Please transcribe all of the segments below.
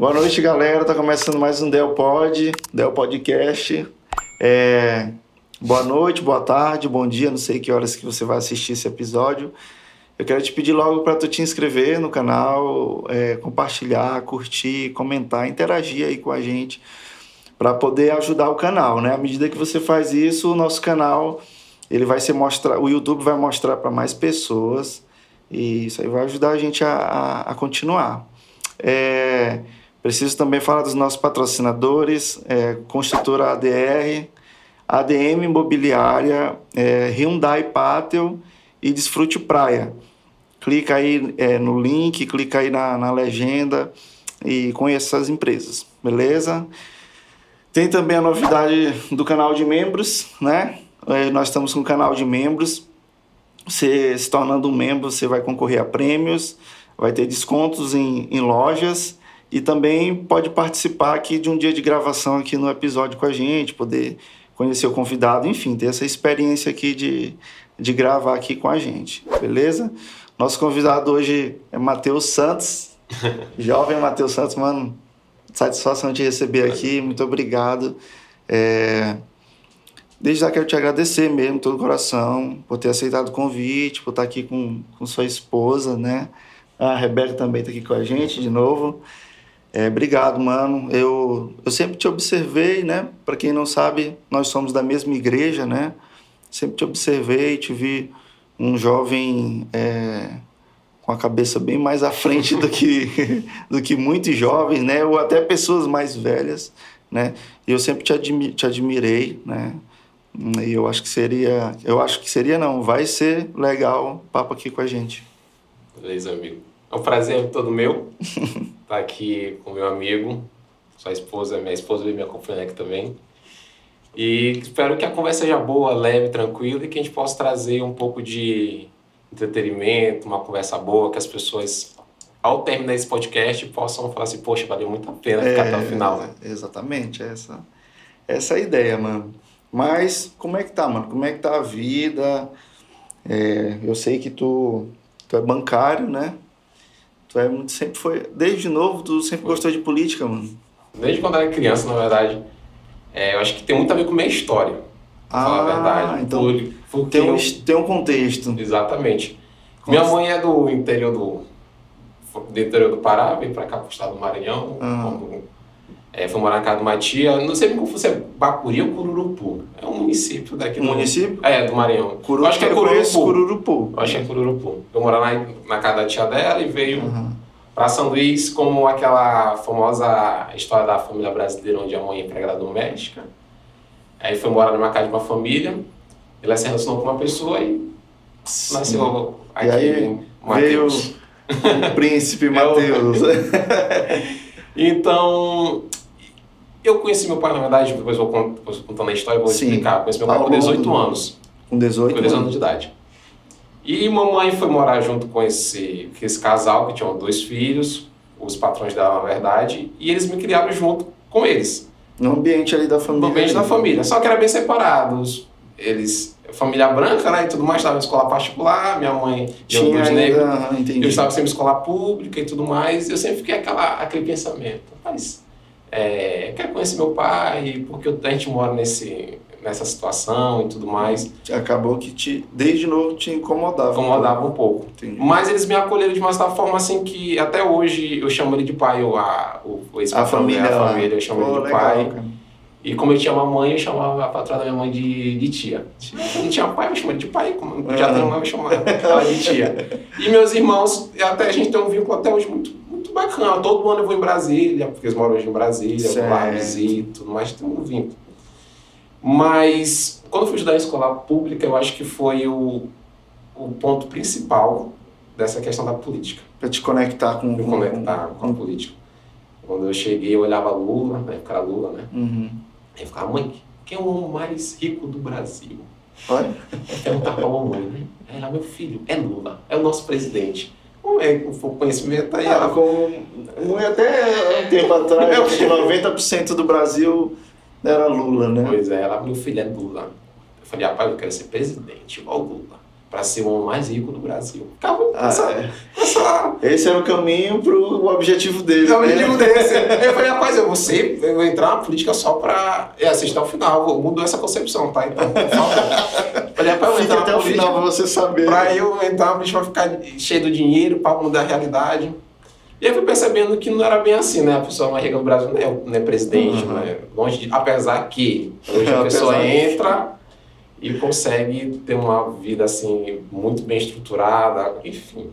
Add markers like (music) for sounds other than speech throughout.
Boa noite, galera. Tá começando mais um Del Pod, Podcast. É... Boa noite, boa tarde, bom dia. Não sei que horas que você vai assistir esse episódio. Eu quero te pedir logo para tu te inscrever no canal, é, compartilhar, curtir, comentar, interagir aí com a gente para poder ajudar o canal, né? À medida que você faz isso, o nosso canal ele vai ser mostrar, o YouTube vai mostrar para mais pessoas e isso aí vai ajudar a gente a, a, a continuar. É, preciso também falar dos nossos patrocinadores, é, Construtora ADR, ADM Imobiliária, é, Hyundai Pátio e Desfrute Praia. Clica aí é, no link, clica aí na, na legenda e conheça essas empresas, beleza? Tem também a novidade do canal de membros, né? É, nós estamos com um canal de membros. Você se tornando um membro, você vai concorrer a prêmios, vai ter descontos em, em lojas e também pode participar aqui de um dia de gravação aqui no episódio com a gente, poder conhecer o convidado, enfim, ter essa experiência aqui de, de gravar aqui com a gente, beleza? Nosso convidado hoje é Matheus Santos, (laughs) jovem Matheus Santos, mano, satisfação de receber aqui, muito obrigado. É... Desde já quero te agradecer mesmo, todo o coração, por ter aceitado o convite, por estar aqui com, com sua esposa, né? A Rebeca também está aqui com a gente de novo. É, obrigado, mano. Eu, eu sempre te observei, né? Para quem não sabe, nós somos da mesma igreja, né? Sempre te observei, te vi um jovem é, com a cabeça bem mais à frente do que, (laughs) do que muitos jovens, né? Ou até pessoas mais velhas, né? E eu sempre te, admi te admirei, né? E eu acho que seria, eu acho que seria não, vai ser legal o papo aqui com a gente. Beleza, amigo. É um prazer todo meu (laughs) estar aqui com meu amigo, sua esposa, minha esposa e me acompanhando aqui também. E espero que a conversa seja boa, leve, tranquila e que a gente possa trazer um pouco de entretenimento, uma conversa boa, que as pessoas, ao terminar esse podcast, possam falar assim: Poxa, valeu muito a pena ficar é, até o final. Né? Exatamente, essa, essa é a ideia, mano. Mas como é que tá, mano? Como é que tá a vida? É, eu sei que tu, tu é bancário, né? Tu é muito, sempre foi, desde novo, tu sempre gostou de política, mano. Desde quando eu era criança, na verdade. É, eu acho que tem muito a ver com minha história. Ah, falar a verdade. Então por, tem, um, eu... tem um contexto. Exatamente. Minha mãe é do interior do, do interior do Pará, veio pra cá pro estado do Maranhão, ah. É, foi morar na casa de uma tia, não sei como você é Bacuri ou Cururupu. É um município daqui. Do, município? É, do Maranhão. Curu, eu acho que é Cururupu. Cururupu. Eu acho que é Cururupu. Eu morava na, na casa da tia dela e veio uhum. para São Luís como aquela famosa história da família brasileira onde a mãe é empregada doméstica. Aí foi morar numa casa de uma família, ela se relacionou com uma pessoa e nasceu aqui e aí, Mateus. Veio o príncipe (laughs) Mateus. (laughs) então, eu conheci meu pai, na verdade, depois vou contando a história, vou Sim. explicar. Conheci meu pai com 18 anos. Com 18? Com 18 anos de idade. E mamãe foi morar junto com esse, com esse casal, que tinham dois filhos, os patrões dela, na verdade, e eles me criaram junto com eles. No ambiente ali da família. No ambiente da família. Só que era bem separados. Eles, família branca, né, e tudo mais, estava em escola particular, minha mãe tinha dois negros. Eu estava sempre em escola pública e tudo mais, eu sempre fiquei aquela, aquele pensamento. Mas é, quero conhecer meu pai, porque a gente mora nesse, nessa situação e tudo mais. Acabou que te, desde novo te incomodava. Incomodava um pouco. Um pouco. Mas eles me acolheram de uma certa forma assim que até hoje eu chamo ele de pai, ou a, o, a família, a família, eu chamo Pô, ele de legal, pai. Cara. E como eu tinha uma mãe, eu chamava a patroa da minha mãe de, de tia. Eu não tinha pai, eu chamava de pai. Como eu já tenho mãe, eu chamava ela de tia. (laughs) E meus irmãos, até a gente tem um vínculo até hoje muito muito bacana. Todo ano eu vou em Brasília, porque eles moram hoje em Brasília, certo. vou lá, visito, mais, tem um vínculo. Mas, quando eu fui estudar em escola pública, eu acho que foi o, o ponto principal dessa questão da política. Para te conectar com... Me conectar com, com a política. Quando eu cheguei, eu olhava Lula, na época era Lula, né? Uhum. Aí eu ficava, mãe, quem é o homem mais rico do Brasil? Olha. Perguntava pra mamãe, né? Aí ela, meu filho, é Lula, é o nosso presidente o conhecimento aí. Ah, com, não é até um tempo atrás, 90% do Brasil era Lula, né? Pois é, ela, meu filho é Lula. Eu falei, rapaz, eu quero ser presidente, igual Lula. Para ser o homem mais rico do Brasil. Ficava Ah, essa, é. essa, Esse era o caminho pro objetivo dele. é o né? objetivo desse. Eu falei, rapaz, eu vou, ser, eu vou entrar na política só para é, assistir ao final. Mudou essa concepção, tá? Então, favor. Falei, rapaz, eu vou entrar até o final pra você saber. para eu entrar na política ficar cheio do dinheiro, para mudar a realidade. E aí eu fui percebendo que não era bem assim, né? A pessoa mais rica do Brasil não é, não é presidente, Uhum. né? Longe de, apesar que hoje a (laughs) pessoa entra e consegue ter uma vida assim muito bem estruturada, enfim.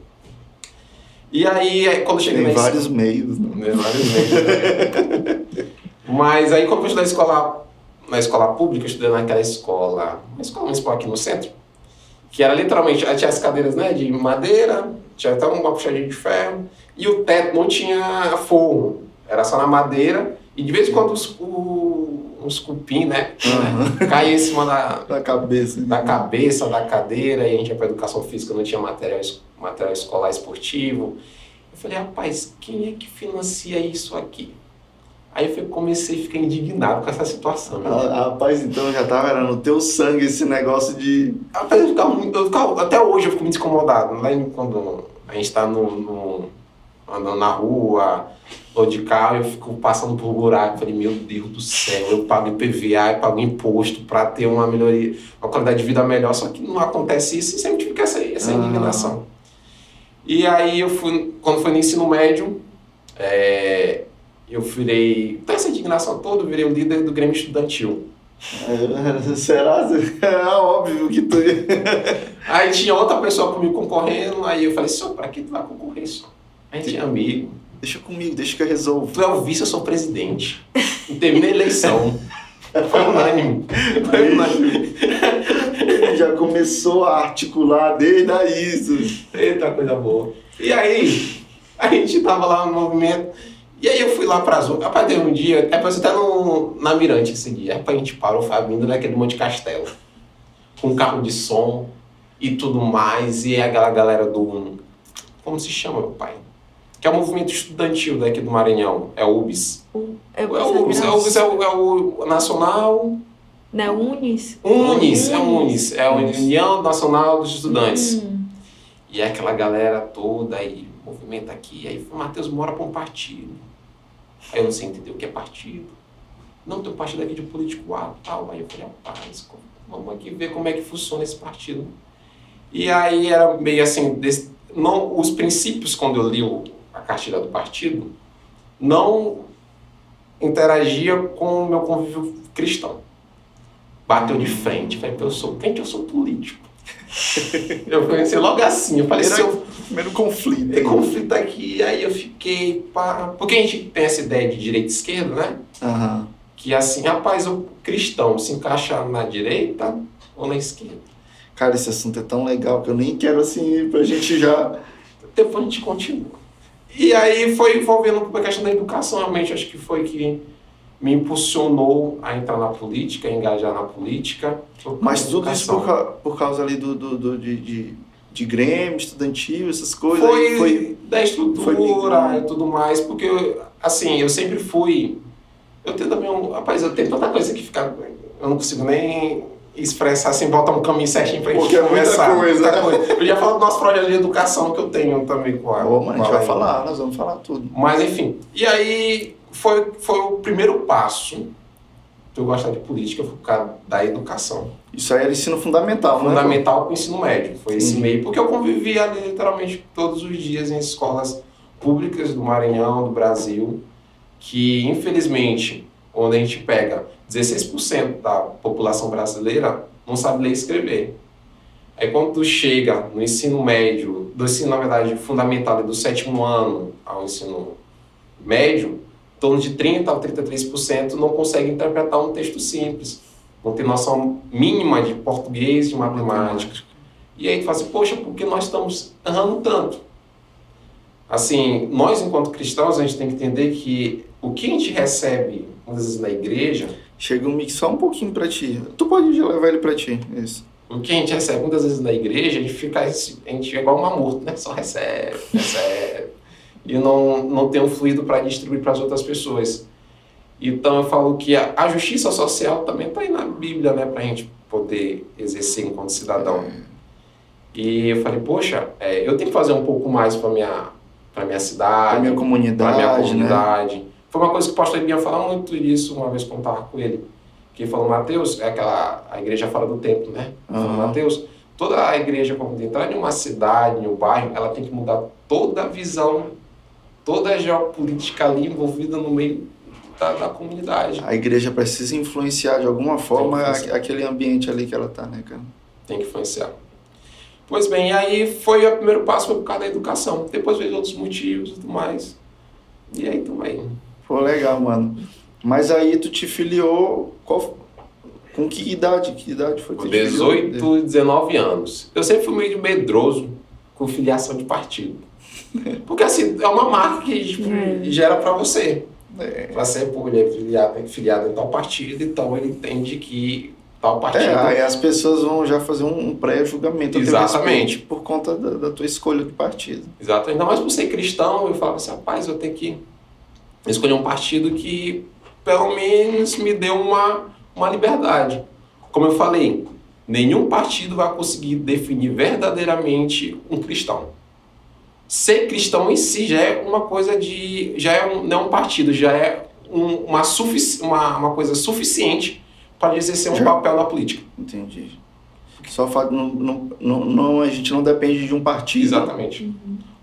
E aí, quando eu cheguei Tem na vários meios. né? né, vários meios. Mas aí quando eu estudei na escola, na escola pública, eu estudei naquela escola, uma escola municipal aqui no centro, que era literalmente, tinha as cadeiras né, de madeira, tinha até uma puxadinha de ferro, e o teto não tinha forro, era só na madeira, e de vez em quando os, o, uns cupim, né, Uhum. caía em cima da, (laughs) Na cabeça. da cabeça da cadeira, e a gente ia para educação física, não tinha material, material escolar esportivo. Eu falei, rapaz, quem é que financia isso aqui? Aí eu comecei a ficar indignado com essa situação. meu. Ah, Rapaz, então já tava era no teu sangue esse negócio de. Rapaz, eu ficava muito, eu ficava- até hoje eu fico muito incomodado. Lá em- quando a gente está no, no- andando na rua, ou de carro, eu fico passando por buraco. Falei, meu Deus do céu, eu pago IPVA, eu pago imposto para ter uma melhoria, uma qualidade de vida melhor, só que não acontece isso e sempre fica essa, essa Ah. indignação. E aí eu fui, quando foi no ensino médio, é, eu virei, com essa indignação toda, eu virei o líder do Grêmio Estudantil. É, (laughs) Será? É óbvio que tu. Aí tinha outra pessoa comigo concorrendo, aí eu falei, senhor, pra que tu vai concorrer, senhor? A gente é amigo. Deixa comigo, deixa que eu resolvo. Tu é o vice, eu sou o presidente. Não teve nem eleição. (laughs) Foi unânime. Foi unânime. Ele já começou a articular desde a isso. Eita, coisa boa. E aí, a gente tava lá no movimento, e aí eu fui lá pra Azul. Rapaz, teve um dia, é pra você estar no, na Mirante esse dia. Rapaz, a gente parou, foi vindo naquele Monte Castelo. Com carro de som e tudo mais, e aquela galera do. Como se chama, meu pai? Que é o movimento estudantil daqui do Maranhão. É o UBS. É É o UBS, é o, UBS, é o, é o Nacional. Não, Unis. Unis, é o Unis. É a União Nacional dos Estudantes. Hum. E é aquela galera toda aí, movimento aqui. Aí o Matheus mora para um partido. Aí eu não sei entender o que é partido. Não, tem um partido aqui de político A tal. Aí eu falei, rapaz, vamos aqui ver como é que funciona esse partido. E aí era meio assim, desse- não, os princípios, quando eu li o- cartilha do partido, não interagia com o meu convívio cristão. Bateu de frente. Falei, eu sou crente, eu sou político. (laughs) eu comecei logo assim, eu falei, se eu Primeiro conflito. tem conflito aqui, aí eu fiquei, pá. Porque a gente tem essa ideia de direita e esquerda, né? Aham. Que assim, rapaz, o cristão se encaixa na direita ou na esquerda. Cara, esse assunto é tão legal que eu nem quero assim pra gente já. Depois a gente continua. E aí foi envolvendo a questão da educação, realmente, acho que foi que me impulsionou a entrar na política, a engajar na política. Mas tudo isso por, por causa ali do, do, do- de, de, de Grêmio, estudantil, essas coisas. foi, foi da estrutura foi e tudo mais, porque, eu, assim, eu sempre fui. Eu tenho também um. Rapaz, eu tenho tanta coisa que fica. Eu não consigo nem expressar sem botar um caminho certinho pra gente Porque é muita conversar. coisa. Eu já falo do nosso projeto de educação que eu tenho também com a. Ô, mano, a gente com vai Laine. falar, nós vamos falar tudo. Mas enfim. E aí foi, foi o primeiro passo eu gostar de política, foi por causa da educação Isso aí era ensino fundamental, né? fundamental o ensino médio. Foi esse Uhum. meio, porque eu convivia ali literalmente todos os dias em escolas públicas do Maranhão, do Brasil, que infelizmente, onde a gente pega 16% da população brasileira não sabe ler e escrever. Aí quando tu chega no ensino médio, do ensino, na verdade, fundamental, do sétimo ano ao ensino médio, em torno de 30% a 33% não consegue interpretar um texto simples não tem noção mínima de português, de matemática. E aí tu fala assim, poxa, por que nós estamos errando tanto? Assim, nós enquanto cristãos, a gente tem que entender que o que a gente recebe, muitas vezes, na igreja, Chega um mix só um pouquinho pra ti. Tu pode já levar ele pra ti. Isso. o que a gente recebe muitas vezes na igreja, a gente fica, a gente é igual uma morto, né? Só recebe, (laughs) recebe. e não, não tem um fluido para distribuir para as outras pessoas. Então eu falo que a, a justiça social também está aí na Bíblia, né? Para a gente poder exercer enquanto cidadão. E eu falei, poxa, é, eu tenho que fazer um pouco mais para minha para minha cidade, Pra minha para comunidade, minha né? Foi uma coisa que o pastor Ibian fala muito disso uma vez quando estava com ele. Que ele falou, Mateus, é aquela, a igreja fora do templo, né? Ele falou. Mateus, toda a igreja, quando entrar em uma cidade, em um bairro, ela tem que mudar toda a visão, toda a geopolítica ali envolvida no meio da, da comunidade. A igreja precisa influenciar de alguma forma aquele ambiente ali que ela tá, né, cara? Tem que influenciar. Pois bem, e aí foi o primeiro passo foi por causa da educação. Depois veio outros motivos e tudo mais. E aí também. Pô, legal, mano. Mas aí tu te filiou. Qual, com que idade? Que idade foi Com tu te filiou? 18, 19 anos. Eu sempre fui meio medroso com filiação de partido. (laughs) Porque assim, é uma marca que tipo, É. gera pra você. É. Você, pô, ele é filiado, filiado em tal partido, então ele entende que tal partido. É, aí as pessoas vão já fazer um pré-julgamento Exatamente. por conta da, da tua escolha de partido. Exato. Ainda mais por ser cristão, eu falava assim, rapaz, eu tenho que escolher um partido que pelo menos me dê uma, uma liberdade. Como eu falei, nenhum partido vai conseguir definir verdadeiramente um cristão. Ser cristão em si já é uma coisa de. já é um, não é um partido, já é um- uma, sufici, uma, uma coisa suficiente para exercer um papel na política. Entendi. Só fato não, não, não, não- a gente não depende de um partido Exatamente.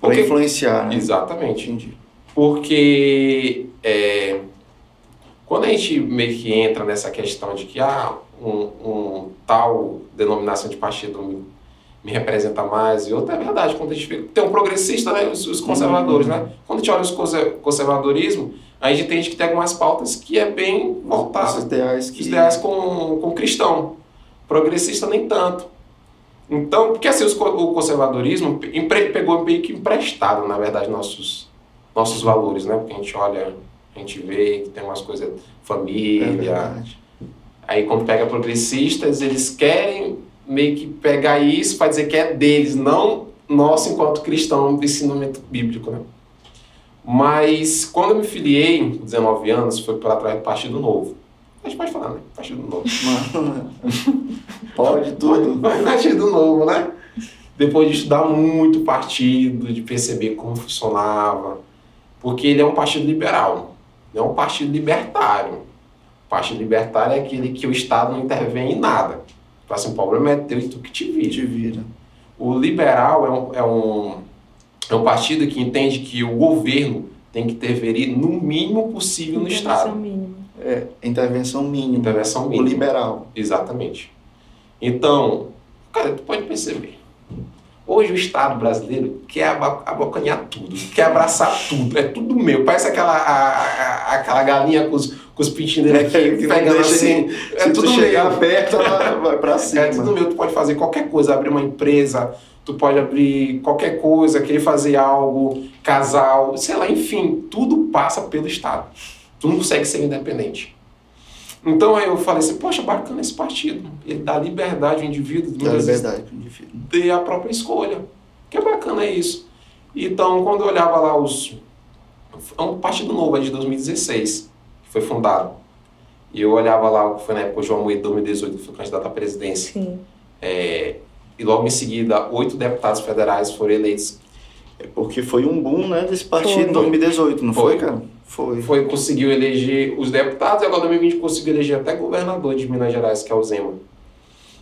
para influenciar, né? Exatamente. Entendi. Porque é, quando a gente meio que entra nessa questão de que ah, um, um tal denominação de partido me, me representa mais e outra, é verdade. Quando a gente vê- tem um progressista, né, os, os conservadores, né? Quando a gente olha os conser- conservadorismo, a gente entende que tem algumas pautas que é bem Os voltado ideais que. os ideais com, com cristão. Progressista nem tanto. Então, porque assim, os o conservadorismo empre- pegou meio que emprestado, na verdade, nossos, nossos valores, né? Porque a gente olha, a gente vê que tem umas coisas, É família. verdade. aí quando pega progressistas, eles querem meio que pegar isso para dizer que é deles, não nosso enquanto cristão do ensinamento bíblico, né? Mas quando eu me filiei, com 19 anos, foi pela trás do Partido Novo. A gente pode falar, né? Partido Novo. (laughs) Pode tudo. (laughs) Partido Novo, né? Depois de estudar muito partido, de perceber como funcionava, porque ele é um partido liberal, não é um partido libertário. O partido libertário é aquele que o Estado não intervém em nada. Então, assim, o problema é teu e tu que te vira. Te vira. O liberal é um, é um, é um partido que entende que o governo tem que interferir no mínimo possível no Intervenção Estado. mínima. É, intervenção mínima. Intervenção O mínima. liberal. Exatamente. Então, cara, tu pode perceber. Hoje o Estado brasileiro quer abocanhar tudo, quer abraçar tudo, é tudo meu. Parece aquela, a- a- aquela galinha com os, com os pintinhos dele aqui, (laughs) Que não pegando assim. Se É tu tudo chegar meu. perto, ela (laughs) vai pra cima. É tudo meu, tu pode fazer qualquer coisa, abrir uma empresa, tu pode abrir qualquer coisa, querer fazer algo, casal, sei lá, enfim, tudo passa pelo Estado. Tu não consegue ser independente. Então aí eu falei assim, poxa, bacana esse partido. Ele dá liberdade ao indivíduo, Dá liberdade pro indivíduo. ter a própria escolha. Que é bacana isso. Então, quando eu olhava lá os. É um partido novo, é de 2016, que foi fundado. E eu olhava lá, foi na época o João Moedo, 2018, que foi candidato à presidência. Sim. É, e logo em seguida, oito deputados federais foram eleitos. É porque foi um boom, né, desse partido Foi. em 2018, não foi, Foi. cara? Foi. Foi, conseguiu eleger os deputados e agora em 2020 conseguiu eleger até governador de Minas Gerais, que é o Zema.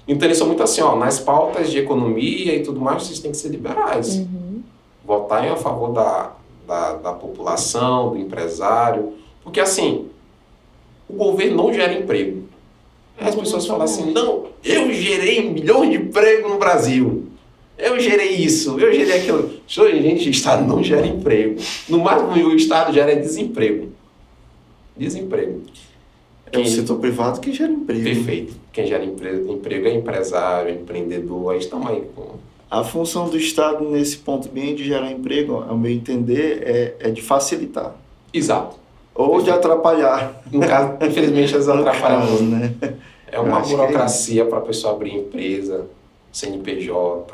Então eles são muito assim, ó, nas pautas de economia e tudo mais, vocês têm que ser liberais. Uhum. votarem a favor da, da, da população, do empresário, porque assim, o governo não gera emprego. As pessoas falam assim, não, eu gerei milhões de emprego no Brasil. Eu gerei isso, eu gerei aquilo. Gente, o Estado não gera emprego. No máximo, o Estado gera desemprego. Desemprego. É o setor privado que gera emprego. Perfeito. Quem gera empre- emprego é empresário, empreendedor, aí estamos aí com... A função do Estado nesse ponto bem de gerar emprego, ao meu entender, é, é de facilitar. Exato. Ou de atrapalhar. No caso, infelizmente, (laughs) eles atrapalham caso, né? É uma é burocracia para a pessoa abrir empresa, CNPJ.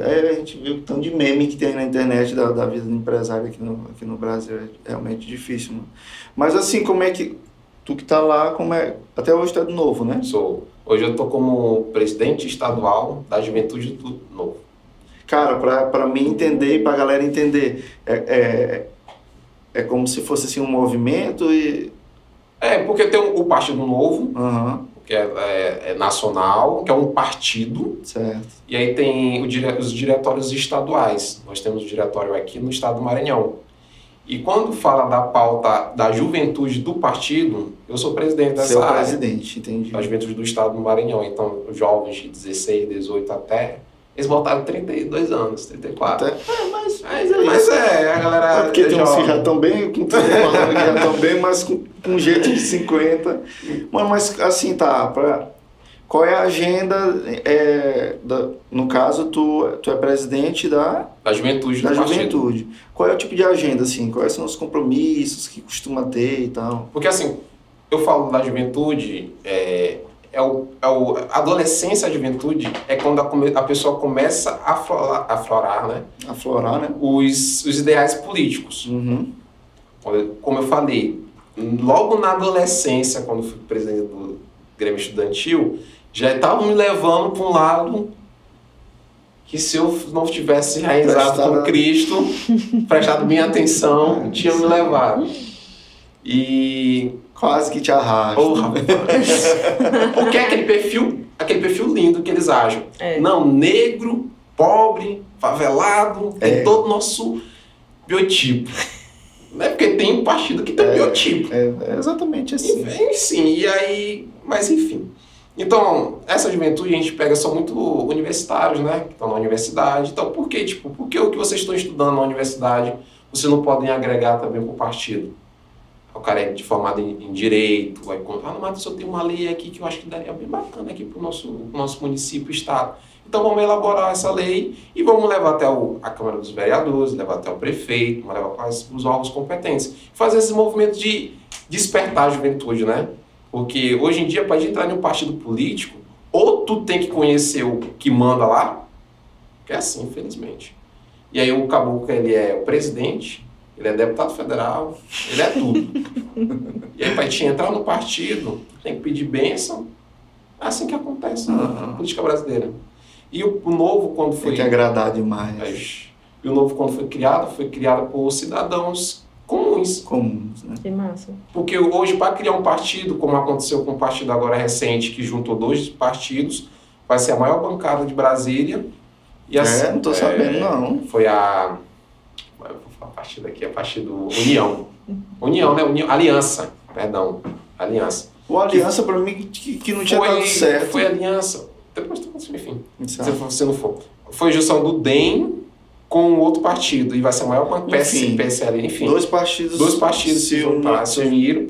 É, a gente viu o tanto de meme que tem na internet da, da vida do empresário aqui no, aqui no Brasil. É realmente difícil, mano. Mas assim, como é que. Tu que tá lá, como é. Até hoje tá de novo, né? Sou. Hoje eu estou como presidente estadual da Juventude do Novo. Cara, pra, pra mim entender e pra galera entender, é, é, é como se fosse assim um movimento e. É, porque tem o Partido Novo, Aham, que é, é- é nacional, que é um partido, certo. e aí tem dire- os diretórios estaduais. Nós temos o diretório aqui no estado do Maranhão. E quando fala da pauta da juventude do partido, eu sou presidente dessa o área. presidente, entendi. da juventude do estado do Maranhão. Então, os jovens de 16, 18 até, eles botaram 32 anos, 34. Até- é, mas, Mas, mas é, a galera é porque é tem uns que já estão bem, com falando que já estão bem, mas com, com jeito de 50. Mano, mas assim, tá, pra, qual é a agenda, é, da, no caso, tu, tu é presidente da, da juventude do da partido. juventude. Qual é o tipo de agenda, assim? Quais são os compromissos que costuma ter e tal? Porque assim, eu falo da juventude, é, é o, é o, a adolescência, a juventude, é quando a, a pessoa começa a aflorar, aflorar né, Aflorar, né? os, os ideais políticos. Uhum. Como eu falei, logo na adolescência, quando fui presidente do Grêmio Estudantil, já estavam me levando para um lado que se eu não tivesse Prestado- com Cristo, (laughs) prestado minha atenção, tinha me levado. E Quase que te arrasta. Rapaz. (laughs) Porque é aquele perfil, aquele perfil lindo que eles acham. É. Não, negro, pobre, favelado, tem É. todo o nosso biotipo. Né? Porque tem um partido que tem É. biotipo. É, é exatamente assim. Enfim, sim, e aí. Mas enfim. Então, essa juventude a gente pega são muito universitários, né? Que estão na universidade. Então, por que, tipo, por que o que vocês estão estudando na universidade vocês não podem agregar também para o partido? O cara é de formado em, em direito, aí quando, ah, não, mas eu tenho uma lei aqui que eu acho que daria bem bacana aqui para o nosso, nosso município, estado. Então vamos elaborar essa lei e vamos levar até o, a Câmara dos Vereadores, levar até o prefeito, vamos levar para os órgãos competentes. Fazer esse movimento de despertar a juventude, né? Porque hoje em dia, para entrar em um partido político, ou tu tem que conhecer o que manda lá, que é assim, infelizmente. E aí o caboclo, ele é o presidente, ele é deputado federal, ele é tudo. (laughs) e aí para te entrar no partido, tem que pedir bênção. É assim que acontece na Uhum. política brasileira. E o, o novo, quando foi... Tem que agradar demais. Mas, E o novo, quando foi criado, foi criado por cidadãos comuns. Comuns, né? Que massa. Porque hoje, para criar um partido, como aconteceu com o partido agora recente, que juntou dois partidos, vai ser a maior bancada de Brasília. E assim, é, não tô sabendo, não. Foi a. A partir daqui, a partir do União. União, né? União, Aliança, perdão. Aliança. O Aliança, pra mim, que, que não tinha foi, dado certo. Foi Aliança. Depois, enfim. Sabe? Se você não for. Foi a junção do DEM com outro partido. E vai ser a maior bancada. Enfim. PSL, enfim. Dois partidos. Dois partidos se, se juntaram, unir- se uniram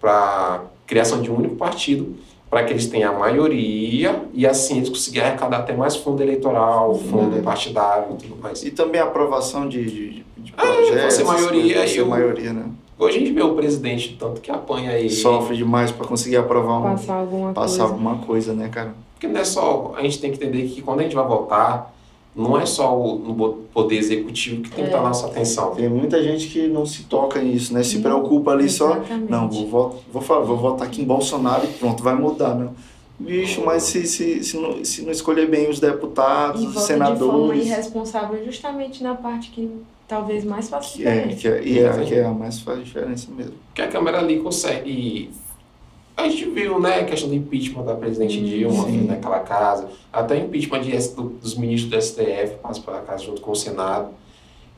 para criação de um único partido, para que eles tenham a maioria e assim eles conseguirem arrecadar até mais fundo eleitoral, fundo Uhum. partidário e tudo mais. E também a aprovação de, de, de Ah, projetos. você maioria? Você e o- maioria, né? Hoje a gente vê o presidente tanto que apanha aí. Sofre demais pra conseguir aprovar um, Passar alguma passar coisa. alguma coisa, né, cara? Porque não é só. A gente tem que entender que quando a gente vai votar, não é só o no poder executivo que tem que É. dar nossa atenção. Tem muita gente que não se toca nisso, né? Se preocupa ali só. Exatamente. Não, vou, vo- vou, fa- vou votar aqui em Bolsonaro e pronto, vai mudar, né? Bicho, mas se, se, se, não, se não escolher bem os deputados, E os vota de forma senadores. irresponsável justamente na parte que talvez mais faça Que é, que é, e é, que é a mais faz diferença mesmo. que a Câmara ali consegue. A gente viu, né, a questão do impeachment da presidente Hum, Dilma, sim. naquela casa, até impeachment de, dos ministros do STF, passa pela casa junto com o Senado.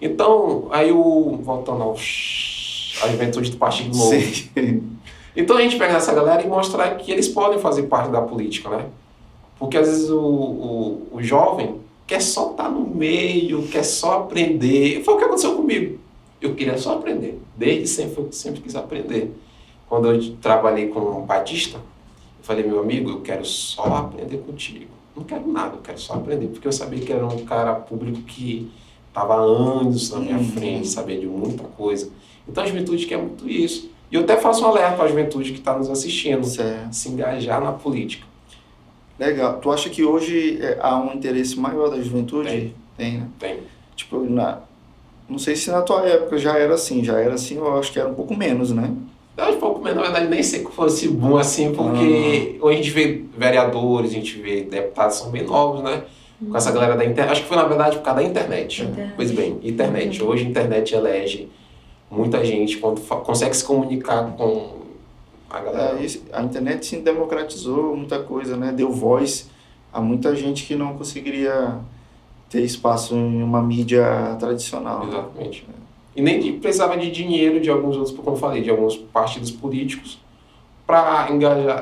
Então, aí o. Voltando ao. A juventude do Partido Novo. Sim. (laughs) Então a gente pega essa galera e mostrar que eles podem fazer parte da política, né? Porque às vezes o, o, o jovem quer só estar no meio, quer só aprender. Foi o que aconteceu comigo. Eu queria só aprender. Desde sempre, eu sempre quis aprender. Quando eu trabalhei com o Batista, eu falei, meu amigo, eu quero só aprender contigo. Não quero nada, eu quero só aprender. Porque eu sabia que era um cara público que estava anos na minha Uhum. frente, sabia de muita coisa. Então a juventude quer muito isso. E eu até faço um alerta para a juventude que está nos assistindo, Certo. se engajar na política. Legal. Tu acha que hoje é, há um interesse maior da juventude? Tem. Tem, né? Tem. Tipo, na... não sei se na tua época já era assim. Já era assim, eu acho que era um pouco menos, né? Eu um pouco menos, na verdade, nem sei que fosse bom assim, porque hoje a gente vê vereadores, a gente vê deputados, são bem novos, né? com essa galera da internet. Acho que foi, na verdade, por causa da internet. Internet. Pois bem, internet. Hoje a internet elege muita gente, quando consegue se comunicar com a galera. É, a internet sim democratizou muita coisa, né? Deu voz a muita gente que não conseguiria ter espaço em uma mídia tradicional. Exatamente. E nem precisava de dinheiro de alguns outros, como eu falei, de alguns partidos políticos para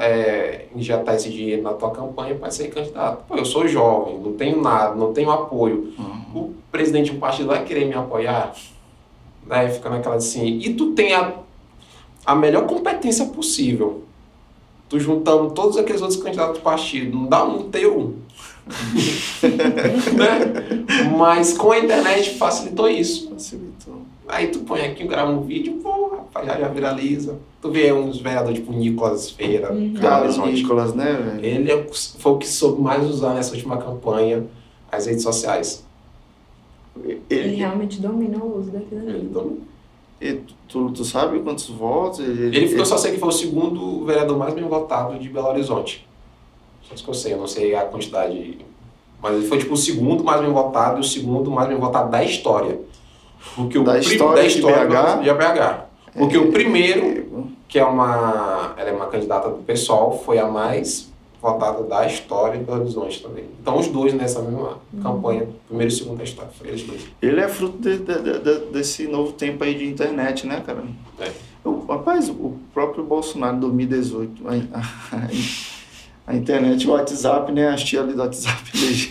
é, injetar esse dinheiro na tua campanha para ser candidato. Pô, eu sou jovem, não tenho nada, não tenho apoio. Uhum. O presidente de um partido vai querer me apoiar? Daí fica naquela assim, e tu tem a, a melhor competência possível. Tu juntando todos aqueles outros candidatos do partido, não dá um teu. (laughs) né? Mas com a internet facilitou isso. Facilitou. Aí tu põe aqui, grava um vídeo, pô, rapaz, já, já viraliza. Tu vê uns vereadores tipo Nicolas Feira, Uhum. Cara. Nicolas, né, velho? Ele é foi o que soube mais usar nessa última campanha as redes sociais. Ele Ele, realmente domina o uso daquilo Ele, ali. dominou. ele- tu, tu sabe quantos votos? Ele, ele, eu só sei que foi o segundo vereador mais bem votado de Belo Horizonte. Só isso que eu sei, eu não sei a quantidade. Mas ele foi tipo o segundo mais bem votado e o segundo mais bem votado da história. Porque o Da prim- história de BH? de BH. Porque o primeiro É, que é uma, ela é uma candidata do PSOL, foi a mais votada da história de Belo Horizonte também. Então os dois nessa mesma campanha, primeiro e segundo da história, foi eles dois. Ele é fruto de- de- de- de- desse novo tempo aí de internet, né, cara? É. O, rapaz, o próprio Bolsonaro em 2018, a, a, a internet, o WhatsApp, né? As tia ali do WhatsApp.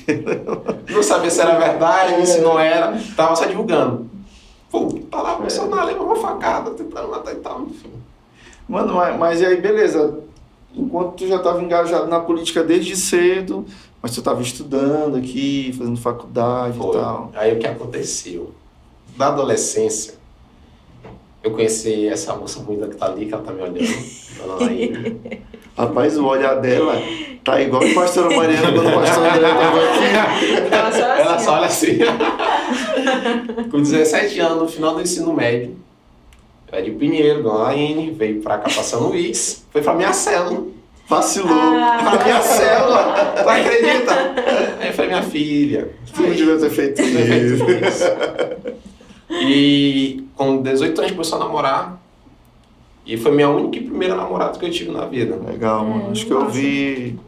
(laughs) Não sabia se era verdade, É. se não era, tava só divulgando. Pô, tá lá o Bolsonaro levou uma facada, tentando matar e tal, enfim. Mano, mas, mas e aí, beleza. Enquanto tu já estava engajado na política desde cedo, mas tu estava estudando aqui, fazendo faculdade Foi. e tal. Aí o que aconteceu? Na adolescência, eu conheci essa moça bonita que tá ali, que ela tá me olhando. (laughs) Rapaz, o olhar dela tá igual a pastora Mariana quando o pastor André tava aqui. Ela só assim, Ela só olha assim. (laughs) Com 17 anos, no final do ensino médio, era de Pinheiro, Dona Laine, veio pra cá pra São Luís, foi pra minha célula. Vacilou. Ah. Pra minha célula, tu acredita? Aí eu falei, minha filha. Tu não devia ter feito isso. E com 18 anos começou a namorar. E foi minha única e primeira namorada que eu tive na vida. Legal, mano. É, Acho que eu vi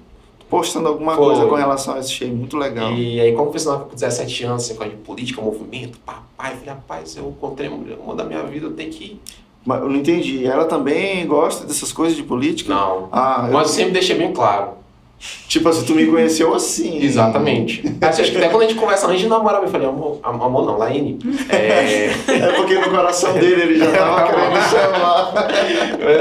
postando alguma Foi. coisa com relação a isso. Achei muito legal. E aí, como foi com 17 anos, assim, com de política, movimento, papai, falei, rapaz, eu encontrei a mulher amor da minha vida, eu tenho que. Mas eu não entendi. Ela também gosta dessas coisas de política? Não. Ah, Mas eu sempre deixei bem claro. Tipo assim, tu me conheceu assim. Exatamente. Acho que até quando a gente conversa antes de namorar, eu falei, amor, am- amor não, Laine. É. É porque no coração dele ele já tava querendo chamar.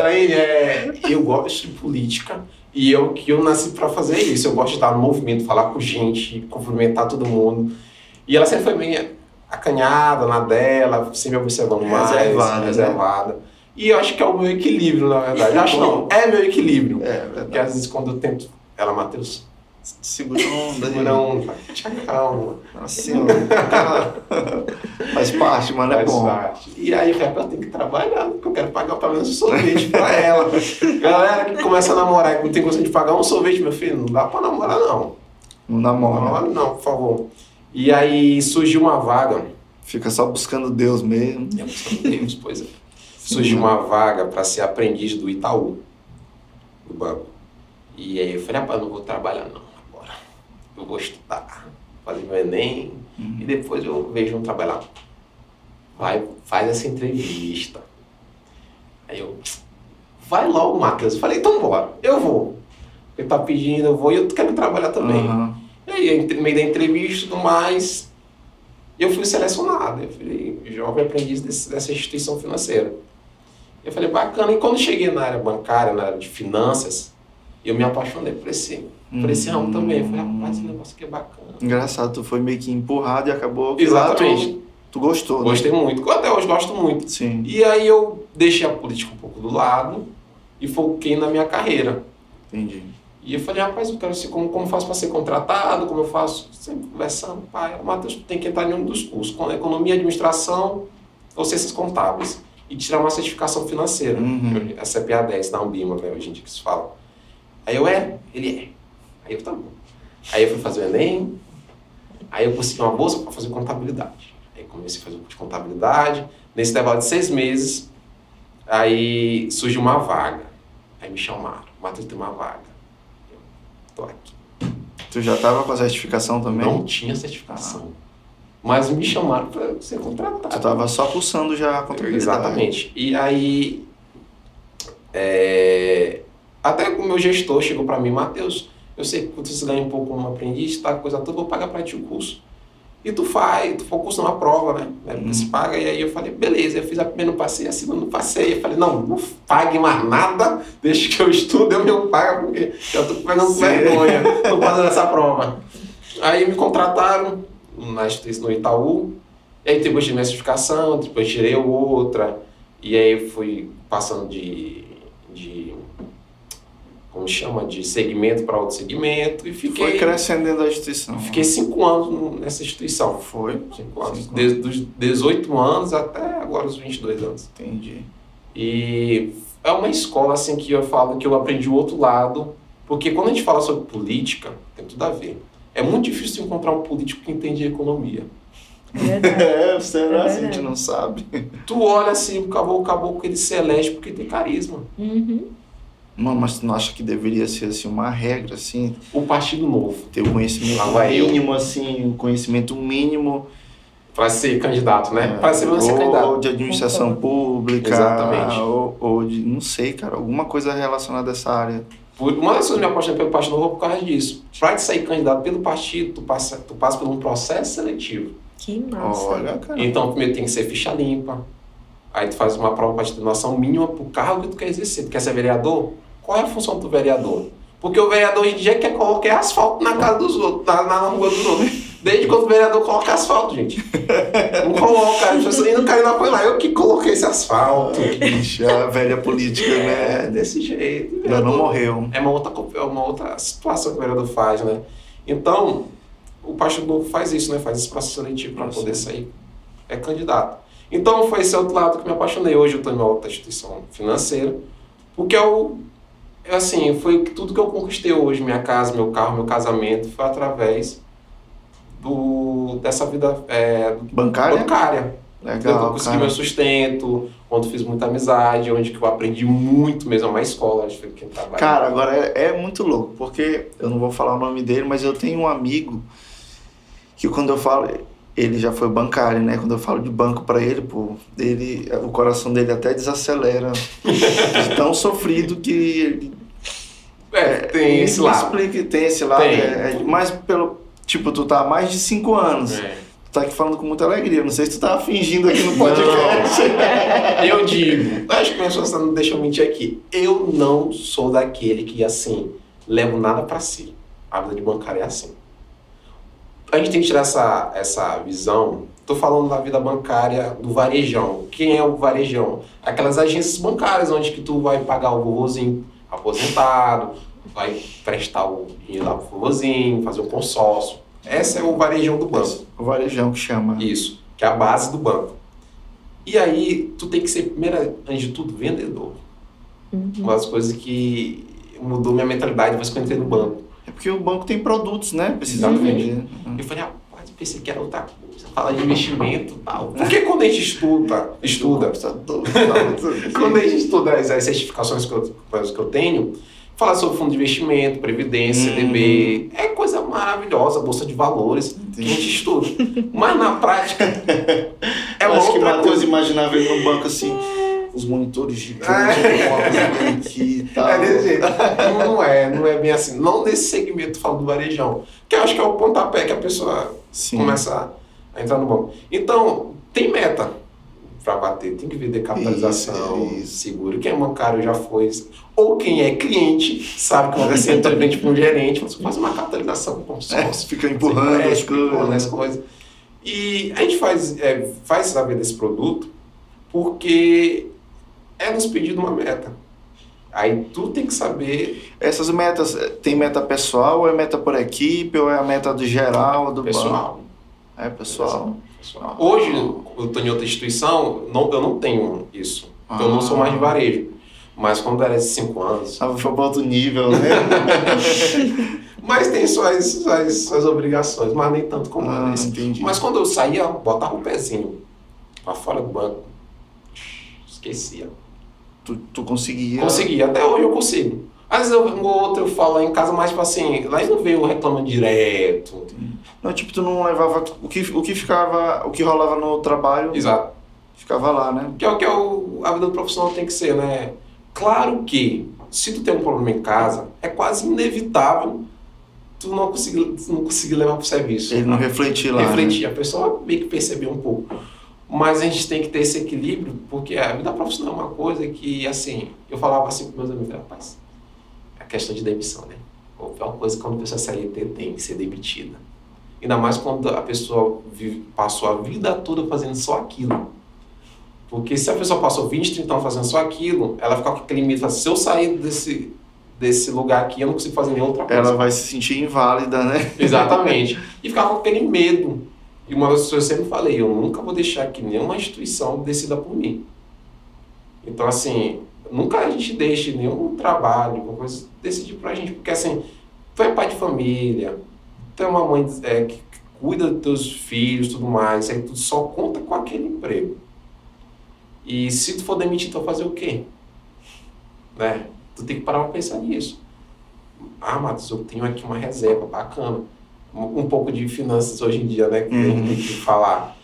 Laine, é. Eu gosto de política. E eu que eu nasci pra fazer isso. Eu gosto de estar no movimento, falar com gente, cumprimentar todo mundo. E ela sempre foi bem acanhada na dela, sempre observando mais, Reservada, né? reservada. E eu acho que é o meu equilíbrio, na verdade. Eu acho não, é meu equilíbrio. É, Porque verdade. às vezes quando eu tento. Ela, Matheus, Segura a onda. aí. não, te calma. Assim. (laughs) Faz parte, mano. É Faz bom. parte. E aí eu falei, "Pô, eu tenho que trabalhar, porque eu quero pagar pelo menos um sorvete pra (laughs) ela. Galera que começa a namorar e não tem condição de pagar um sorvete, meu filho, não dá pra namorar não. Não Não namora. namora não, por favor. E aí surgiu uma vaga, Fica só buscando Deus mesmo. eu buscando Deus, pois é. Surgiu uma vaga para ser aprendiz do Itaú, do banco. E aí eu falei, rapaz, não vou trabalhar não agora. Eu vou estudar, fazer meu Enem, e depois eu vejo um trabalhar. Vai, faz essa entrevista. Aí eu, vai logo, Matheus. Eu falei, então bora, eu vou. Ele tá pedindo, eu vou e eu quero trabalhar também. Aham. E aí, no meio da entrevista e tudo mais, eu fui selecionado. Eu falei, jovem aprendiz desse- dessa instituição financeira. Eu falei, bacana. E quando cheguei na área bancária, na área de finanças, eu me apaixonei por esse, por esse ramo Hum. também. Eu falei, rapaz, esse negócio aqui é bacana. Engraçado, tu foi meio que empurrado e acabou Exatamente. tu, tu gostou, né? Gostei muito. Até hoje gosto muito. Sim, E aí eu deixei a política um pouco do lado e foquei na minha carreira. entendi. E eu falei, rapaz, eu quero ser, como, como faço para ser contratado, como eu faço, sempre conversando, pai, Matheus, tu tem que entrar em um dos cursos, economia, administração ou ciências contábeis, e tirar uma certificação financeira, Uhum. a CPA 10 da Ambima, né, hoje em dia que se fala. Aí eu, é? Ele é. Aí eu, tá bom. Aí eu fui fazer o Enem, Aí eu consegui uma bolsa para fazer contabilidade. Aí comecei a fazer um curso de contabilidade. Nesse intervalo de seis meses, aí surgiu uma vaga. Aí me chamaram, Matheus tem uma vaga. Eu tô aqui. Tu já tava com a certificação também? Não tinha certificação. Mas me chamaram para ser contratado. Tu tava só pulsando já a contabilidade. Exatamente. E aí, é, até o meu gestor chegou para mim, Matheus, eu sei que você ganha um pouco como aprendiz, tá, coisa toda, vou pagar para ti o curso. E tu faz, tu focus numa prova, né? É porque Hum. se paga. E aí eu falei, beleza, eu fiz a primeira, não passei, a segunda não passei. Eu falei, não, não pague mais nada, deixa que eu estudo, eu me pago, porque eu tô pegando vergonha, tô fazendo essa prova. Aí me contrataram na instituição no Itaú, e aí depois tive minha certificação, depois tirei outra, e aí fui passando de, de como chama, de segmento para outro segmento, e Foi fiquei, crescendo dentro da instituição. fiquei cinco anos no- nessa instituição. Foi? Cinco anos. Cinco Desde os 18 anos até agora os 22 anos. Entendi. E é uma escola assim que eu falo que eu aprendi o outro lado, porque quando a gente fala sobre política, tem tudo a ver. É muito difícil encontrar um político que entende economia. É. (laughs) É, será? É a gente não sabe. Tu olha assim, o caboclo, o caboclo ele se elege porque tem carisma. Uhum. Mano, mas tu não acha que deveria ser assim uma regra, assim, O Partido Novo, ter o conhecimento Lá vai eu. mínimo, assim, o conhecimento mínimo para ser candidato, né? é, Para ser, ser ou candidato. de administração pública, Exatamente. Ou, ou de, não sei, cara, alguma coisa relacionada a essa área. Por, uma das coisas que eu me apaixonei pelo Partido Novo é por causa disso. Para te sair candidato pelo partido, tu passa, tu passa por um processo seletivo. Que massa. Olha, cara. Então, primeiro tem que ser ficha limpa. Aí tu faz uma prova ter noção mínima pro cargo que tu quer exercer. Tu quer ser vereador? Qual é a função do vereador? Porque o vereador hoje em dia quer colocar asfalto na casa dos outros, na, na rua dos outros. Desde quando o vereador coloca asfalto, gente. Não coloca, as pessoas ainda querem não lá. Eu que coloquei esse asfalto. Bicho, a velha política, É, né? desse jeito. Ainda não morreu. É uma outra, é uma outra situação que o vereador faz, né? Então, o Partido Novo faz isso, né? Faz esse processo seletivo para poder sair é candidato. Então, foi esse outro lado que me apaixonei. Hoje eu estou em uma outra instituição financeira, porque eu, é assim, foi tudo que eu conquistei hoje, minha casa, meu carro, meu casamento, foi através do, dessa vida é, Bancária? bancária. onde eu Legal, consegui cara. meu sustento, onde fiz muita amizade, onde que eu aprendi muito mesmo, é uma escola, acho que quem trabalha. Cara, agora é, é muito louco, porque eu não vou falar o nome dele, mas eu tenho um amigo que quando eu falo, ele já foi bancário, né? Quando eu falo de banco pra ele, pô, ele, o coração dele até desacelera. de tão sofrido que ele. é, tem me esse lado. Explica, tem esse lado. Tem. É, é, mas pelo. Tipo, tu tá há mais de cinco anos. É. Tu tá aqui falando com muita alegria. Não sei se tu tá fingindo aqui no podcast. (laughs) Eu digo, acho que as pessoas não deixam eu mentir aqui. Eu não sou daquele que, assim, levo nada pra si. A vida de bancário é assim. A gente tem que tirar essa, essa visão. Tô falando da vida bancária do varejão. Quem é o varejão? Aquelas agências bancárias onde que tu vai pagar o vovozinho aposentado, vai prestar o dinheiro lá pro vovozinho, fazer um consórcio. Esse é o varejão do banco. o varejão que chama. Isso, que é a base do banco. E aí, tu tem que ser, primeiro, antes de tudo, vendedor. Uhum. Uma das coisas que mudou minha mentalidade depois que eu entrei no banco. É porque o banco tem produtos, né? Precisa Exatamente. vender. Eu falei, rapaz, eu pensei que era outra coisa, falar de investimento e tal. Porque quando a gente estuda, estuda, (laughs) quando a gente estuda as, as certificações que eu, que eu tenho, fala sobre fundo de investimento, previdência, Uhum. CDB, é coisa maravilhosa, bolsa de valores, que a gente estuda. (laughs) Mas na prática, (laughs) é Eu acho que outra Matheus coisa. imaginava ele no banco assim, os monitores gigantes, (laughs) É. aqui e tal. É desse jeito. Não é, não é bem assim. Não nesse segmento falando do varejão. Que eu acho que é o pontapé que a pessoa Sim. começa a entrar no banco. Então, tem meta para bater. Tem que vender capitalização, Isso, isso. seguro. Quem é bancário já foi. Ou quem é cliente sabe que uma vez você entra frente para um gerente, você faz uma capitalização com É, consórcio. fica empurrando Você as empurrando as coisas. coisas. E a gente faz, é, faz saber desse produto porque é nos pedido uma meta. Aí tu tem que saber Essas metas, eh, tem meta pessoal, ou é meta por equipe, ou é a meta do geral, do banco? pessoal. É pessoal. pessoal. Hoje, eu estou em outra instituição, não, eu não tenho isso. Porque eu não sou mais de varejo. Mas quando era de 5 anos. Ah, foi para outro nível, né? (laughs) mas tem suas, suas, suas obrigações, mas nem tanto como ah, esse. entendi. Mas quando eu saía, botava o pezinho pra fora do banco. Esquecia. Tu, tu conseguia. Conseguia, até hoje eu consigo. Às vezes eu, um ou outro eu falo lá em casa, mas tipo assim, lá não veio reclamando direto. Não, tipo, tu não levava. O que, o que ficava. O que rolava no trabalho. Exato. Ficava lá, né? Que é o que é o, a vida do profissional tem que ser, né? Claro que, se tu tem um problema em casa, é quase inevitável tu não conseguir, não conseguir levar pro serviço. Ele não refletir lá. Refletir, Né? a pessoa meio que perceber um pouco. Mas a gente tem que ter esse equilíbrio, porque a vida profissional é uma coisa que, assim, eu falava assim com meus amigos, rapaz, a questão de demissão, né? É uma coisa que quando a pessoa CLT tem que ser demitida. Ainda mais quando a pessoa vive, passou a vida toda fazendo só aquilo. Porque se a pessoa passou 20, 30 anos fazendo só aquilo, ela fica com aquele medo, se eu sair desse, desse lugar aqui, eu não consigo fazer nenhuma outra coisa. Ela vai se sentir inválida, né? Exatamente. E ficar com aquele medo. E uma das coisas que eu sempre falei, eu nunca vou deixar que nenhuma instituição decida por mim. Então, assim, nunca a gente deixe nenhum trabalho, alguma coisa, decidir pra gente. Porque, assim, tu é pai de família, tu é uma mãe é, que cuida dos teus filhos tudo mais, aí tu só conta com aquele emprego. E se tu for demitido, tu vai fazer o quê? Né? Tu tem que parar pra pensar nisso. Ah, Matos, eu tenho aqui uma reserva bacana. Um, um pouco de finanças hoje em dia, né? Que a gente tem que falar.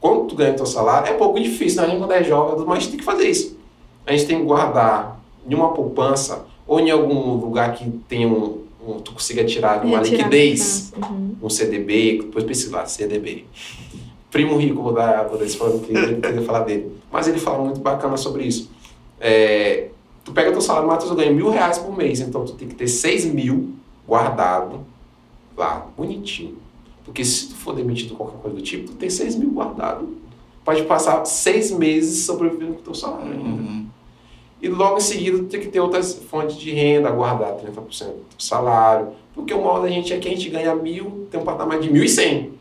Quando tu ganha teu salário, é pouco difícil, né? A gente quando é jovem, mas tem que fazer isso. A gente tem que guardar em uma poupança ou em algum lugar que tenha um, um tu consiga tirar uma Retirar liquidez, Uhum. um CDB, depois pesquisa lá, CDB. Primo Rico, vou dar, vou dar esse falando que ele queria falar dele. Mas ele fala muito bacana sobre isso. É, tu pega teu salário, Matheus, eu ganho mil reais por mês, então tu tem que ter seis mil guardado lá, bonitinho. Porque se tu for demitido qualquer coisa do tipo, tu tem seis mil guardado. Pode passar seis meses sobrevivendo com teu salário ainda. Uhum. E logo em seguida tu tem que ter outras fontes de renda, guardar 30% do salário. Porque o mal da gente é que a gente ganha mil, tem um patamar de mil e cem.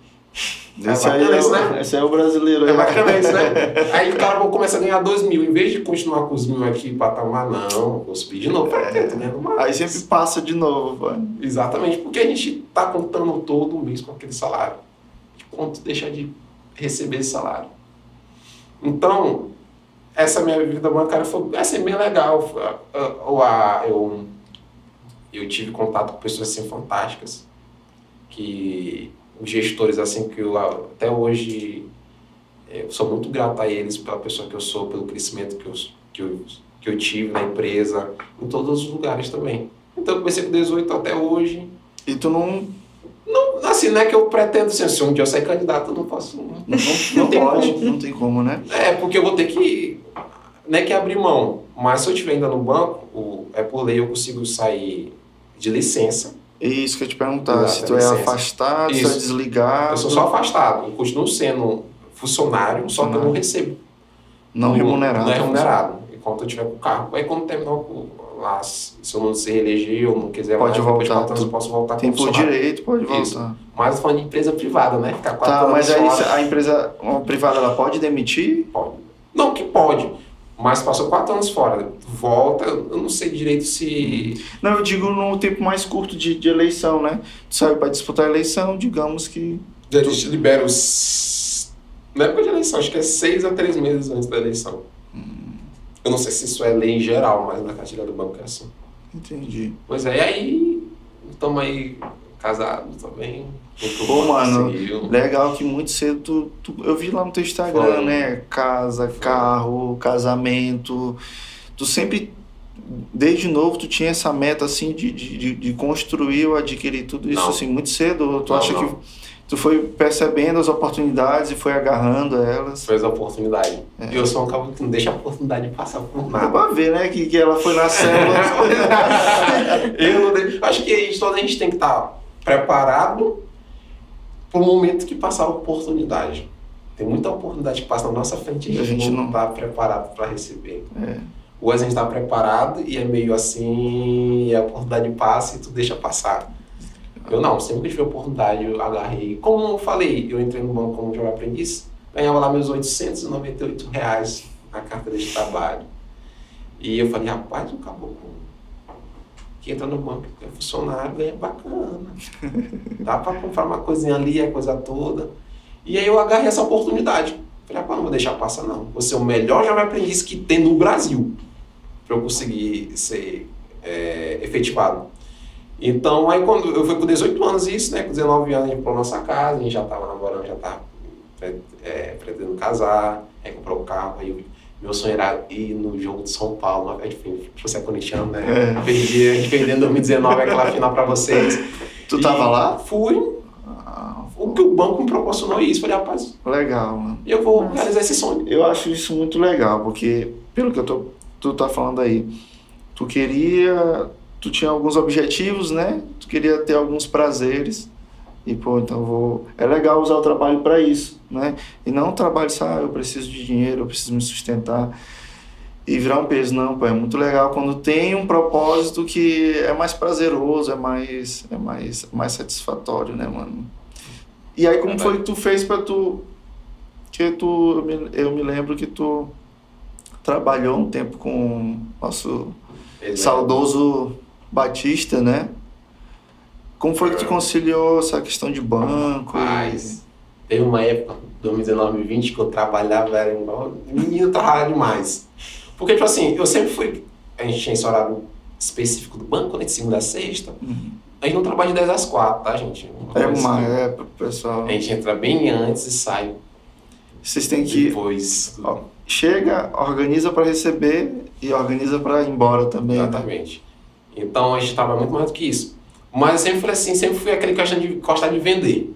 Esse, É aí bacana é, isso, o- né? esse aí é o brasileiro. É bacana isso, né? (laughs) Aí o cara começa a ganhar dois mil. Em vez de continuar com os mil aqui, patamar, não, vou subir de novo para ter, tá mais. Aí sempre passa de novo. Exatamente, porque a gente tá contando todo mês com aquele salário. De quanto deixa de receber esse salário. Então, essa minha vida bancária foi assim, bem legal. Ah, Eu, eu tive contato com pessoas assim fantásticas, que os gestores assim que eu até hoje eu sou muito grato a eles pela pessoa que eu sou, pelo crescimento que eu, que eu, que eu tive na empresa, em todos os lugares também. Então eu comecei com 18 até hoje. E tu não, Não, assim, não é que eu pretendo ser, se um dia eu sair candidato, eu não posso. Não, (laughs) não, não tem pode, como. não tem como, né? É, porque eu vou ter que. Não é que abrir mão, mas se eu estiver ainda no banco, o, é por lei eu consigo sair de licença. É isso que eu te perguntar. Exato, se tu é licença. afastado, se é Isso. desligado. Eu sou só afastado, eu continuo sendo funcionário, só que eu não recebo. Não remunerado. Não é remunerado. Enquanto eu tiver com o carro. Aí quando terminar o lá, se eu não se reeleger ou não quiser Pode mais, depois de voltar, anos, tu eu posso voltar Tem por direito, pode Isso. voltar. Mas eu tô falando de empresa privada, né? Ficar quatro Tá, mas aí a empresa privada ela pode demitir? Pode. Não, que pode. Mas passou quatro anos fora. Volta, eu não sei direito se. Não, eu digo num tempo mais curto de, de eleição, né? Tu saiu para disputar a eleição, digamos que. Eles liberam os. Na época de eleição, acho que é seis a três meses antes da eleição. Eu não sei se isso é lei em geral, mas na cartilha do banco é assim. Entendi. Pois é, e aí estamos aí casados também. Muito Pô, bom, mano, conseguiu. Legal que muito cedo tu, tu- eu vi lá no teu Instagram, Foi. né? Casa, carro, casamento. Tu sempre, desde novo, tu tinha essa meta assim de, de, de- construir ou adquirir tudo isso Não. assim muito cedo. Tu Não, acha não. que tu foi percebendo as oportunidades e foi agarrando elas? Fez a oportunidade. É. E eu sou um cara que não deixa a oportunidade passar por Dá nada. pra ver, né? Que, que ela foi nascendo. (laughs) eu não de- acho que toda a gente tem que estar preparado para o momento que passar a oportunidade. Tem muita oportunidade que passa na nossa frente e a gente, não está preparado para receber. É. Ou a gente está preparado e é meio assim, e a oportunidade passa e tu deixa passar. Eu não, sempre que tive oportunidade eu agarrei. Como eu falei, eu entrei no banco como jovem aprendiz, ganhava lá meus 898 reais na carteira de trabalho. E eu falei, rapaz, o caboclo que entra no banco, é funcionário, ganha bacana. Dá para comprar uma coisinha ali, a coisa toda. E aí eu agarrei essa oportunidade. Falei, rapaz, não vou deixar passar não. Vou ser o melhor jovem aprendiz que tem no Brasil para eu conseguir ser é, efetivado. Então, aí quando eu fui com 18 anos isso, né? Com 19 anos a gente comprou nossa casa, a gente já estava namorando, já estava é, pretendendo casar, aí comprou o carro, aí eu meu sonho era ir no jogo de São Paulo, enfim, você é corintiano, né? É. Perdi, a gente perdeu em 2019 aquela final para vocês. Tu tava lá? Fui. Ah, o que o banco me proporcionou isso, falei, rapaz. Legal, mano. E eu vou realizar esse sonho. Eu acho isso muito legal, porque pelo que eu tô, tu tá falando aí, tu queria, tu tinha alguns objetivos, né? Tu queria ter alguns prazeres e, pô, então vou. É legal usar o trabalho para isso, né? E não o trabalho só, ah, eu preciso de dinheiro, eu preciso me sustentar e virar um peso. Não, pô, é muito legal quando tem um propósito que é mais prazeroso, é mais, é mais, mais satisfatório, né, mano? E aí, como foi que tu fez para tu. Que tu. Eu me, eu me lembro que tu trabalhou um tempo com o nosso Exato. saudoso Batista, né? Como foi que tu conciliou essa questão de banco? Mas teve uma época, 2019, 2020, que eu trabalhava, era igual menino trabalhava demais. Porque, tipo assim, eu sempre fui. A gente tinha esse horário específico do banco, né? De segunda a sexta. Uhum. A gente não trabalha de 10 às 4, tá, gente? é uma, é, pessoal. A gente entra bem antes e sai. Vocês têm que. Depois. Ó, chega, organiza para receber e organiza para ir embora também. Né? Exatamente. Né? Então a gente trabalha muito mais do que isso. Mas eu sempre fui assim, sempre fui aquele questão de gostar de vender.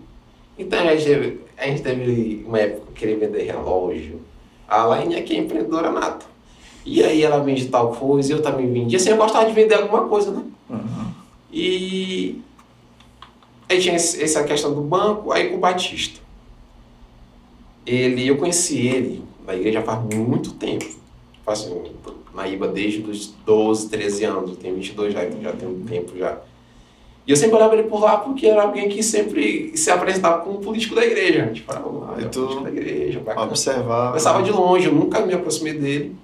Então a gente, a gente teve uma época que queria vender relógio. A Laine aqui é empreendedora nata. E aí ela vende tal coisa, eu também vendi. Assim, eu gostava de vender alguma coisa, né? Uhum. E aí tinha essa questão do banco, aí com o Batista. Ele, eu conheci ele na igreja faz muito tempo. Faz assim, na IBA desde os 12, 13 anos. Eu tenho 22 já, então já tem um tempo já. E eu sempre olhava ele por lá porque era alguém que sempre se apresentava como político da igreja. Tipo, ah, é político da igreja, bacana. Observava. Começava de longe, eu nunca me aproximei dele.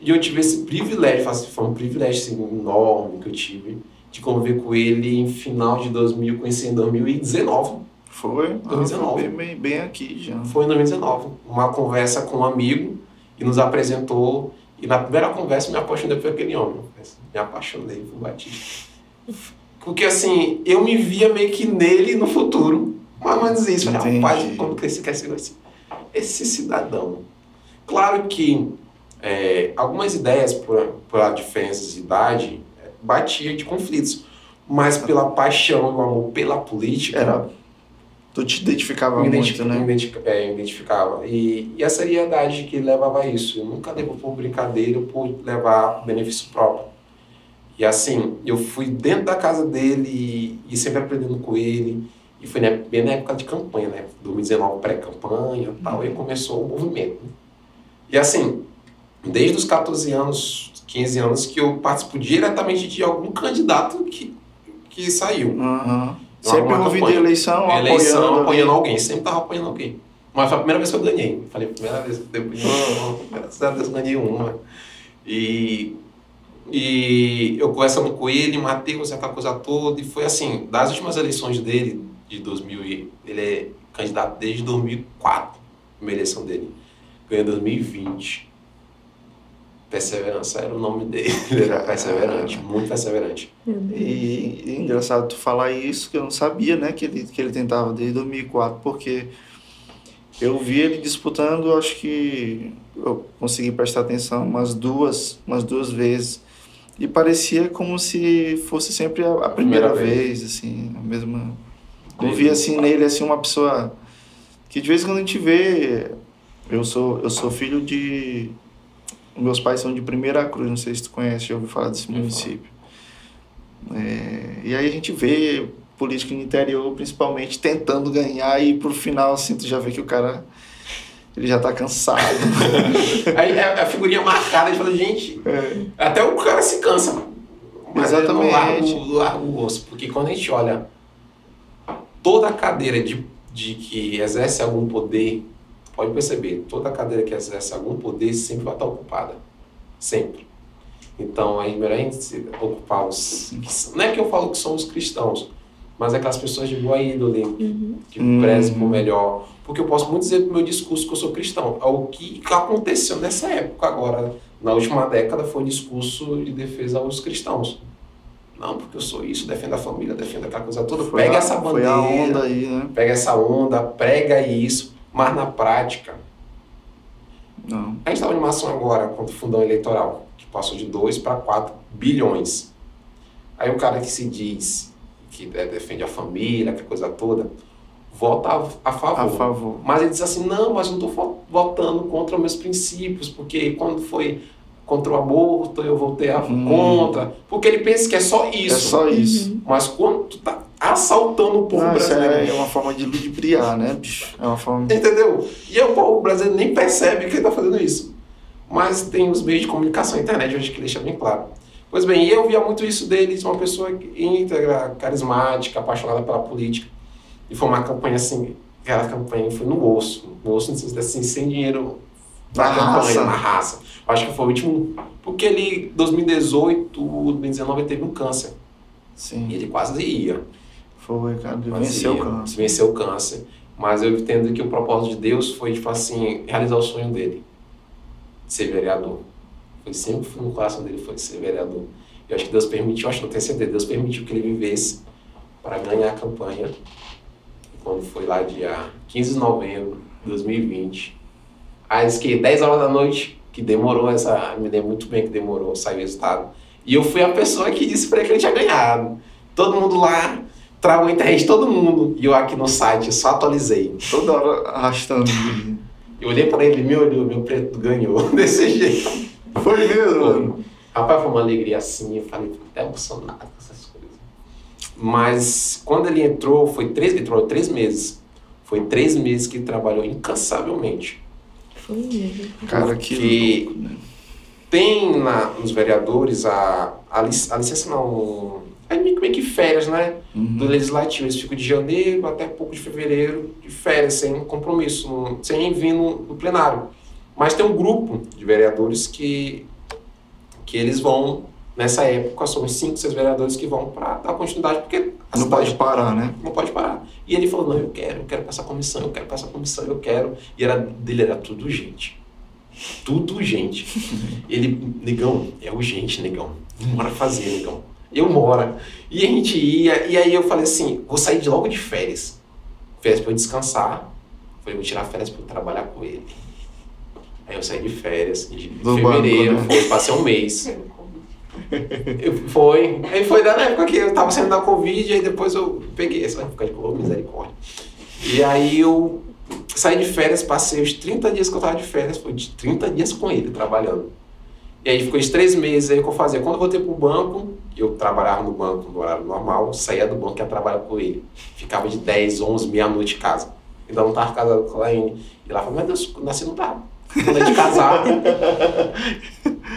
E eu tive esse privilégio, foi um privilégio assim, enorme que eu tive de conviver com ele em final de 2000, conheci em 2019. Foi? 2019. Ah, foi bem, bem aqui já. Foi em 2019. Uma conversa com um amigo que nos apresentou. E na primeira conversa me apaixonei por aquele homem. Me apaixonei por Batista. Porque assim, eu me via meio que nele no futuro. Mais ou menos isso. Falei, rapaz, quando crescer, quer ser esse, esse cidadão. Claro que é, algumas ideias por, pela diferença de idade é, batia de conflitos. Mas pela paixão e o amor pela política. Era. Tu te identificava me muito, né? Me identificava, é, identificava. E, e a seriedade que levava a isso. Eu nunca devo por brincadeira por levar benefício próprio. E assim, eu fui dentro da casa dele e, e sempre aprendendo com ele. E foi né, bem na época de campanha, né? 2019, pré-campanha e tal, e começou o movimento. Né? E assim, desde os 14 anos, 15 anos, que eu participo diretamente de algum candidato que, que saiu. Uhum. Sempre ouvi de eleição, eleição apoiando, apoiando alguém. Sempre estava apoiando alguém. Mas foi a primeira vez que eu ganhei. Falei, primeira vez que eu ganhei uma. E e eu conversando com ele, Matheus, aquela coisa toda, e foi assim, das últimas eleições dele, de 2000, ele é candidato desde 2004, uma eleição dele. Ganhou em 2020. Perseverança era o nome dele, (laughs) ele era perseverante, muito perseverante. E, e engraçado tu falar isso, que eu não sabia, né, que ele, que ele tentava desde 2004, porque eu vi ele disputando, acho que eu consegui prestar atenção umas duas, umas duas vezes e parecia como se fosse sempre a, a primeira, primeira vez, vez, assim, a mesma. Eu via assim nele assim uma pessoa que de vez em quando a gente vê, eu sou eu sou filho de meus pais são de Primeira Cruz, não sei se tu conhece, já ouviu falar desse município. É, e aí a gente vê político no interior, principalmente tentando ganhar e por final assim tu já vê que o cara ele já tá cansado. (laughs) Aí é a figurinha marcada, a gente fala, gente, é. até o cara se cansa. Mas Exatamente. Larga, larga o osso, porque quando a gente olha toda a cadeira de, de que exerce algum poder, pode perceber, toda cadeira que exerce algum poder sempre vai estar ocupada. Sempre. Então é melhor a gente se ocupar os. Não é que eu falo que são os cristãos, mas aquelas pessoas de boa índole, Uhum. que prezem por melhor. Porque eu posso muito dizer no meu discurso que eu sou cristão. É o que aconteceu nessa época agora. Na última década foi o discurso de defesa aos cristãos. Não, porque eu sou isso, defendo a família, defendo aquela coisa toda. Foi pega a- essa bandeira, onda aí, né? pega essa onda, prega isso, mas na prática, Não. a gente está numa ação agora contra o fundão eleitoral, que passou de 2 para 4 bilhões. Aí o cara que se diz que é, defende a família, que coisa toda, vota a, a favor. A favor. Mas ele diz assim, não, mas eu não estou votando contra meus princípios, porque quando foi contra o aborto, eu votei a Hum. contra. Porque ele pensa que é só isso. É só isso. Mas quando tu tá assaltando o povo isso brasileiro, é uma forma de ludibriar, né, bicho? É uma forma. Entendeu? E o povo brasileiro nem percebe que ele está fazendo isso. Mas tem os meios de comunicação, a internet, hoje que deixa bem claro. Pois bem, e eu via muito isso deles, uma pessoa íntegra, carismática, apaixonada pela política. E foi uma campanha assim, aquela campanha foi no osso, no osso, assim, sem dinheiro Na campanha, na raça. Acho que foi o último, porque ele, 2018, 2019, ele teve um câncer. E Sim. ele quase ia. Foi, cara. Ele venceu o ia, câncer. Venceu o câncer. Mas eu entendo que o propósito de Deus foi, tipo assim, realizar o sonho dele. Ser vereador. Foi sempre no coração dele, foi ser vereador. Eu acho que Deus permitiu, acho que não tenho certeza, Deus permitiu que ele vivesse para ganhar a campanha. Quando foi lá dia 15 de novembro de 2020, às que 10 horas da noite, que demorou essa, me lembro muito bem que demorou, saiu o resultado. E eu fui a pessoa que disse para ele que ele tinha ganhado. Todo mundo lá, travou a internet, todo mundo. E eu aqui no site, eu só atualizei. Toda hora arrastando. Eu olhei para ele, me olhou, meu preto ganhou. (laughs) Desse jeito. Foi mesmo, mano. Rapaz, foi uma alegria assim. Eu falei, até emocionado com essas. Mas quando ele entrou, foi três, ele entrou três meses. Foi três meses que ele trabalhou incansavelmente. Foi mesmo. Cara, que louco, né? Tem na, nos vereadores a, a, lic- a licença não. É meio que- férias, né? do Uhum. legislativo. Eles ficam de janeiro até pouco de fevereiro de férias, sem compromisso, não- sem vir no, no plenário. Mas tem um grupo de vereadores que, que eles vão, nessa época, são 5, 6 vereadores que vão para dar continuidade, porque a Não cidade pode parar, né? não pode parar. E ele falou, não, eu quero, eu quero passar comissão, eu quero passar comissão, eu quero. E era, dele era tudo gente. Tudo gente. (laughs) Ele, negão, é urgente, negão. Bora fazer, negão. Eu moro. E a gente ia, e aí eu falei assim, vou sair de logo de férias. Férias pra eu descansar. Falei, vou tirar férias pra eu trabalhar com ele. Aí eu saí de férias em Do fevereiro, banco, né? foi, passei um mês. (laughs) Foi. Aí foi da época que eu tava saindo da Covid, aí depois eu peguei essa época de cor, misericórdia. E aí eu saí de férias, passei os 30 dias que eu tava de férias, foi de 30 dias com ele, trabalhando. E aí ficou os três meses aí que eu fazia. Quando eu voltei pro banco, eu trabalhava no banco no horário normal, saía do banco e ia trabalhar com ele. Ficava de 10, 11, meia-noite em casa. Ainda não tava casado com a Laine. E ela falou, meu Deus, nasci não tava. Quando é de casar,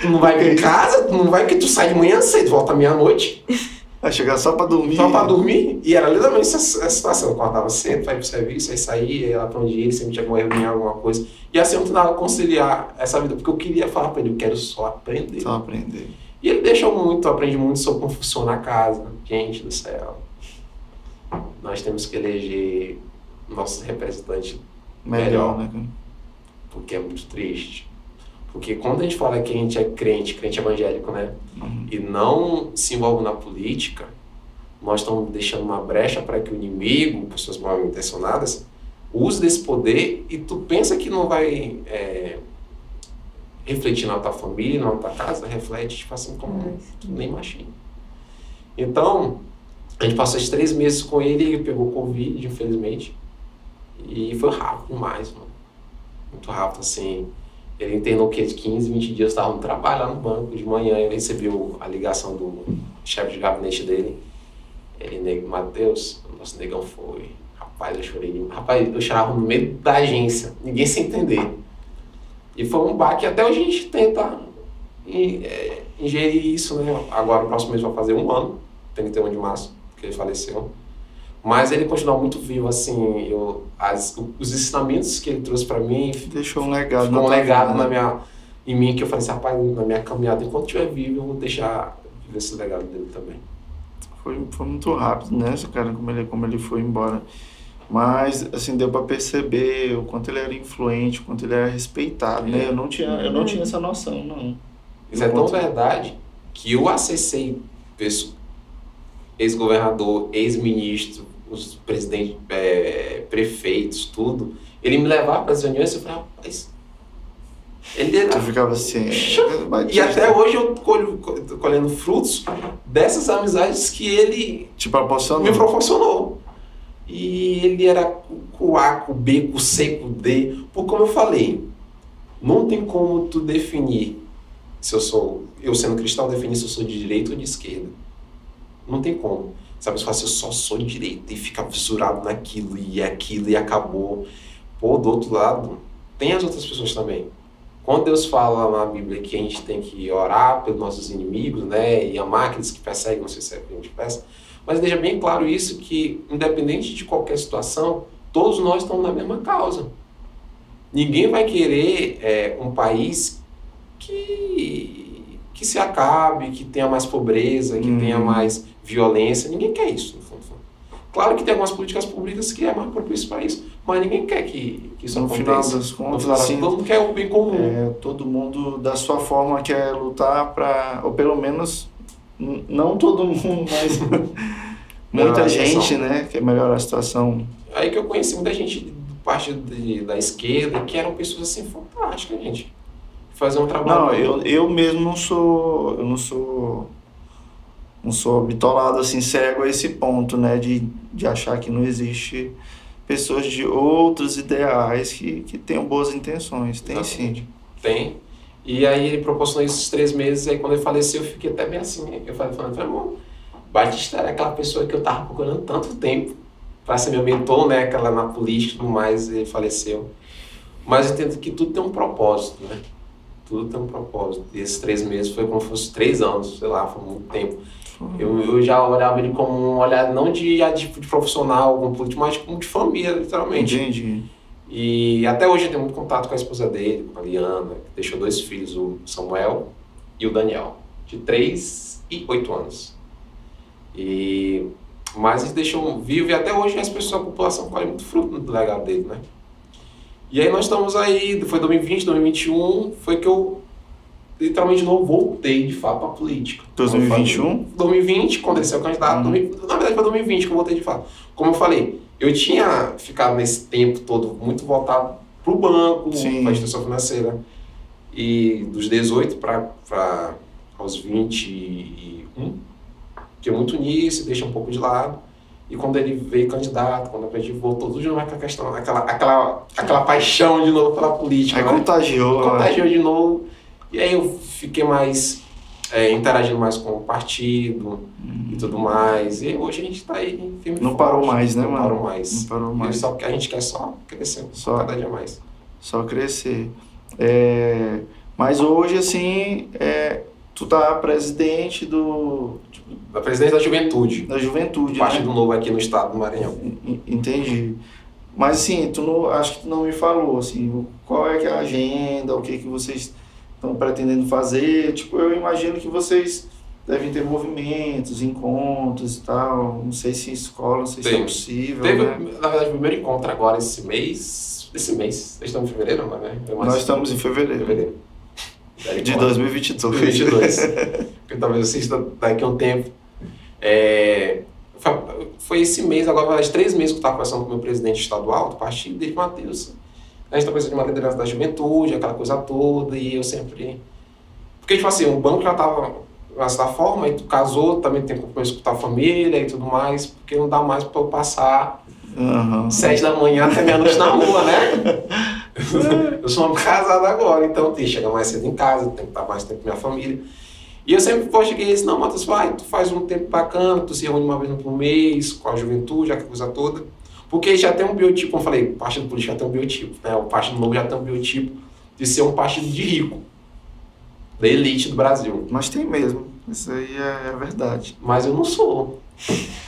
tu não vai vir em casa, tu não vai que tu sai de manhã cedo, volta meia-noite, Vai chegar só pra dormir. só pra dormir. E era literalmente essa, essa situação. Eu acordava cedo, ir pro serviço, aí saía, ia lá pra onde ia, ele sempre tinha alguma reunião, alguma coisa. E assim eu tentava conciliar essa vida, porque eu queria falar pra ele, eu quero só aprender. Só aprender. E ele deixou muito, aprende muito sobre como funciona a casa. Gente do céu. Nós temos que eleger nosso representante Melhor, Melhor. né? cara? Porque é muito triste. Porque quando a gente fala que a gente é crente, crente evangélico, né? Uhum. E não se envolve na política, nós estamos deixando uma brecha para que o inimigo, pessoas mal intencionadas, use desse poder e tu pensa que não vai é, refletir na tua família, na tua casa, reflete, tipo assim, como tu nem imagina. Então, a gente passou esses três meses com ele, ele pegou Covid, infelizmente. E foi rápido demais, mano. Muito rápido, assim. Ele internou que de 15, 20 dias, estava no trabalho lá no banco. De manhã ele recebeu a ligação do chefe de gabinete dele. Ele, nego, Matheus, o nosso negão foi. Rapaz, eu chorei. Rapaz, eu chorava no meio da agência, ninguém sem entender. E foi um baque. Até hoje a gente tenta é, ingerir isso, né? Agora, o próximo mês vai fazer um ano, 31 de março, que ele faleceu. Mas ele continua muito vivo, assim. Eu, as, os ensinamentos que ele trouxe para mim Deixou um legado. ficou um legado vida, na né? minha, em mim que eu falei assim, rapaz, na minha caminhada, enquanto estiver vivo, eu vou deixar viver esse legado dele também. Foi, foi muito rápido, né, esse cara, como ele, como ele foi embora. Mas, assim, deu para perceber o quanto ele era influente, o quanto ele era respeitado, né? Eu não tinha, eu não tinha essa noção, não. Isso é tão verdade que eu acessei ex-governador, ex-ministro, os presidentes, é, prefeitos, tudo. Ele me levava para as reuniões e eu falava, rapaz. Ele era... Tu ficava assim. e até hoje eu colho, colhendo frutos dessas amizades que ele Te proporcionou. me proporcionou. E ele era com A, com B, com C, com D. Porque, como eu falei, não tem como tu definir se eu sou, eu sendo cristão, definir se eu sou de direita ou de esquerda. Não tem como. Sabe, se eu só sou de direita e fica fissurado naquilo e aquilo e acabou. Pô, do outro lado, tem as outras pessoas também. Quando Deus fala na Bíblia que a gente tem que orar pelos nossos inimigos, né, e amar aqueles que perseguem, não sei se é que a gente peça, mas deixa bem claro isso que, independente de qualquer situação, todos nós estamos na mesma causa. Ninguém vai querer é, um país que, que se acabe, que tenha mais pobreza, que tenha uhum. mais violência. Ninguém quer isso, no fundo. Claro que tem algumas políticas públicas que é mais propício para isso, mas ninguém quer que, que isso no aconteça. Final das contas, no final assim, todo mundo quer o bem comum. É, todo mundo, da sua forma, quer lutar para, ou pelo menos não todo mundo, mas (laughs) muita gente, né, quer melhorar a situação. Aí que eu conheci muita gente do partido de, da esquerda que eram pessoas assim fantásticas, gente. Fazer um trabalho. Não, eu, eu mesmo não sou, eu não sou não sou bitolado assim cego a esse ponto, né, de, de achar que não existe pessoas de outros ideais que, que tenham boas intenções. Tem Exatamente. sim. Tem. E aí ele proporcionou esses três meses, aí quando ele faleceu eu fiquei até bem assim. Eu falei, falei irmão, Batista era aquela pessoa que eu tava procurando tanto tempo para ser meu mentor, né, aquela na política e tudo mais, ele faleceu. Mas eu entendo que tudo tem um propósito, né? Tudo tem um propósito. E esses três meses foi como se fosse três anos, sei lá, foi muito tempo. Eu, eu já olhava ele como um olhar não de, de, de profissional, como político, mas como de família, literalmente. Entendi. E até hoje eu tenho muito contato com a esposa dele, com a Liana, que deixou dois filhos, o Samuel e o Daniel, de 3 e 8 anos. E, mas eles deixam vivo e até hoje as pessoas, a população colhe muito fruto do legado dele, né? E aí nós estamos aí, foi 2020, 2021, foi que eu literalmente não voltei de fato à política. 2021? 2020, quando ele saiu candidato. Uhum. Na verdade foi 2020 que eu voltei de fato. Como eu falei, eu tinha ficado nesse tempo todo muito voltado para o banco, para a instituição financeira. E dos 18 para aos 21, que é muito nisso, deixa um pouco de lado. E quando ele veio candidato, quando a gente voltou, tudo de novo aquela questão, aquela, aquela, aquela paixão de novo pela política. Aí né? contagiou. Contagiou de novo. E aí eu fiquei mais é, interagindo mais com o partido uhum. e tudo mais. E hoje a gente está aí firme Não forte, parou mais, né, não mano? Parou mais. Não parou mais. Só, a gente quer só crescer só, cada dia mais. Só crescer. É, mas hoje, assim, é, tu tá presidente do... Da presidente da juventude. Da juventude, Partido né? Novo aqui no estado do Maranhão. Entendi. Mas, assim, tu não, acho que tu não me falou, assim, qual é que é a agenda, o que que vocês estão pretendendo fazer. Tipo, eu imagino que vocês devem ter movimentos, encontros e tal. Não sei se escola, não sei se é possível. Teve, né? na verdade, o primeiro encontro agora esse mês. Esse mês. Estamos em fevereiro, não é? Nós estamos em fevereiro. fevereiro. De 2022. 2022. que talvez assista daqui a um tempo. É, foi esse mês, agora faz três meses que eu estava conversando com o meu presidente estadual do partido, dele, Matheus a gente está precisando de uma liderança da juventude, aquela coisa toda, e eu sempre. Porque, tipo assim, o banco já estava dessa forma, e tu casou, também tem compromisso com a família e tudo mais, porque não dá mais para eu passar uhum. sete da manhã até meia-noite na rua, né? (laughs) eu sou uma casado agora, então tem que chegar mais cedo em casa, tem que estar mais tempo com minha família. E eu sempre posteguei isso, não, Matheus, vai, tu faz um tempo bacana, tu se reúne uma vez no mês com a juventude, aquela coisa toda. Porque já tem um biotipo, como eu falei, o partido político já tem um biotipo, né? o partido novo já tem um biotipo de ser um partido de rico, da elite do Brasil. Mas tem mesmo, isso aí é, é verdade. Mas eu não sou.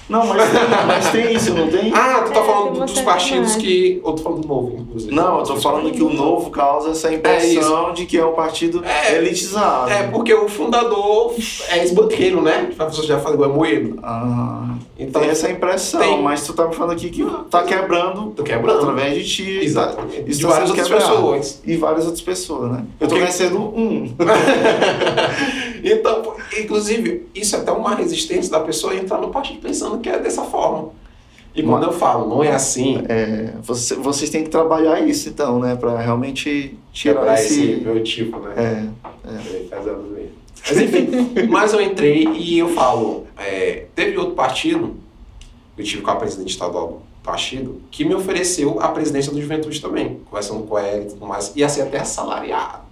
Não, mas tem, mas tem isso, não tem? Ah, tu tá É, falando dos partidos que. Ou tu falando do novo, inclusive. Não, eu tô falando que o novo causa essa impressão de que é um partido É. elitizado. É, porque o fundador é ex-banqueiro, né? A pessoa já fala igual é moído. Ah, Então, tem essa impressão, tem. mas tu tá me falando aqui que tá quebrando Tô quebrando. através de ti. Exatamente. Isso de tá várias outras quebrado. pessoas. E várias outras pessoas, né? Eu tô Porque- conhecendo um. (laughs) então, inclusive, isso é até uma resistência da pessoa entrar no partido pensando que é dessa forma. E quando eu falo, não é assim, É, você- vocês têm que trabalhar isso, então, né? Pra realmente tirar quebrar esse esse. meu tipo, né? É, faz anos mesmo. Mas enfim, (laughs) mas eu entrei e eu falo, é, teve outro partido, eu tive com a presidente estadual do partido, que me ofereceu a presidência do Juventude também, conversando com ela e tudo mais, ia ser até assalariado.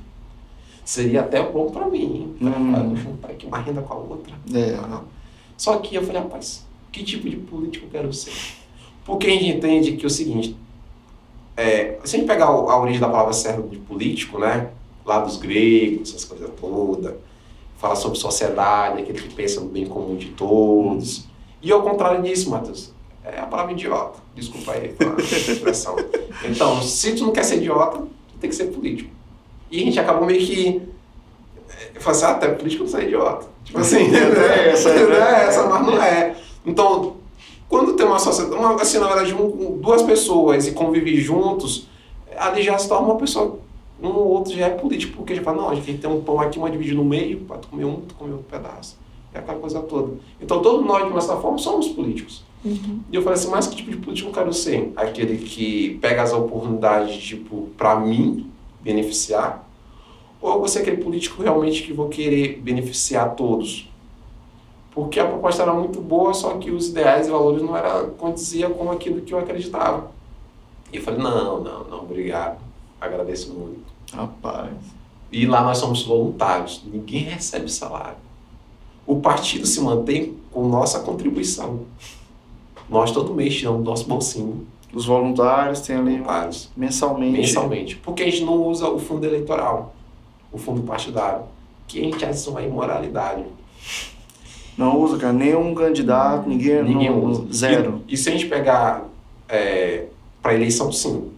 Seria até bom pra mim, hein? Hum. Juntar aqui uma renda com a outra. é. Só que eu falei, rapaz, que tipo de político eu quero ser? Porque a gente entende que é o seguinte, é, se a gente pegar a origem da palavra servo de político, né? Lá dos gregos, essas coisas todas, fala sobre sociedade, aquele que pensa no bem comum de todos. E ao contrário disso, Matheus, é a palavra idiota. Desculpa aí a (laughs) expressão. Então, se tu não quer ser idiota, tu tem que ser político. E a gente acabou meio que. Eu falei assim, ah, até político não é idiota. Tipo (laughs) assim, É essa, não (laughs) né? é essa, mas não é. Então, quando tem uma sociedade, uma, assim, na verdade, um- duas pessoas e conviver juntos, ali já se torna uma pessoa, um ou outro já é político, porque já fala, não, a gente tem um pão aqui, uma dividir no meio, para tu comer um, tu comer outro pedaço. É aquela coisa toda. Então, todos nós, de uma certa forma, somos políticos. Uhum. E eu falei assim, mas que tipo de político eu quero ser? Aquele que pega as oportunidades, tipo, para mim beneficiar? Ou eu vou ser aquele político realmente que vou querer beneficiar todos? Porque a proposta era muito boa, só que os ideais e valores não era condizia com aquilo que eu acreditava. E eu falei, não, não, não, obrigado. Agradeço muito. Rapaz. E lá nós somos voluntários, ninguém recebe salário. O partido se mantém com nossa contribuição. Nós todo mês tiramos do nosso bolsinho, Os voluntários têm ali voluntários, mensalmente. mensalmente. Porque a gente não usa o fundo eleitoral, o fundo partidário, que a gente acha uma imoralidade. Não usa, cara, nenhum candidato, ninguém, Ninguém não, usa. Zero. E, e se a gente pegar é, para eleição, sim.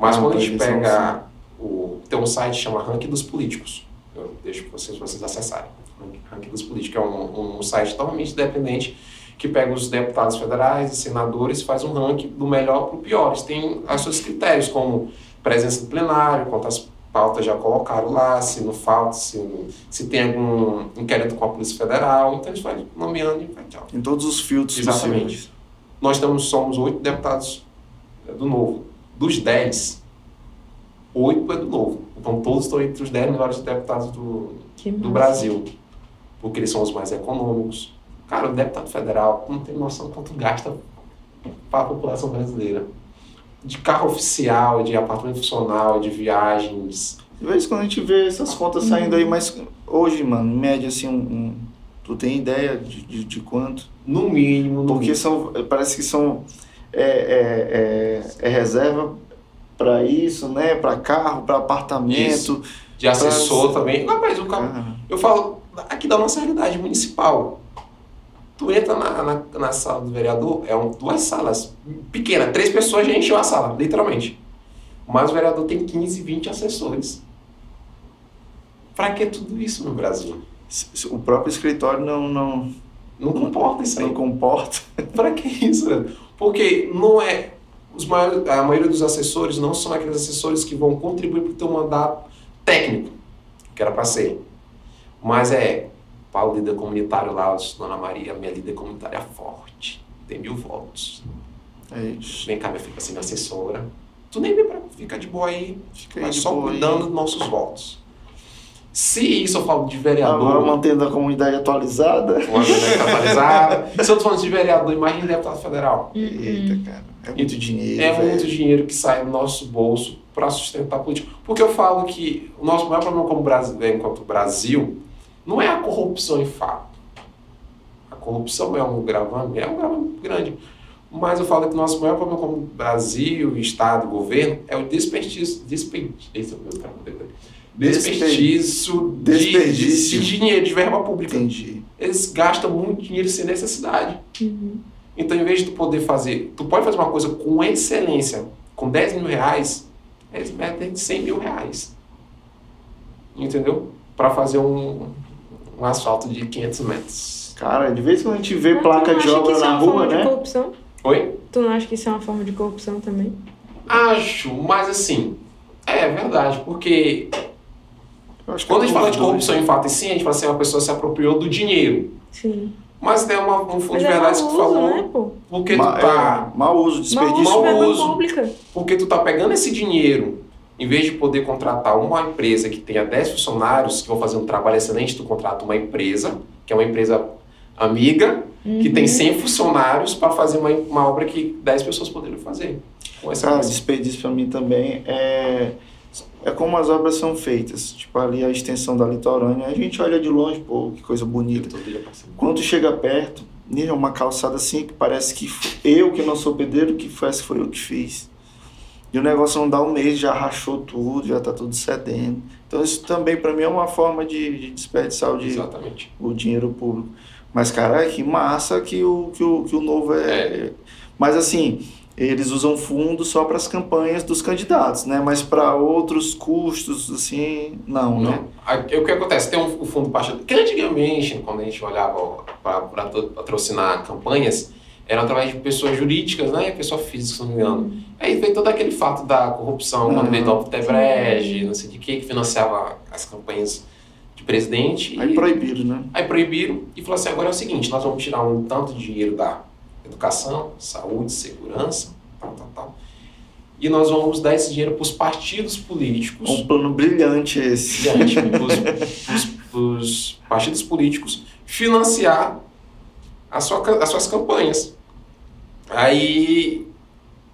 Mas Ah, quando a gente eleição, pega o. Tem um site que chama Ranking dos Políticos. Eu deixo para vocês, vocês acessarem. Ranking- Ranking dos Políticos é um, um site totalmente independente que pega os deputados federais e senadores e faz um ranking do melhor para o pior. Eles têm os seus critérios, como presença no plenário, quantas pautas já colocaram lá, se não falta, se, se tem algum inquérito com a Polícia Federal. Então eles vai nomeando e vai tchau. Em todos os filtros Exatamente. possíveis. Nós temos, somos oito deputados é, do Novo. Dos dez, oito é do Novo. Então todos estão entre os dez melhores deputados do, Que do massa. Brasil. Porque eles são os mais econômicos. Cara, o deputado federal não tem noção quanto gasta para a população brasileira. De carro oficial, de apartamento funcional, de viagens. De vez em quando a gente vê essas contas saindo aí, mas hoje, mano, em média, assim, um, um- tu tem ideia de, de, de quanto? No mínimo, no Porque mínimo. são, parece que são, é, é, é, é reserva para isso, né? Para carro, para apartamento. De assessor também. Rapaz, o cara, Cara, Eu falo aqui da nossa realidade municipal. Tu entra na, na, na sala do vereador, é um, duas salas pequenas, três pessoas já encheu a sala, literalmente. Mas o vereador tem 15, 20 assessores. Pra que tudo isso no Brasil? o próprio escritório não, não, Não comporta isso aí. não comporta. (laughs) Pra que isso? Porque não é. Os maiores, a maioria dos assessores não são aqueles assessores que vão contribuir para o teu mandato técnico, que era para ser. Mas é, para o líder comunitário lá, Dona Maria, minha líder comunitária é forte, tem mil votos. É isso. Vem cá, minha filha, assim, minha assessora. Tu nem vem pra ficar de boa aí, Fica aí só aí. cuidando dos nossos votos. Se isso eu falo de Agora vereador, mantendo a comunidade atualizada. atualizada. Se eu tô falando de vereador, imagine deputado federal. Uhum. Eita, cara. É muito dinheiro. É velho. muito dinheiro que sai do nosso bolso para sustentar a política. Porque eu falo que o nosso maior problema como Brasil, enquanto Brasil não é a corrupção em fato. A corrupção é um gravame, é um gravame grande. Mas eu falo que o nosso maior problema como Brasil, Estado, governo é o desperdício. Desperdício. Esse é o meu termo dele. Desperdício, de- Desperdício. De, de dinheiro, de verba pública. Entendi. Eles gastam muito dinheiro sem necessidade. Uhum. Então, em vez de tu poder fazer, tu pode fazer uma coisa com excelência, com 10 mil reais, eles metem 100 mil reais. Entendeu? Para fazer um, um asfalto de 500 metros. Cara, de vez em quando a gente vê Mas placa tu de obra isso é na uma forma rua, de né? corrupção? Oi? Tu não acha que isso é uma forma de corrupção também? Acho, mas assim, é verdade, porque Eu acho que quando a é gente fala de corrupção em fato e sim, a gente fala assim, uma pessoa se apropriou do dinheiro. Sim. Mas tem uma, um fundo Mas de é verdade mau que tu falou, né, pô? porque tu Ma- tá... é, mau uso, desperdício. Mau uso de mau uso. pública. Porque tu tá pegando esse dinheiro, em vez de poder contratar uma empresa que tenha 10 funcionários que vão fazer um trabalho excelente, tu contrata uma empresa, que é uma empresa amiga, que tem 100 funcionários para fazer uma, uma obra que 10 pessoas poderiam fazer. Com Cara, desperdício pra mim também é, é como as obras são feitas. Tipo, ali a extensão da litorânea, a gente olha de longe, pô, que coisa bonita. Quando tu chega perto, é uma calçada assim que parece que eu, que não sou pedreiro, que foi, foi eu que fiz. E o negócio não dá um mês, já rachou tudo, já tá tudo cedendo. Então isso também pra mim é uma forma de, de desperdiçar o, Exatamente. o dinheiro público. Mas, caralho, que massa que o, que o, que o novo é. É. Mas assim, eles usam fundo só para as campanhas dos candidatos, né? Mas para outros custos, assim, não, né? Não. Aí, O que acontece? Tem um, o fundo partidário. Que antigamente, quando a gente olhava para patrocinar campanhas, era através de pessoas jurídicas, né? Pessoa física, se não me engano. Aí veio todo aquele fato da corrupção, quando Uhum. veio o Tebreche, não sei de que, que financiava as campanhas de presidente. Aí e- proibiram, né? Aí proibiram e falou assim: agora é o seguinte, nós vamos tirar um tanto de dinheiro da educação, saúde, segurança, tal, tal, tal. E nós vamos dar esse dinheiro para os partidos políticos, Um plano brilhante esse. diante dos (laughs) partidos políticos, financiar a sua, as suas campanhas. Aí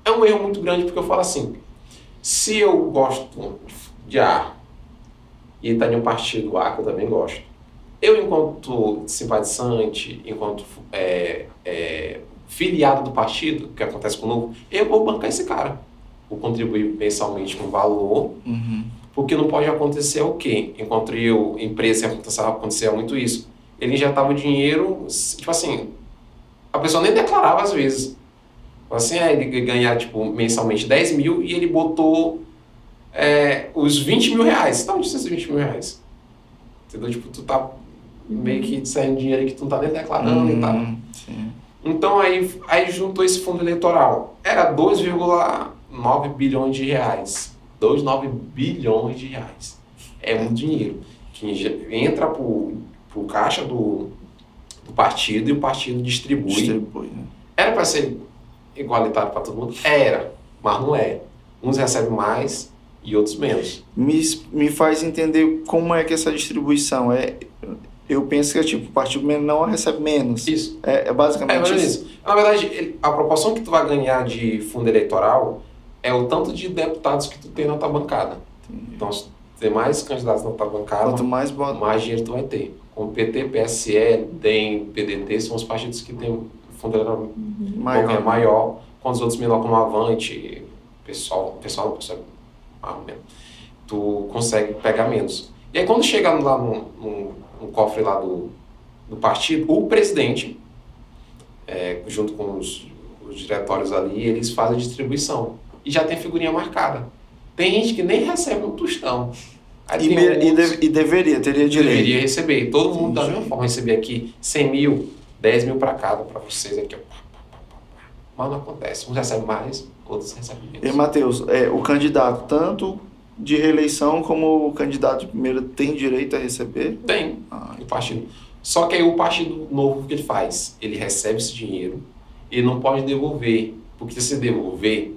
é um erro muito grande porque eu falo assim: se eu gosto de A e está de um partido A que eu também gosto, eu, enquanto simpatizante, enquanto é, é, filiado do partido, que acontece com o novo, eu vou bancar esse cara. Vou contribuir mensalmente com valor Uhum. porque não pode acontecer o quê? Enquanto eu, empresa, acontecia muito isso. Ele injetava o dinheiro, tipo assim, a pessoa nem declarava às vezes. Assim, é, ele ganhar, tipo, mensalmente 10 mil e ele botou é, os 20 mil reais. Tá onde esses 20 mil reais? Entendeu? Tipo, tu tá meio que saindo dinheiro que tu não tá nem declarando e tal. Hum, sim. Então aí, aí juntou esse fundo eleitoral. Era 2,9 bilhões de reais. 2,9 bilhões de reais. É muito dinheiro. Que entra pro, pro caixa do, do partido e o partido distribui. Distribui, né? Era para ser igualitário para todo mundo? Era, mas não é. Uns recebem mais e outros menos. Me, me faz entender como é que essa distribuição é. Eu penso que é tipo, o partido menor recebe menos. Isso. É, é É basicamente ou menos isso. isso. Na verdade, a proporção que tu vai ganhar de fundo eleitoral é o tanto de deputados que tu tem na tua bancada. Então, se tem mais candidatos na tua bancada, Quanto mais bota. mais dinheiro tu vai ter. Como PT, PSL, DEM, PDT são os partidos que têm fundo eleitoral Maior. maior, maior com os outros menor como Avante, pessoal, pessoal, pessoal mais ou menos. Tu consegue pegar menos. E aí quando chega lá no, no, no cofre lá do, do partido, o presidente, é, junto com os, os diretórios ali, eles fazem a distribuição. E já tem figurinha marcada. Tem gente que nem recebe um tostão. E, e, deve- e deveria, teria direito. Deveria receber. Todo mundo da mesma forma receber aqui 100 mil, 10 mil para cada, para vocês aqui. Ó. Mas não acontece. Uns recebem mais, outros recebem E, menos. Matheus, é, o candidato, tanto de reeleição como o candidato de primeira, tem direito a receber? Tem Ah, o partido. Só que aí o partido novo, o que ele faz? Ele recebe esse dinheiro e não pode devolver. Porque se devolver,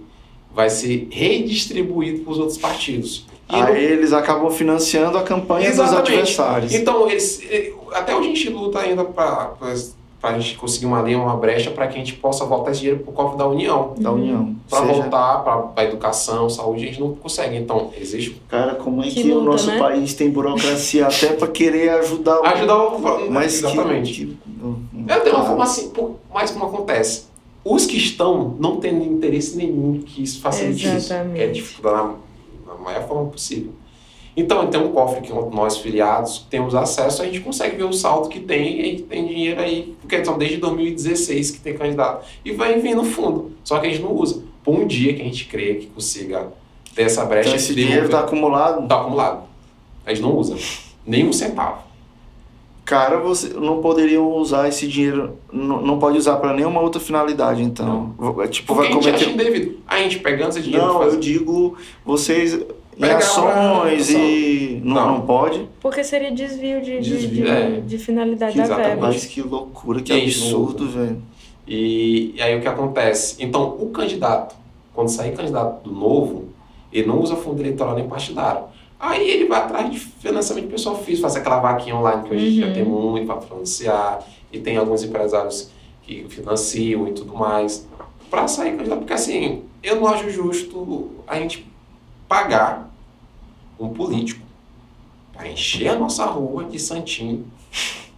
vai ser redistribuído para os outros partidos. E Aí eles acabam financiando a campanha Exatamente. dos adversários. Então, eles, até hoje a gente luta ainda para a gente conseguir uma linha, uma brecha para que a gente possa voltar esse dinheiro para o cofre da União. Da União. Para Seja- voltar para a educação, saúde, a gente não consegue. Então, existe. Cara, como é que, Que o luta, nosso né? país tem burocracia até para querer ajudar o. Ajudar o. Mas Exatamente. Que, que, É, uma forma assim, pô, mas como acontece? Os que estão não tendo interesse nenhum que isso facilite isso. Exatamente. É dificuldade na maior forma possível. Então, tem um cofre que nós, filiados, temos acesso, a gente consegue ver o saldo que tem e a gente tem dinheiro aí, porque são desde 2016 que tem candidato. E vai vir no fundo, só que a gente não usa. Por um dia que a gente crê que consiga ter essa brecha... Então esse dinheiro está acumulado? Está acumulado. A gente não usa, nem um centavo. Cara, você não poderia usar esse dinheiro, não, não pode usar para nenhuma outra finalidade, então. Não. É, tipo, Porque vai cometer... a gente acha indevido. A gente pegando esse dinheiro... Não, eu digo, vocês em ações e não, não, não pode. Porque seria desvio de, desvio, de, é. de finalidade da verba. Mas que loucura, que absurdo, velho. E, e, aí o que acontece? Então, o candidato, quando sair candidato do novo, ele não usa fundo eleitoral nem partidário. Aí ele vai atrás de financiamento de pessoa física, faz aquela vaquinha online que hoje uhum. já tem muito para financiar, e tem alguns empresários que financiam e tudo mais, para sair candidato. Porque assim, eu não acho justo a gente pagar um político para encher a nossa rua de santinho,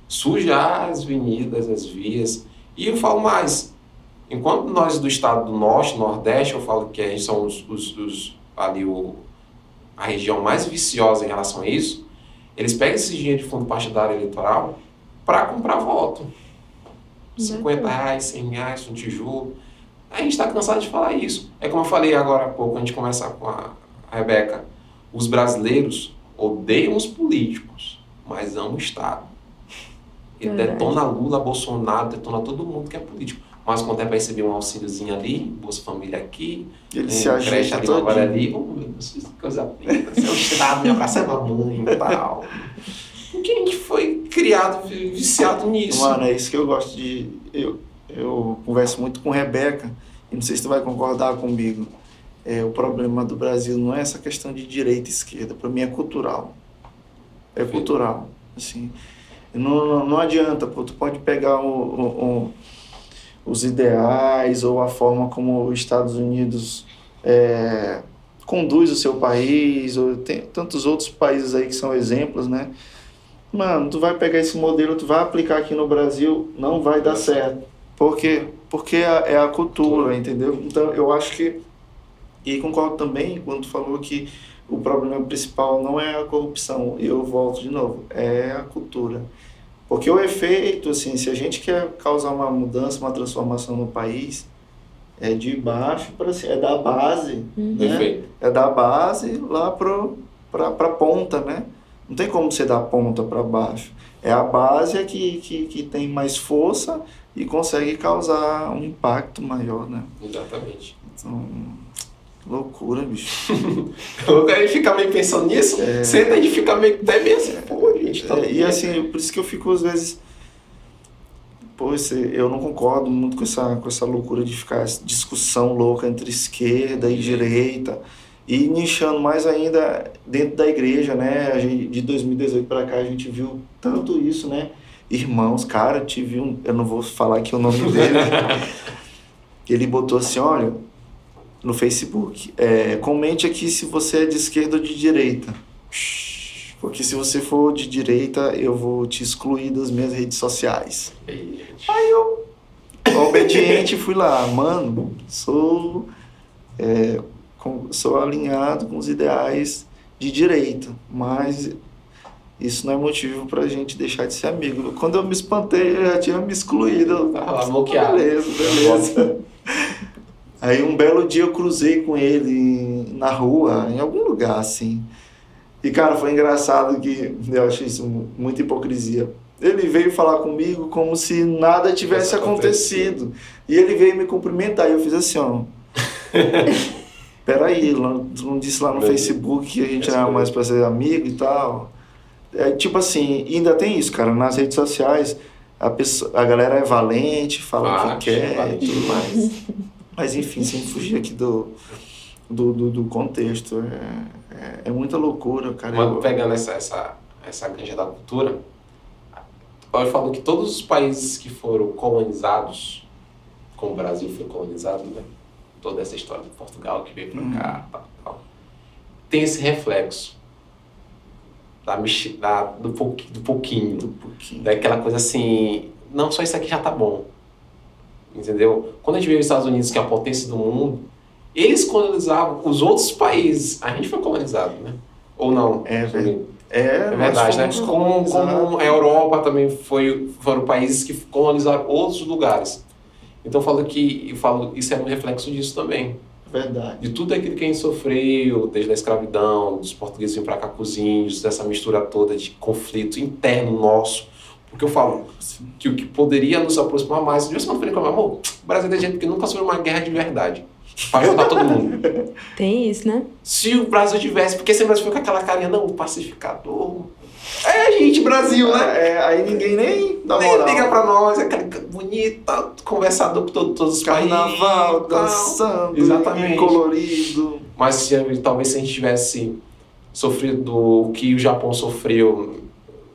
sujar as avenidas, as vias. E eu falo mais, enquanto nós do estado do norte, nordeste, eu falo que a gente são os, os, os ali o, a região mais viciosa em relação a isso, eles pegam esse dinheiro de fundo partidário eleitoral para comprar voto. 50 reais, 100 reais, um tijolo. A gente está cansado de falar isso. É como eu falei agora há pouco, a gente começa com a Rebeca. Os brasileiros odeiam os políticos, mas amam o Estado. E detona Lula, Bolsonaro, detona todo mundo que é político. Mas quando é para receber um auxíliozinho ali, Bolsa Família aqui, ele um se creche ali, uma ali, oh, Deus, coisa linda, é o Estado, me abraçar a mãe e tal. Porque a gente foi criado, viciado nisso. Mano, é isso que eu gosto de. Eu, eu converso muito com Rebeca, e não sei se tu vai concordar comigo. É, o problema do Brasil não é essa questão de direita e esquerda, para mim é cultural. É cultural. Assim, não, não, não adianta, pô, tu pode pegar o, o, o, os ideais ou a forma como os Estados Unidos é, conduz o seu país, ou tem tantos outros países aí que são exemplos, né? Mano, tu vai pegar esse modelo, tu vai aplicar aqui no Brasil, não vai dar certo. Por quê? Porque é, é a cultura, entendeu? Então eu acho que e concordo também quando tu falou que o problema principal não é a corrupção, eu volto de novo, é a cultura. Porque o efeito, assim, se a gente quer causar uma mudança, uma transformação no país, é de baixo para cima, é da base, uhum. né? É da base lá para a ponta, né? Não tem como você dar ponta para baixo. É a base é que, que, que tem mais força e consegue causar um impacto maior, né? Exatamente. Então, Loucura, bicho. a gente fica meio pensando nisso, é... senta e fica meio até meio assim, pô, gente. Tá é, e assim, por isso que eu fico às vezes. Pô, eu não concordo muito com essa, com essa loucura de ficar essa discussão louca entre esquerda e direita. E nichando mais ainda dentro da igreja, né? A gente, de 2018 para cá a gente viu tanto isso, né? Irmãos, cara, tive um. Eu não vou falar aqui o nome dele. (laughs) ele botou assim: olha no Facebook. É, comente aqui se você é de esquerda ou de direita. Porque se você for de direita, eu vou te excluir das minhas redes sociais. Aí eu, obediente, fui lá. Mano, sou, é, com, sou alinhado com os ideais de direita. Mas isso não é motivo pra gente deixar de ser amigo. Quando eu me espantei, eu já tinha me excluído. Ah, bloqueado. Beleza, beleza. (laughs) Aí um belo dia eu cruzei com ele na rua, em algum lugar assim. E cara, foi engraçado que eu achei isso muita hipocrisia. Ele veio falar comigo como se nada tivesse acontecido. E ele veio me cumprimentar e eu fiz assim, ó. (laughs) Peraí, tu não disse lá no Facebook que a gente era mais pra ser amigo e tal. É, tipo assim, ainda tem isso, cara. Nas redes sociais, a, pessoa, a galera é valente, fala o que quer e tudo mais. Mas enfim, sem fugir aqui do, do, do, do contexto. É, é, é, muita loucura, cara. Mas pegando essa, essa, essa ganja da cultura, eu falo que todos os países que foram colonizados, como o Brasil foi colonizado, né? Toda essa história de Portugal que veio para uhum. cá, tal, tal, tem esse reflexo da, da, do, pouquinho, do pouquinho, do pouquinho, daquela coisa assim, não só isso aqui já tá bom, entendeu? Quando a gente vê os Estados Unidos, que é a potência do mundo, eles colonizavam os outros países. A gente foi colonizado, né? Ou não? É, velho. É, É verdade, né? Como, como a Europa também foi, foram países que colonizaram outros lugares. Então eu falo que eu falo, isso é um reflexo disso também. Verdade. De tudo aquilo que a gente sofreu, desde a escravidão, dos portugueses virem para cá com os índios, dessa mistura toda de conflito interno nosso. Porque eu falo que o que poderia nos aproximar mais, de vez em quando eu falei com meu amor, o Brasil é gente que nunca sofreu uma guerra de verdade. Pra ajudar todo mundo. (laughs) Tem isso, né? Se o Brasil tivesse, porque se o Brasil foi com aquela carinha, não, o pacificador. É a gente, Brasil, né? É, aí ninguém nem dá Nem moral. liga pra nós, aquele bonito, conversador com todo- todos os Carnaval, países. dançando, Exatamente. colorido. Mas se, talvez se a gente tivesse sofrido o que o Japão sofreu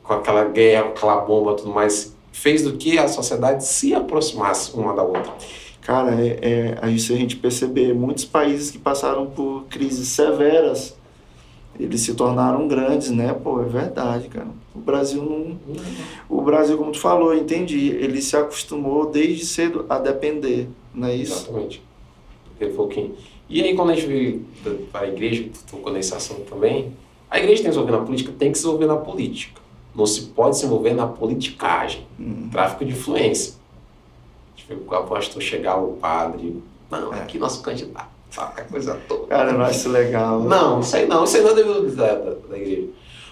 com aquela guerra, aquela bomba tudo mais, fez do que a sociedade se aproximasse uma da outra. Cara, é, é, se a gente perceber, muitos países que passaram por crises severas, eles se tornaram grandes, né? Pô, é verdade, cara. O Brasil não... O Brasil, como tu falou, entendi, ele se acostumou desde cedo a depender, não é isso? Exatamente. Aquele pouquinho. E aí, quando a gente veio para a igreja, tocou nesse assunto também, a igreja tem que se envolver na política, tem que se envolver na política. Não se pode se envolver na politicagem, Hum. tráfico de influência. A gente vê o pastor chegar, o padre, não, É. aqui nosso candidato, sabe, a coisa toda. Cara, não acho legal. Não, isso aí não, isso aí não é devido da, da, da igreja.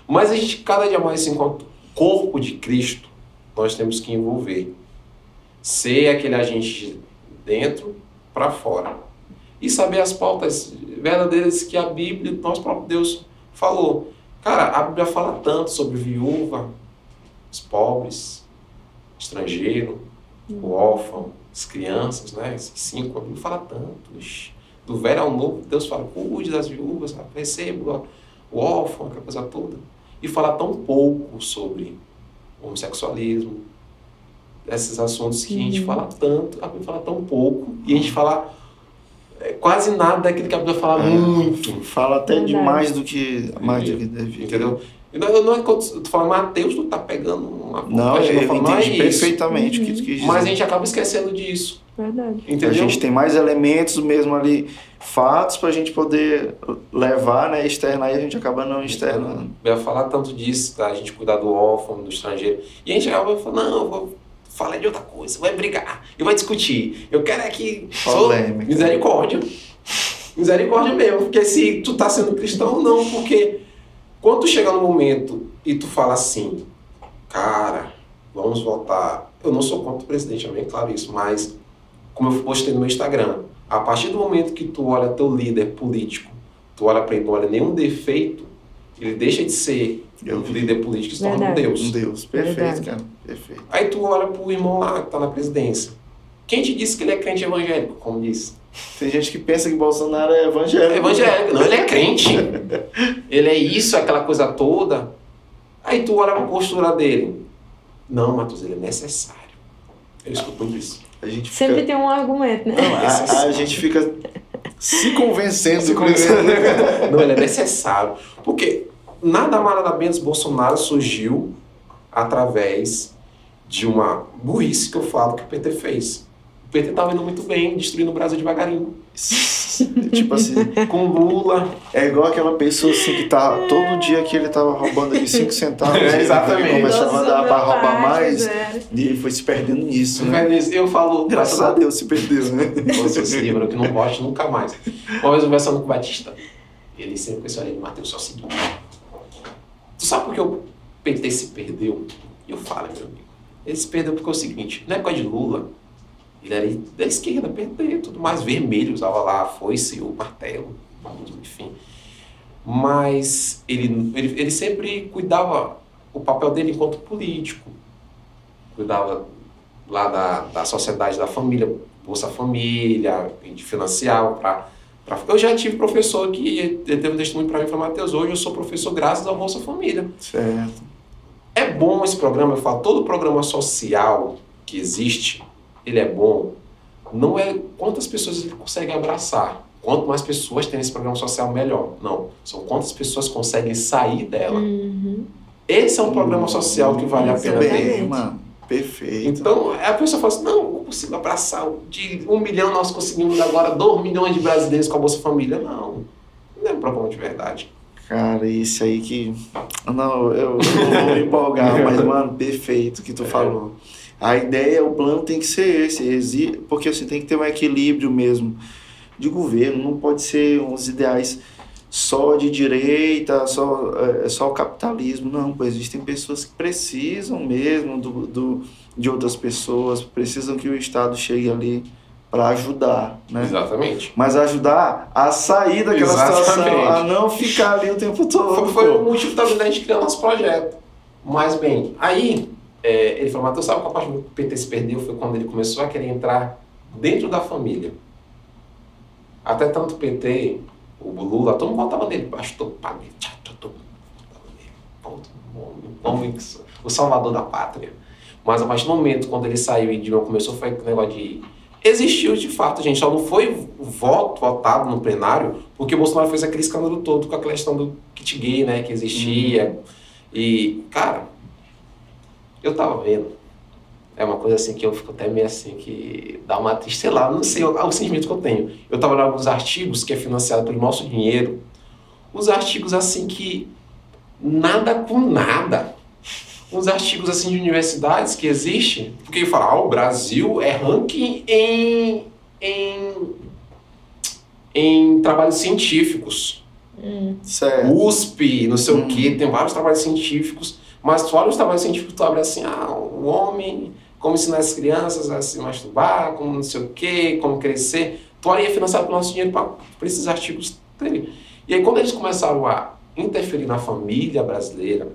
Mas a gente, cada dia mais, enquanto corpo de Cristo, nós temos que envolver. Ser aquele agente de dentro para fora. E saber as pautas verdadeiras que a Bíblia, nosso próprio Deus, falou. Cara, a Bíblia fala tanto sobre viúva, os pobres, estrangeiro, o órfão, as crianças, né? Esses cinco, a Bíblia fala tanto. Ixi, Do velho ao novo, Deus fala, cuide das viúvas, receba o órfão, aquela coisa toda. E fala tão pouco sobre homossexualismo, esses assuntos que a gente fala tanto, a Bíblia fala tão pouco, e a gente fala é, quase nada daquilo que a Bíblia fala É. muito. Fala até Verdade. demais do que mais do que devia. Entendeu? E Não, não é quando tu fala Mateus, tu tá pegando uma Não, parte, eu falo, não é entendi perfeitamente o que tu quis dizer. Mas a gente acaba esquecendo disso. Verdade. Entendeu? A gente tem mais elementos mesmo ali, fatos pra gente poder levar, né, externar e a gente acaba não externando. Vai falar tanto disso, da gente cuidar do órfão, do estrangeiro. E a gente acaba falando, não, eu vou falar de outra coisa, vai brigar, eu vou discutir. Eu quero é que sou Polêmica. misericórdia. Misericórdia mesmo, porque se tu tá sendo cristão, não, porque quando tu chega no momento e tu fala assim, cara, vamos votar. Eu não sou contra o presidente, é bem claro isso, mas como eu postei no meu Instagram, a partir do momento que tu olha teu líder político, tu olha pra ele, não olha nenhum defeito, ele deixa de ser Eu um vi. líder político e se torna um. Deus. Um Deus, perfeito, Verdade. cara, perfeito. Aí tu olha pro irmão lá que tá na presidência. Quem te disse que ele é crente evangélico, como disse? Tem gente que pensa que Bolsonaro é evangélico. É evangélico, não, ele é crente. Ele é isso, aquela coisa toda. Aí tu olha pra postura dele. Não, Matheus, ele é necessário. Eu escuto muito isso. A gente fica, Sempre tem um argumento, né? Não, a, a gente fica se convencendo. Se convencendo. (laughs) Não, ele é necessário. Porque nada mais nada menos Bolsonaro surgiu através de uma burrice que eu falo que o PT fez. O PT estava indo muito bem, destruindo o Brasil devagarinho. Tipo assim, Com Lula. é igual aquela pessoa assim que tá todo dia que ele tava roubando aqui 5 centavos, É, ele exatamente. começava a dar pra roubar mais zero. e ele foi se perdendo nisso, né? Eu falo, Graças a Deus se perdeu, né? Você se livra que não vote nunca mais. Uma vez eu conversando com o Batista, ele sempre com esse de Matheus, só o seguinte. Tu sabe por que o PT se perdeu? E eu falo, meu amigo. Ele se perdeu porque é o seguinte, na época de Lula, ele era da esquerda, PT, tudo mais vermelho, usava lá a foice, o martelo, enfim. Mas ele, ele, ele sempre cuidava o papel dele enquanto político. Cuidava lá da, da sociedade da família, Bolsa Família, de financiar para. Eu já tive professor que teve um testemunho para mim e falou, Matheus, hoje eu sou professor graças ao Bolsa Família. Certo. É bom esse programa, eu falo, todo programa social que existe, ele é bom. Não é quantas pessoas ele consegue abraçar. Quanto mais pessoas tem esse programa social, melhor. Não. São quantas pessoas conseguem sair dela. Uhum. Esse é um programa social que vale a pena ter. Bem, mano. Perfeito. Então, a pessoa fala assim, não, eu consigo abraçar, de um milhão nós conseguimos agora dois milhões de brasileiros com a Bolsa Família. Não, não é um programa de verdade. Cara, isso aí que. Não, eu, eu não vou me empolgar, mas, mano, perfeito o que tu falou. A ideia, o plano tem que ser esse, porque assim, tem que ter um equilíbrio mesmo de governo, não pode ser uns ideais só de direita, só, é, só o capitalismo, não, pois existem pessoas que precisam mesmo do, do, de outras pessoas, precisam que o Estado chegue ali para ajudar, né? Exatamente. Mas ajudar a sair daquela situação, Exatamente. a não ficar ali o tempo todo. Foi, foi o motivo também da gente criar nosso projeto. Mas bem, aí é, ele falou, Matheus, sabe que a parte do PT se perdeu foi quando ele começou a querer entrar dentro da família. Até tanto o PT, o Lula, todo mundo votava nele, pastor, padre, tchá, todo mundo votava nele. Ponto. O que- o salvador da pátria. Mas a partir do momento quando ele saiu e Dilma começou, foi aquele negócio de. Existiu de fato, gente, só não foi voto votado no plenário, porque o Bolsonaro fez aquele escândalo todo com a questão do kit gay, né, que existia. E, cara, eu tava vendo. É uma coisa assim que eu fico até meio assim, que dá uma triste, sei lá, não sei, é o sentimento que eu tenho. Eu tava lendo alguns artigos que é financiado pelo nosso dinheiro, uns artigos assim que nada com nada. Uns artigos assim de universidades que existem, porque fala, ah, o Brasil é ranking em, em, em trabalhos científicos. Certo. USP, não sei Hum. o que, tem vários trabalhos científicos, mas fora os trabalhos científicos, tu abre assim, ah, o homem, como ensinar as crianças a se masturbar, como não sei o que, como crescer. Tu olha e é financiado pelo nosso dinheiro para esses artigos terem. E aí quando eles começaram a interferir na família brasileira,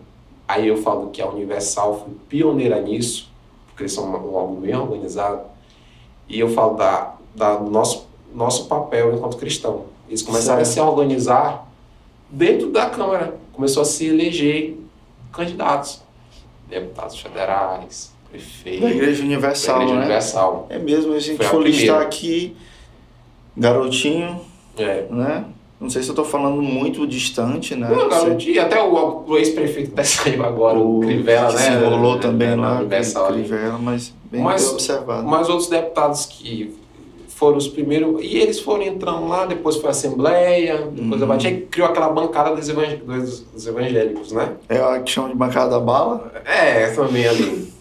aí eu falo que a Universal foi pioneira nisso, porque eles são um algo bem organizado, e eu falo da, da nosso, nosso papel enquanto cristão. Eles começaram a Certo. se organizar dentro da Câmara, começou a se eleger candidatos, deputados federais, Da prefeitos, Igreja Universal, da Igreja né? Universal. É mesmo, a gente Foi for listar aqui, garotinho, É. né? Não sei se eu tô falando muito distante, né? Não, garoto, e até o, o ex-prefeito até saiu agora, o, Crivella, que né? se enrolou né, também na lá, ali. Crivella, mas bem Mas- bem observado. Mas outros deputados que foram os primeiros. E eles foram entrando lá, depois foi a Assembleia, depois Uhum. a Batia, que criou aquela bancada dos, evang- dos- evangélicos, né? É a que chama de bancada da bala? É, também ali.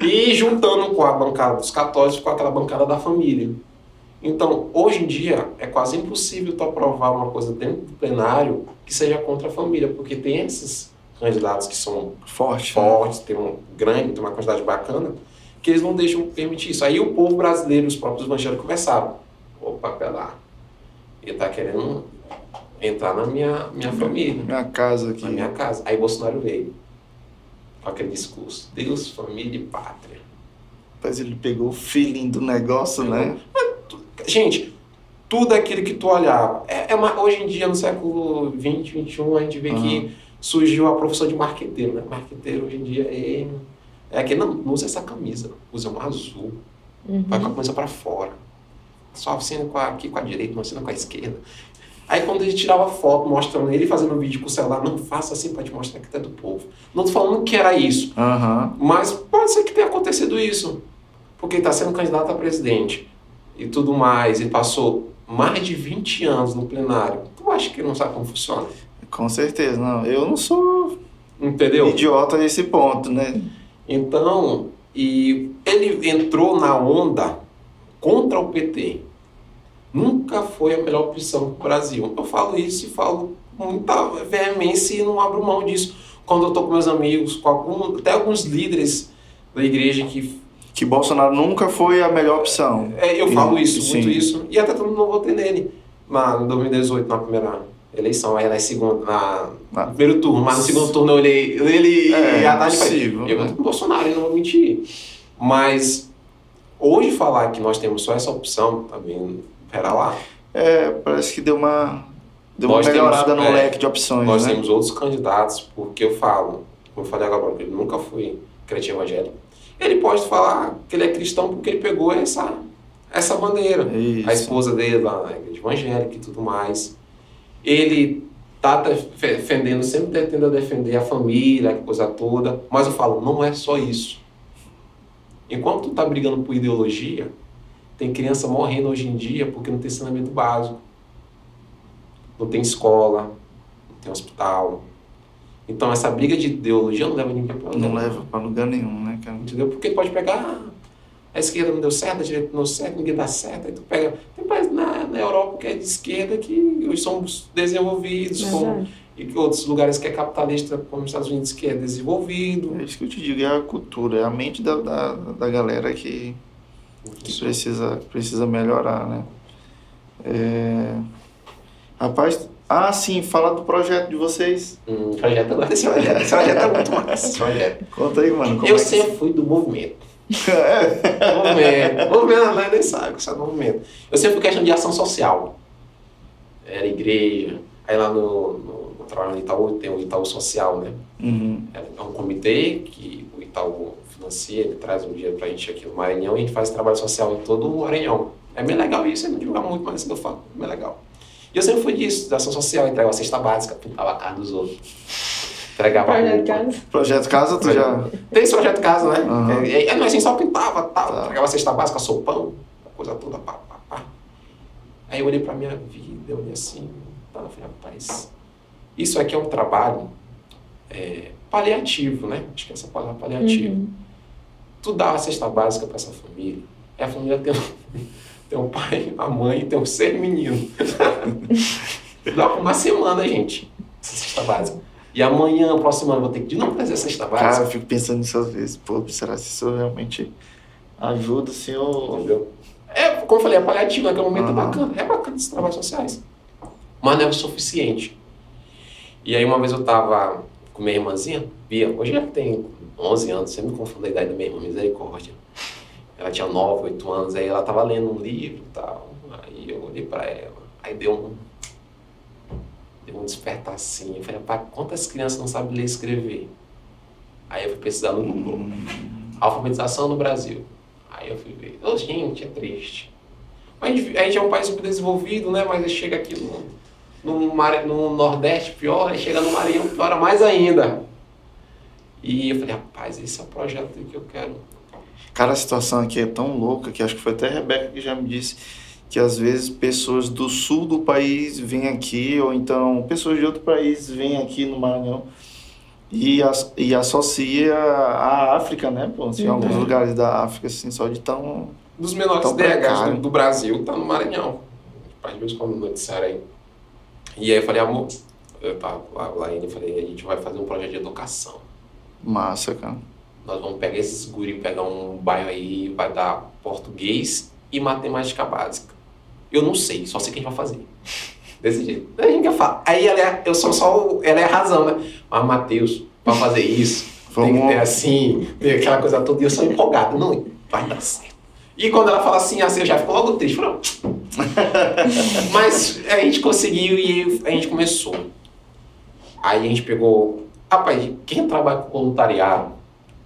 E juntando com a bancada dos católicos, com aquela bancada da família. Então, hoje em dia, é quase impossível tu aprovar uma coisa dentro do plenário que seja contra a família, porque tem esses candidatos que são Forte. né? fortes, tem um grande, tem uma quantidade bacana, que eles não deixam permitir isso. Aí o povo brasileiro, os próprios evangélicos conversaram. Opa, pera ele tá querendo entrar na minha, minha família, Minha casa aqui. na minha casa. Aí Bolsonaro veio com aquele discurso, Deus, família e pátria. Mas ele pegou o feeling do negócio, né? Gente, tudo aquilo que tu olhava. É, é uma- hoje em dia, no século 20, 21, a gente vê que surgiu a profissão de marqueteiro, né? Marqueteiro hoje em dia é, é aquele, não, não usa essa camisa, usa um azul, vai com a camisa pra fora. Só assina com a, aqui com a direita, não assina com a esquerda. Aí quando ele tirava foto mostrando ele fazendo vídeo com o celular, não faça assim pra te mostrar que é do povo. Não tô falando que era isso, Aham. mas pode ser que tenha acontecido isso. Porque ele está sendo candidato a presidente e tudo mais. Ele passou mais de 20 anos no plenário. Tu acha que ele não sabe como funciona? Com certeza, não. Eu não sou Entendeu? idiota nesse ponto, né? Então, e ele entrou na onda contra o PT. Nunca foi a melhor opção para o Brasil. Eu falo isso e falo com muita veemência e não abro mão disso. Quando eu estou com meus amigos, com algum, até alguns líderes da igreja que Que Bolsonaro nunca foi a melhor opção. É, eu falo isso, Sim. muito isso. E até todo mundo não votei nele. Na, em 2018, na primeira eleição, aí na segunda, na, Ah. no primeiro turno, mas no segundo turno eu olhei ele É, e a Haddad falei, impossível, eu né? voto com o Bolsonaro, eu não vou mentir. Mas hoje falar que nós temos só essa opção, também, pera lá, É, parece que deu uma, deu uma melhorada temos, no é, leque de opções, nós né? temos outros candidatos, porque eu falo, como eu falei agora, ele nunca foi crente evangélico. Ele pode falar que ele é cristão porque ele pegou essa, essa bandeira. Isso. a esposa dele lá na igreja evangélica e tudo mais. Ele tá def- defendendo, sempre tentando defender a família, a coisa toda, mas eu falo, não é só isso. Enquanto tu tá brigando por ideologia, tem criança morrendo hoje em dia porque não tem ensinamento básico. Não tem escola, não tem hospital. Então essa briga de ideologia não leva ninguém para Não leva pra lugar nenhum, né, cara? Entendeu? Porque pode pegar. A esquerda não deu certo, a direita não deu certo, ninguém dá certo. Aí tu pega. Tem países na, na Europa que é de esquerda que hoje são desenvolvidos, como, e que outros lugares que é capitalista, como os Estados Unidos, que é desenvolvido. É isso que eu te digo, é a cultura, é a mente da, da, da galera que, que precisa, precisa melhorar, né? É... Rapaz, ah, sim, fala do projeto de vocês. Hum, projeto, eu gosto desse projeto. Esse projeto é muito massa. Esse. Conta aí, mano. como Eu é que- sempre fui do movimento. É. movimento. movimento, né? nem sabe o que é movimento. Eu sempre fui questão de ação social. Era igreja. Aí lá no, no, no trabalho no Itaú tem o Itaú Social, né? Uhum. É um comitê que o Itaú financia, ele traz um dinheiro pra gente aqui no Maranhão e a gente faz trabalho social em todo o Maranhão. É bem legal isso, eu não divulgar muito, mas isso que eu falo, é bem legal. E eu sempre fui disso, da ação social, entregava a cesta básica, pintava a cara dos outros. Entregava Projeto roupa. Casa. Projeto Casa, tu já. Tem esse projeto casa, né? Aham. É, é, não é assim, só pintava, tal, Tá. entregava a cesta básica, sopão, a coisa toda, pá, pá, pá. Aí eu olhei pra minha vida, eu olhei assim, tá, eu falei, rapaz, isso aqui é um trabalho é, paliativo, né? Acho que é essa palavra paliativo. Uhum. Tu dá a cesta básica pra essa família, e a família tem, um- (laughs) tem um pai, a mãe e tem um ser menino. (laughs) dá pra uma semana, gente, essa cesta básica. E amanhã, próxima semana, eu vou ter que de novo trazer a cesta básica. Cara, eu fico pensando nisso às vezes. Pô, será que isso realmente ajuda, senhor? Entendeu? É, como eu falei, é paliativo, naquele momento é Aham. bacana. É bacana esses trabalhos sociais. Mas não é o suficiente. E aí uma vez eu tava com minha irmãzinha, Bia, hoje ela tem 11 anos, sempre me confundo a idade da minha irmã, misericórdia. Ela tinha 9, 8 anos, aí ela tava lendo um livro e tal. Aí eu olhei pra ela, aí deu um. Deu um despertar assim. Eu falei, pai, quantas crianças não sabem ler e escrever? Aí eu fui pesquisar no Google. Alfabetização no Brasil. Aí eu fui ver. Ô, gente, é triste. Mas a gente, a gente é um país subdesenvolvido, né? Mas chega aqui no, no, Mar- no Nordeste pior, aí chega no Maranhão piora mais ainda. E eu falei, rapaz, esse é o projeto que eu quero. Cara, a situação aqui é tão louca que acho que foi até a Rebeca que já me disse que às vezes pessoas do sul do país vêm aqui, ou então pessoas de outro país vêm aqui no Maranhão e, as, e associa a África, né? Pô, assim, Uhum. alguns lugares da África, assim, só de tão. Dos menores DHs do, do Brasil, tá no Maranhão. Faz vezes quando noticiaram aí. E aí eu falei, amor, eu tava lá, lá ainda, eu falei, a gente vai fazer um projeto de educação. Massa, cara. Nós vamos pegar esses guri, pegar um bairro aí, vai dar português e matemática básica. Eu não sei, só sei que a gente vai fazer. Desse jeito. Aí a gente quer falar. Aí ela é, eu sou só, o- ela é a razão, né? Mas, Matheus, pra fazer isso, tem que ter assim, tem aquela coisa toda. E eu sou empolgado. Não, vai dar certo. E quando ela fala assim, assim, eu já fico logo triste. Falei, (laughs) Mas a gente conseguiu e a gente começou. Aí a gente pegou. Rapaz, quem trabalha com voluntariado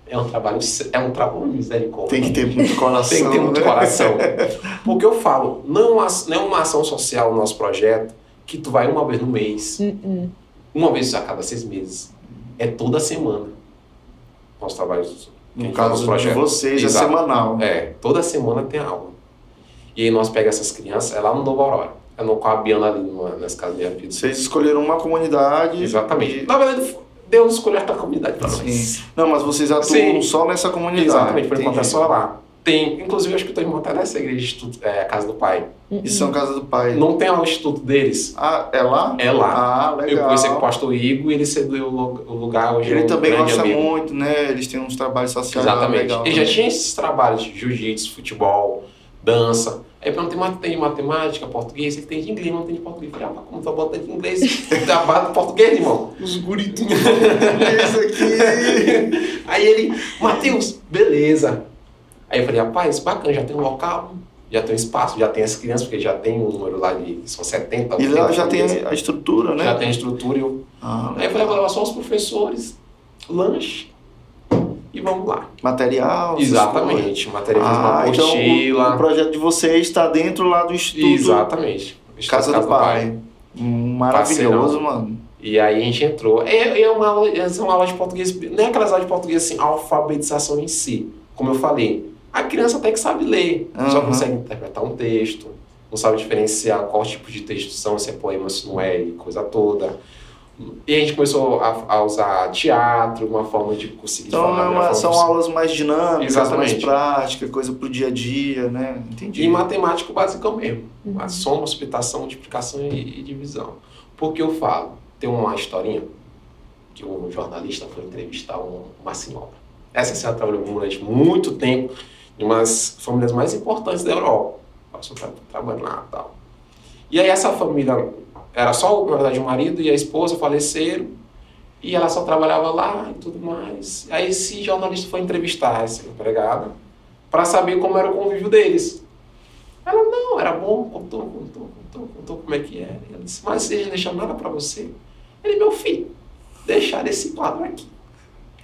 é um trabalho. É um trabalho misericórdia. Tem que ter muito coração. Tem que ter muito né? coração. (laughs) Porque eu falo, não, é- não é uma ação social no nosso projeto que tu vai uma vez no mês, Uhum. uma vez a cada seis meses. É toda semana. Nosso trabalho. No caso de projeto. vocês, é Exato. semanal. É, toda semana tem aula. E aí nós pegamos essas crianças, é lá no Novo Aurora. É no com a Biana ali nas casas da minha vida. Vocês escolheram uma comunidade. Exatamente. e- Na verdade, Deus escolheu esta comunidade para nós. Não, mas vocês atuam Sim. só nessa comunidade. Exatamente, por enquanto é só lá. Tem, inclusive, eu acho que teu irmão tá nessa igreja, Instituto- é, a Casa do Pai. E são Casa do Pai. Não tem lá o instituto deles? Ah, é lá? É lá. Ah, Eu legal. conheci com o pastor Igor e ele cedeu o lu- o lugar hoje. Ele é um também gosta amigo. muito, né? Eles têm uns trabalhos sociais Exatamente. legal ele já tinha esses trabalhos de jiu-jitsu, futebol, dança. Aí ter, ma- tem matemática, português, ele tem de inglês, não tem de português. Eu falei, ah, como tu bota de inglês? (laughs) Tá bata português, irmão. Os guri tudo isso aqui. Aí ele, Matheus, beleza. Aí eu falei, rapaz, bacana, já tem um local, já tem um espaço, já tem as crianças, porque já tem um número lá de. São 70. E lá 80 já tem a estrutura, né? Já tem a estrutura. Eu... Ah, Aí eu falei, levar só os professores, lanche e vamos lá. material. Exatamente. Material Ah, uma então o, apostila. o projeto de vocês está dentro lá do Instituto Exatamente. Casa, do Pai. Hum, Maravilhoso, Parceirão. mano. E aí a gente entrou. É, é uma aula, é uma aula de português, não é aquelas aulas de português assim, alfabetização em si. Como eu falei, a criança até que sabe ler, só Aham. consegue interpretar um texto, não sabe diferenciar qual tipo de texto são, se é poema, se não é, e coisa toda. E a gente começou a, a usar teatro, uma forma de conseguir Então falar é uma- são possível. aulas mais dinâmicas, Exatamente. mais práticas, coisa pro dia a dia, né? Entendi. E matemático basicão mesmo. Uhum. A soma, subtração, multiplicação e, e divisão. Porque eu falo, tem uma historinha que um jornalista foi entrevistar um- uma senhora. Essa senhora trabalhou durante muito tempo em umas famílias mais importantes da Europa. Passou tra trabalhando lá e tal. E aí essa família, era só, na verdade, o marido e a esposa faleceram. E ela só trabalhava lá e tudo mais. Aí esse jornalista foi entrevistar essa empregada para saber como era o convívio deles. Ela, não, era bom, contou, contou, contou, contou como é que era. Ela disse, mas vocês não deixaram nada para você? Ele, meu filho, deixaram esse quadro aqui.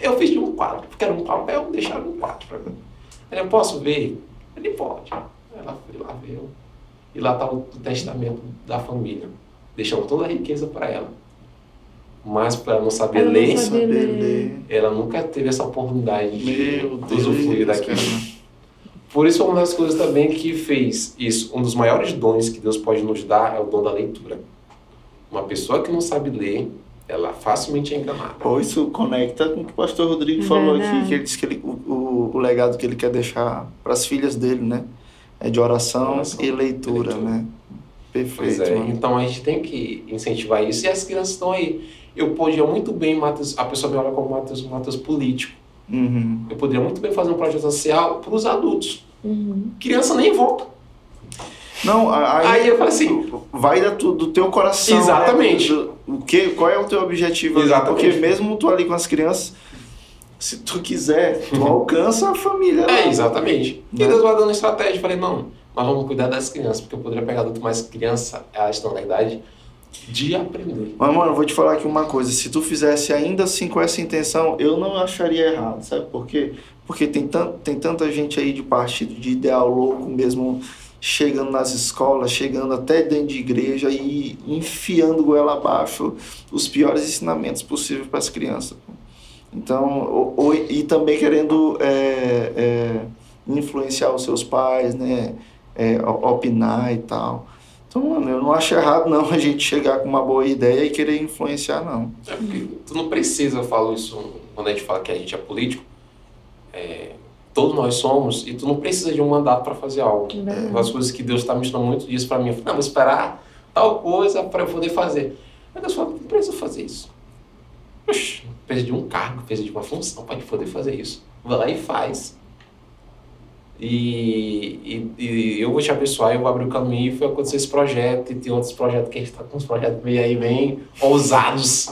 Eu fiz de um quadro, porque era um papel, deixaram um quadro para mim. Ele, eu posso ver? Ele pode. Ela foi lá, viu. E lá estava o testamento da família. Deixando toda a riqueza para ela. Mas para ela não saber Ela não ler, sabia Saber ler. ela nunca teve essa oportunidade Meu de usufruir Deus, daquilo. Por isso, uma das coisas também que fez isso, um dos maiores dons que Deus pode nos dar é o dom da leitura. Uma pessoa que não sabe ler, ela facilmente é enganada. Pô, isso conecta com o que o pastor Rodrigo falou Verdade. aqui, que ele disse que ele- o, o, legado que ele quer deixar para as filhas dele, né? É de oração, Oração e leitura, e leitura. né? Pois Perfeito. é, então a gente tem que incentivar isso. E as crianças estão aí. Eu podia muito bem, Mateus, a pessoa me olha como Matheus, Matheus político. Uhum. Eu poderia muito bem fazer um projeto social para os adultos. Uhum. Criança nem volta. Não, a- aí, Aí eu falo assim, vai da tu- do teu coração. Exatamente. né? Do- do- o que, qual é o teu objetivo? Exatamente. Porque mesmo tu ali com as crianças, se tu quiser, tu (laughs) alcança a família. É, exatamente. E Né? Deus vai dando estratégia. Eu falei, não, nós vamos cuidar das crianças, porque eu poderia pegar adulto, mas criança, elas estão na idade de aprender. Mas, mano, eu vou te falar aqui uma coisa. Se tu fizesse ainda assim com essa intenção, eu não acharia errado, sabe por quê? Porque tem, tan tem tanta gente aí de partido de ideal louco mesmo, chegando nas escolas, chegando até dentro de igreja e enfiando goela abaixo os piores ensinamentos possíveis para as crianças. Então, ou, ou- e também querendo é, é, influenciar os seus pais, né? É, opinar e tal. Então, mano, eu não acho errado não (laughs) a gente chegar com uma boa ideia e querer influenciar, não. É porque tu não precisa, eu falo isso quando a gente fala que a gente é político, é, todos nós somos, e tu não precisa de um mandato para fazer algo. É. Uma das coisas que Deus está me ensinando muito disso para mim, eu falei, não, vou esperar tal coisa para eu poder fazer. Mas Deus fala, não precisa fazer isso. Oxi, precisa de um cargo, precisa de uma função para poder fazer isso. Vai lá e faz. E, e, e eu vou te abençoar, eu vou abrir o caminho e foi acontecer esse projeto, e tem outros projetos que a gente está com uns projetos meio aí bem ousados.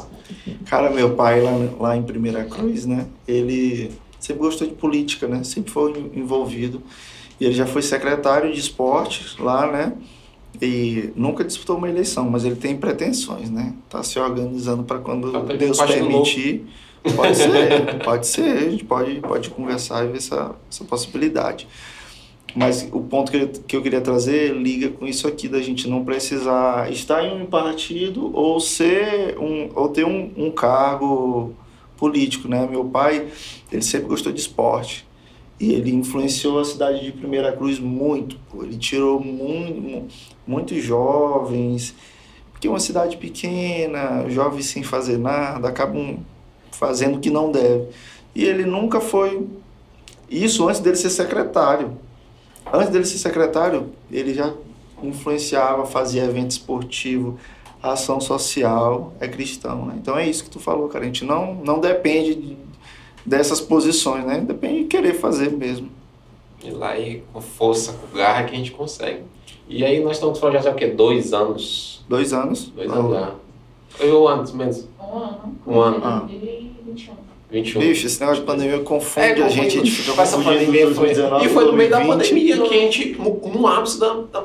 Cara, meu pai lá, lá em Primeira Cruz, né? Ele sempre gostou de política, né? Sempre foi en- envolvido. E ele já foi secretário de esportes lá, né? E nunca disputou uma eleição, mas ele tem pretensões, né? Tá se organizando para quando Tá pra- Deus permitir. Pode ser, pode ser. A gente pode, pode conversar e ver essa, essa possibilidade. Mas o ponto que eu, que eu queria trazer liga com isso aqui da gente não precisar estar em um partido ou ser um ou ter um, um cargo político, né? Meu pai, ele sempre gostou de esporte e ele influenciou a cidade de Primeira Cruz muito. Ele tirou muito, muitos jovens, porque é uma cidade pequena, jovens sem fazer nada, acabam fazendo o que não deve. E ele nunca foi isso antes dele ser secretário. Antes dele ser secretário, ele já influenciava, fazia evento esportivo, ação social, é cristão, né? Então é isso que tu falou, cara. A gente não, não depende de- dessas posições, né? Depende de querer fazer mesmo. E lá e com força, com garra que a gente consegue. E aí nós estamos com projeto há o quê? Dois anos? Dois anos. Dois anos já. Eu antes menos. Um ano. Um ano. Ah. 2021. 21. Bicho, esse negócio de pandemia confunde É, a gente, a gente fica com essa confundindo pandemia foi, 2019 E foi no meio da 2020. pandemia que a gente, no, no ápice da, da-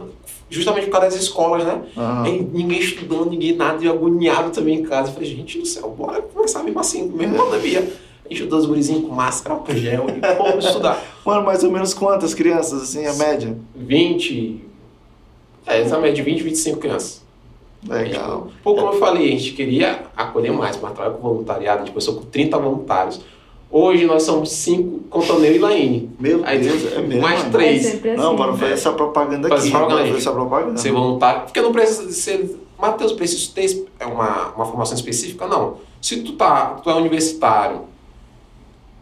Justamente por causa das escolas, né? E ninguém estudando, ninguém nada, e agoniado também em casa. Eu falei, gente do céu, bora começar mesmo assim, mesmo pandemia. A gente ajudou os gurizinhos com máscara, álcool gel e vamos estudar. (laughs) Mano, mais ou menos quantas crianças, assim, a média? 20. É, exatamente, de 20, 25 crianças. Legal. Pô, como eu falei, a gente queria acolher mais, mas trabalhar com voluntariado, a gente começou com 30 voluntários. Hoje nós somos 5, contando eu e Laine. Meu Aí Deus, é mesmo. mais mano. É três. sempre assim. Não, bora fazer essa propaganda Fazer aqui. propaganda fazer essa propaganda. Ser voluntário, porque não precisa ser Matheus, preciso ter é uma, uma formação específica? Não. Se tu, tá, tu é universitário,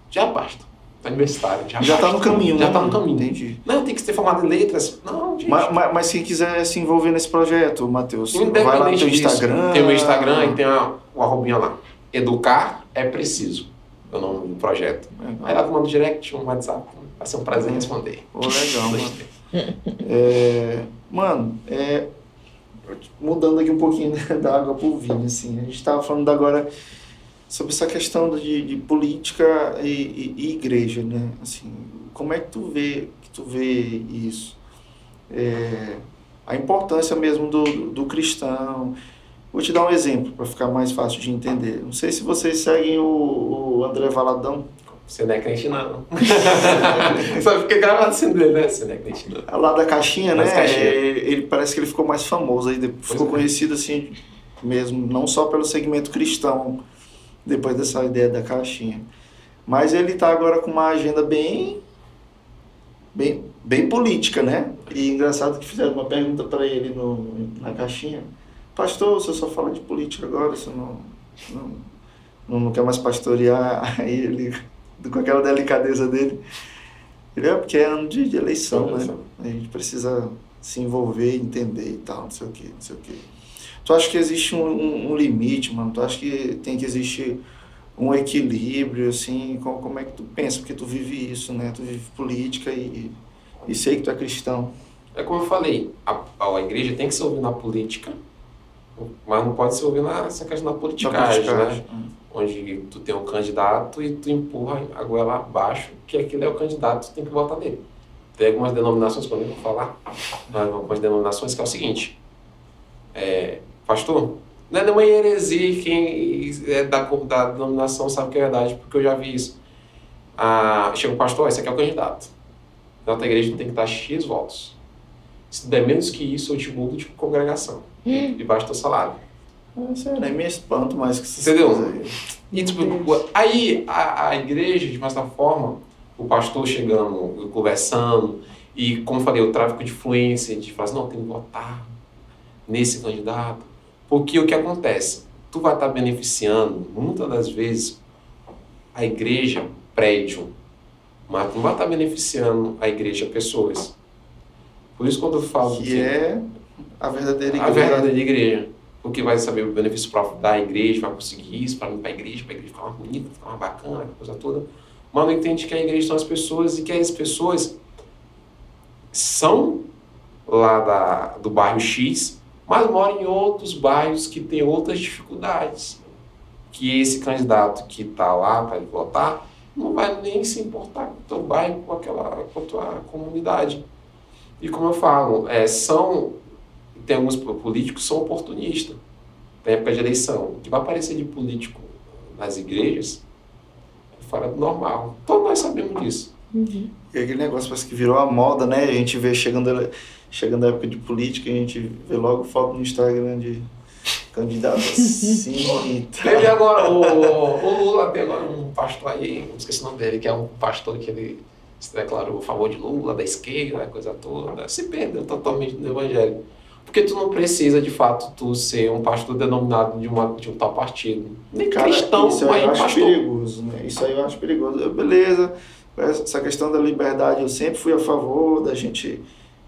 já basta. Universitário, já Já tá no caminho, Já né? tá no caminho. Entendi. Não, tem que ser formado em letras. Não, gente. Mas, mas, mas se quiser se envolver nesse projeto, Matheus, vai lá no teu disso, Instagram. Tem o meu Instagram e tem o arrobinha lá. Educar é preciso. É o nome do projeto. Aí lá manda um direct, um WhatsApp. Vai ser um prazer responder. Pô, legal, mano. É, mano, é, mudando aqui um pouquinho né, (laughs) da água pro vinho, assim, a gente estava falando agora sobre essa questão de, de política e, e- e igreja, né? Assim, como é que tu vê, que tu vê isso? É, a importância mesmo do, do cristão. Vou te dar um exemplo para ficar mais fácil de entender. Não sei se vocês seguem o, o André Valadão, Você não é crente, não. (laughs) Só fica gravado assim dele, né? Você não é crente, não. lá da caixinha, né? caixinhas. é, Ele parece que ele ficou mais famoso aí, depois ficou é. conhecido assim mesmo, não só pelo segmento cristão, depois dessa ideia da caixinha. Mas ele tá agora com uma agenda bem bem, bem política, né? E engraçado que fizeram uma pergunta para ele no, na caixinha. Pastor, você só fala de política agora, você não, não, não quer mais pastorear? (laughs) Aí ele, (laughs) com aquela delicadeza dele, ele é porque é ano de, de eleição, né? Eleição. A gente precisa se envolver, entender e tal, não sei o que, não sei o que. Tu acha que existe um, um, um limite, mano? Tu acha que tem que existir um equilíbrio, assim? Como, como é que tu pensa? Porque tu vive isso, né? Tu vive política e, e sei que tu é cristão. É como eu falei, a, a igreja tem que se ouvir na política, mas não pode se ouvir nessa questão da politicagem, né? politicagem. Onde tu tem um candidato e tu empurra a goela abaixo, que aquele é o candidato, tu tem que votar nele. Tem algumas denominações que eu vou falar, mas algumas denominações que é o seguinte, é, pastor, não é nenhuma heresia quem é da, da denominação sabe que é verdade, porque eu já vi isso. Ah, chega o pastor, esse aqui é o candidato. Na tua igreja tem que estar X votos. Se der menos que isso, eu te mudo de congregação. Debaixo do teu salário. Sei, nem me espanto mais com essas Entendeu? E, tipo, aí a, a igreja, de uma certa forma, o pastor chegando, conversando, e como eu falei, o tráfico de influência, de falar assim, não, tem que votar nesse candidato. Porque o que acontece? Tu vai estar beneficiando, muitas das vezes, a igreja, prédio, mas tu não vai estar beneficiando a igreja, pessoas. Por isso quando eu falo Que é a verdadeira igreja. a verdadeira igreja. Porque vai saber o benefício próprio da igreja, vai conseguir isso para limpar a igreja, para a igreja ficar mais bonita, ficar mais bacana, aquela coisa toda. Mas não entende que a igreja são as pessoas e que as pessoas são lá da, do bairro X, mas moram em outros bairros que têm outras dificuldades. Que esse candidato que está lá para ele votar não vai nem se importar com o teu bairro, com, aquela, com a tua comunidade. E como eu falo, é, são tem alguns políticos que são oportunistas na época de eleição. O que vai aparecer de político nas igrejas é fora do normal. Todos nós sabemos disso. Uhum. E aquele negócio parece que virou a moda, né? A gente vê chegando, ele- chegando a época de política, a gente vê logo foto no Instagram de candidato assim e Teve agora, o, o Lula tem agora um pastor aí, não esqueci o nome dele, que é um pastor que ele se declarou a favor de Lula, da esquerda, coisa toda. Se perdeu totalmente no evangelho. Porque tu não precisa, de fato, tu ser um pastor denominado de, uma, de um tal partido. Nem Cara, cristão, isso mas eu acho pastor. perigoso, né? Isso aí eu acho perigoso. Eu, beleza, essa questão da liberdade eu sempre fui a favor da gente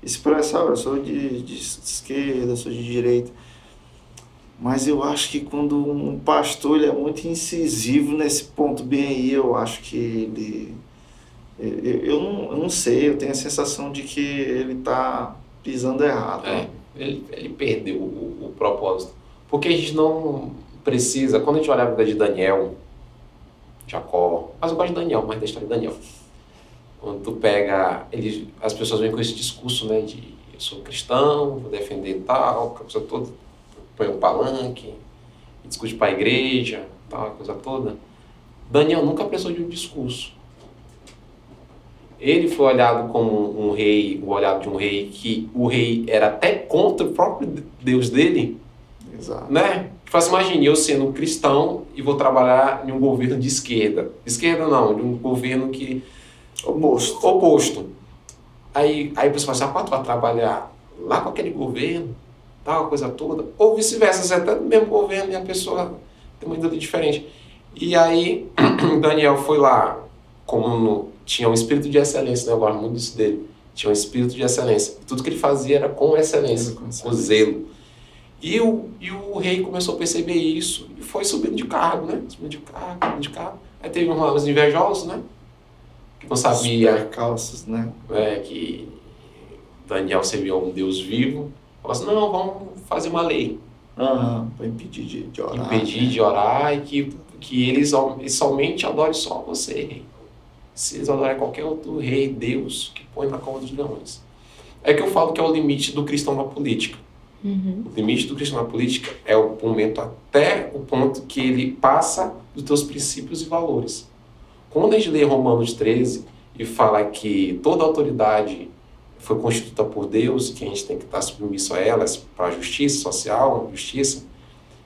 expressar, eu sou de, de esquerda, sou de direita. Mas eu acho que quando um pastor ele é muito incisivo nesse ponto bem aí, eu acho que ele. Eu, eu- não, eu não sei, eu tenho a sensação de que ele está pisando errado. É, ele, ele perdeu o, o propósito. Porque a gente não precisa, quando a gente olha a vida de Daniel, Jacó, mas eu gosto de Daniel, da história de Daniel. Quando tu pega, ele, as pessoas vêm com esse discurso, né, de eu sou cristão, vou defender tal, a coisa toda, põe um palanque, discute para a igreja, tal, a coisa toda. Daniel nunca precisou de um discurso. Ele foi olhado como um rei, o olhado de um rei que o rei era até contra o próprio Deus dele, Exato. né? Tipo assim, imagine eu sendo um cristão e vou trabalhar em um governo de esquerda. Esquerda não, de um governo que Oposto. oposto. Aí, aí pessoa fala assim, ah, tu vai trabalhar lá com aquele governo, tal, coisa toda. Ou vice-versa, você até no mesmo governo e a pessoa tem uma índole diferente. E aí, (clears throat) Daniel foi lá, como no, tinha um espírito de excelência, né? eu gosto muito disso dele. Tinha um espírito de excelência. Tudo que ele fazia era com excelência, com, com zelo. E o, e o rei começou a perceber isso e foi subindo de cargo, né? Subindo de cargo, subindo de cargo. Aí teve uns invejosos, né? Que não sabia. calças, né? É, que Daniel servia a um Deus vivo. Falou assim: não, vamos fazer uma lei. Uhum, para impedir de, de orar. Impedir né? de orar e que, que eles, eles somente adorem só você, rei se eles adorarem qualquer outro rei, Deus, que põe na cova dos leões. É que eu falo que é o limite do cristão na política. Uhum. O limite do cristão na política é o momento até o ponto que ele passa dos teus princípios e valores. Quando a gente lê Romanos 13 e fala que toda autoridade foi constituída por Deus e que a gente tem que estar submisso a elas para a justiça social, justiça,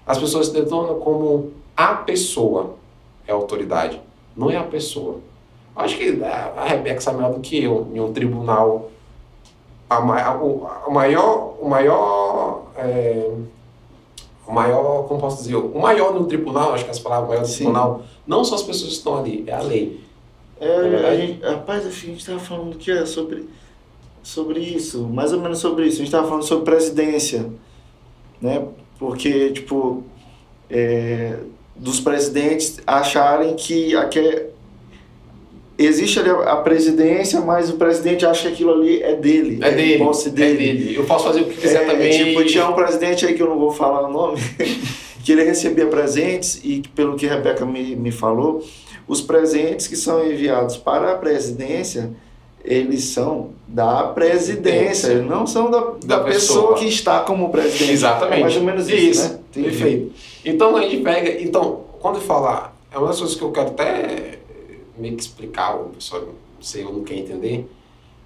as pessoas se detonam como a pessoa é a autoridade, não é a pessoa. Acho que a Rebeca sabe melhor do que eu, em um tribunal. A, o, maior. O maior. É, o maior, como posso dizer? O maior no tribunal, acho que as palavras maior Sim. tribunal, não são as pessoas que estão ali, é a lei. É, é a gente, rapaz, a gente estava falando que é sobre, sobre isso, mais ou menos sobre isso. A gente estava falando sobre presidência, né? Porque, tipo, é, dos presidentes acharem que, que existe ali a presidência, mas o presidente acha que aquilo ali é dele. É, é dele. Posse é dele. É dele. Eu posso fazer o que quiser é, também. Tipo, tinha um presidente aí que eu não vou falar o nome, (laughs) que ele recebia presentes e pelo que a Rebeca me, me falou, os presentes que são enviados para a presidência, eles são da presidência, eles não são da, da, da pessoa. pessoa. que está como presidente. Exatamente. É mais ou menos isso, isso. né? Perfeito. Então a gente pega, então, quando falar, é uma das coisas que eu quero até meio que explicar, o pessoal, não sei, eu não quer entender.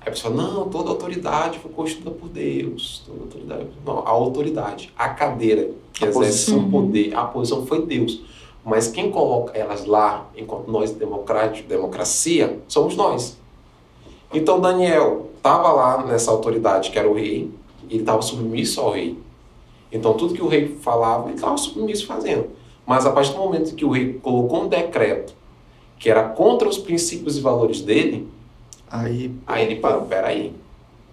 Aí a pessoa, não, toda autoridade foi constituída por Deus. Toda autoridade. Não, a autoridade, a cadeira que a exerce o poder, a posição foi Deus. Mas quem coloca elas lá, enquanto nós democráticos, democracia, somos nós. Então Daniel estava lá nessa autoridade que era o rei, e ele estava submisso ao rei. Então tudo que o rei falava, ele estava submisso fazendo. Mas a partir do momento que o rei colocou um decreto que era contra os princípios e valores dele, aí, aí ele parou, peraí,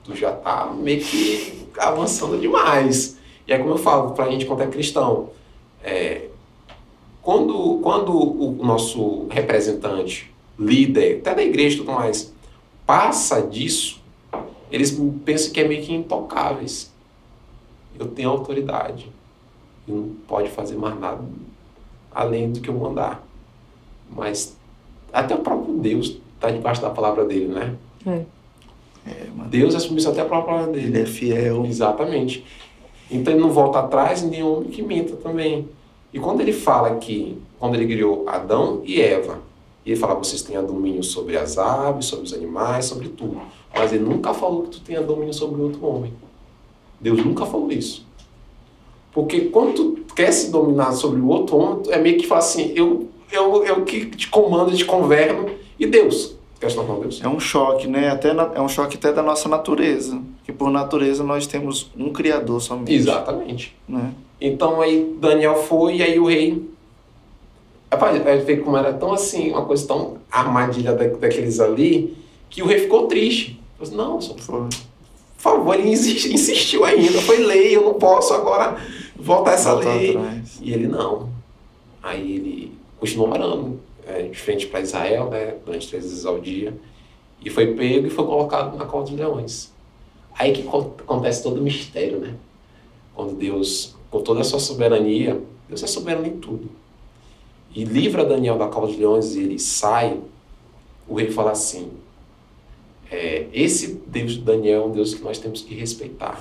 tu já tá meio que avançando demais. E é como eu falo para a gente quando é cristão, é, quando, quando o nosso representante, líder, até da igreja e tudo mais, passa disso, eles pensam que é meio que intocáveis. Eu tenho autoridade. E não pode fazer mais nada além do que eu mandar. Mas até o próprio Deus está debaixo da palavra dele, né? É. é Deus é submisso até a própria palavra dele. Ele é fiel. Exatamente. Então ele não volta atrás, nem homem que minta também. E quando ele fala que, quando ele criou Adão e Eva, ele fala, vocês têm domínio sobre as aves, sobre os animais, sobre tudo. Mas ele nunca falou que tu tenha domínio sobre outro homem. Deus nunca falou isso. Porque quando tu quer se dominar sobre o outro homem, é meio que fala assim, eu eu, eu que te comando, te governo, e Deus. Com Deus. É um choque, né? Até na, é um choque até da nossa natureza. Que por natureza nós temos um Criador somente. Exatamente. Né? Então aí Daniel foi e aí o rei. Rapaz, vê como era tão assim, uma coisa tão armadilha da, daqueles ali, que o rei ficou triste. Falei, assim, não, só, por favor, ele insistiu ainda, foi lei, eu não posso agora voltar essa Voltar lei. Atrás. E ele não. Aí ele continuou orando é, de frente para Israel, né, durante três vezes ao dia, e foi pego e foi colocado na cova dos leões. Aí que acontece todo o mistério, né? Quando Deus, com toda a sua soberania, Deus é soberano em tudo. E livra Daniel da cova dos leões e ele sai, o rei fala assim, é, esse Deus de Daniel é um Deus que nós temos que respeitar.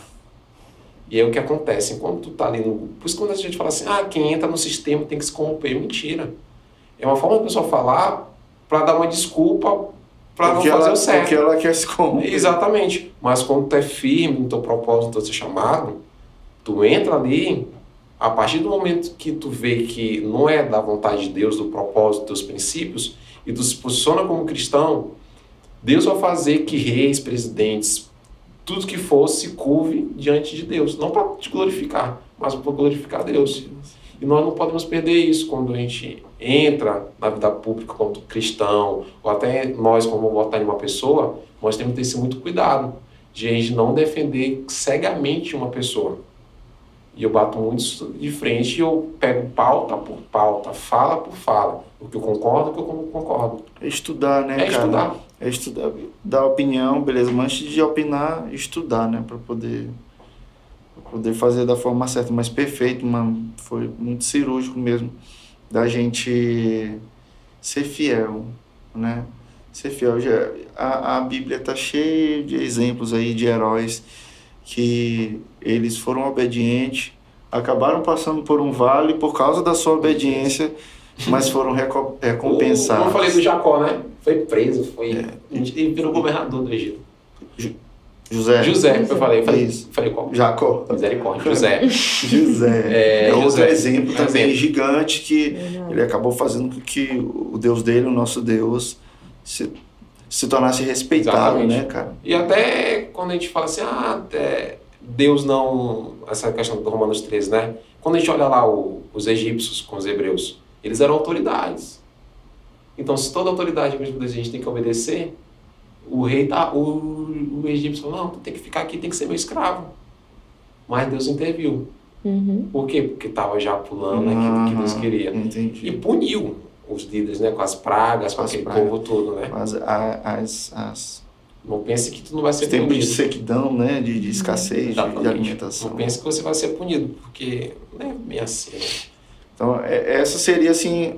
E é o que acontece, enquanto tu tá ali no... Por isso quando a gente fala assim, ah, quem entra no sistema tem que se corromper. Mentira. É uma forma da pessoa falar para dar uma desculpa para não fazer ela, o certo. Porque ela quer se corromper. Exatamente. Mas quando tu é firme no teu propósito, no teu chamado, tu entra ali, a partir do momento que tu vê que não é da vontade de Deus, do propósito, dos princípios, e tu se posiciona como cristão, Deus vai fazer que reis, presidentes, tudo que fosse curve diante de Deus. Não para te glorificar, mas para glorificar Deus. E nós não podemos perder isso quando a gente entra na vida pública como cristão, ou até nós como votar em uma pessoa, nós temos que ter muito cuidado de a gente não defender cegamente uma pessoa. E eu bato muito de frente e eu pego pauta por pauta, fala por fala. O que eu concordo, o que eu não concordo. É estudar, né, É cara? estudar. É estudar, dar opinião, beleza. Mas antes de opinar, estudar, né? Pra poder, poder fazer da forma certa. Mas perfeito, mano. Foi muito cirúrgico mesmo. Da gente ser fiel, né? Ser fiel. Já, a, a Bíblia tá cheia de exemplos aí de heróis que eles foram obedientes, acabaram passando por um vale por causa da sua obediência, mas foram reco- recompensados. Como eu falei do Jacó, né? Foi preso, foi. É. E virou governador do Egito. José. José, eu falei. Eu falei, Isso. falei qual? Jacó. Misericórdia. José. José. É, É, outro José. exemplo também Exemplo. gigante que ele acabou fazendo com que o Deus dele, o nosso Deus, se, se tornasse respeitado, Exatamente. né, cara? E até quando a gente fala assim, ah, é, Deus não. Essa questão do Romanos 13, né? Quando a gente olha lá o- os egípcios com os hebreus, eles eram autoridades. Então, se toda autoridade mesmo a gente tem que obedecer, o rei tá. O, o egípcio falou, não, tu tem que ficar aqui, tem que ser meu escravo. Mas Deus interviu. Uhum. Por quê? Porque estava já pulando aquilo que Deus Aham, queria. Entendi. E puniu os líderes, né? Com as pragas, com Com aquele pragas. povo todo, né? As, a- as, as, Não pense que tu não vai ser tempos de punido. sequidão, né, de, de escassez, de, de alimentação. Não pense que você vai ser punido, porque não é bem assim. né? Então, é- essa seria, assim,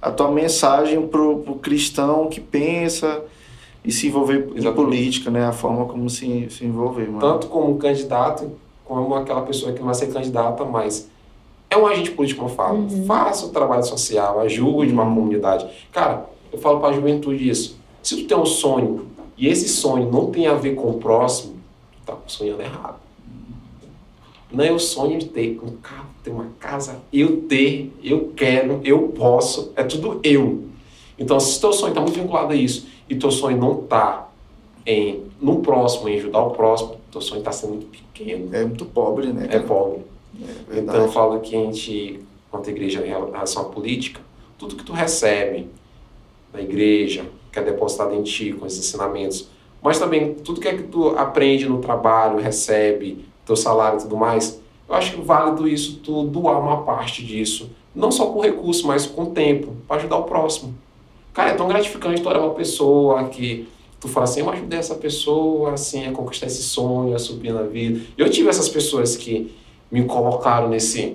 a tua mensagem pro, pro cristão que pensa e se envolver em Exatamente. política, né? A forma como se, se envolver, mano. Tanto como um candidato, como aquela pessoa que não vai ser candidata, mas é um agente político, como eu falo. Uhum. Faça o trabalho social, ajude uma Uhum. comunidade. Cara, eu falo para a juventude isso. Se tu tem um sonho e esse sonho não tem a ver com o próximo, tu tá sonhando errado. Não é o sonho de ter um carro, ter uma casa, eu ter, eu quero, eu posso, é tudo eu. Então, se teu sonho está muito vinculado a isso e teu sonho não está em no próximo, em ajudar o próximo, teu sonho está sendo muito pequeno, É muito pobre, né? é pobre. É Então eu falo que a gente, quanto a igreja em relação à política, tudo que tu recebe da igreja, que é depositado em ti com os ensinamentos, mas também tudo que é que tu aprende no trabalho, recebe, teu salário e tudo mais, eu acho que válido isso tu doar uma parte disso, não só com recurso, mas com tempo, para ajudar o próximo. Cara, é tão gratificante tu olhar uma pessoa que tu fala assim, eu ajudei essa pessoa assim, a conquistar esse sonho, a subir na vida. Eu tive essas pessoas que me colocaram nesse,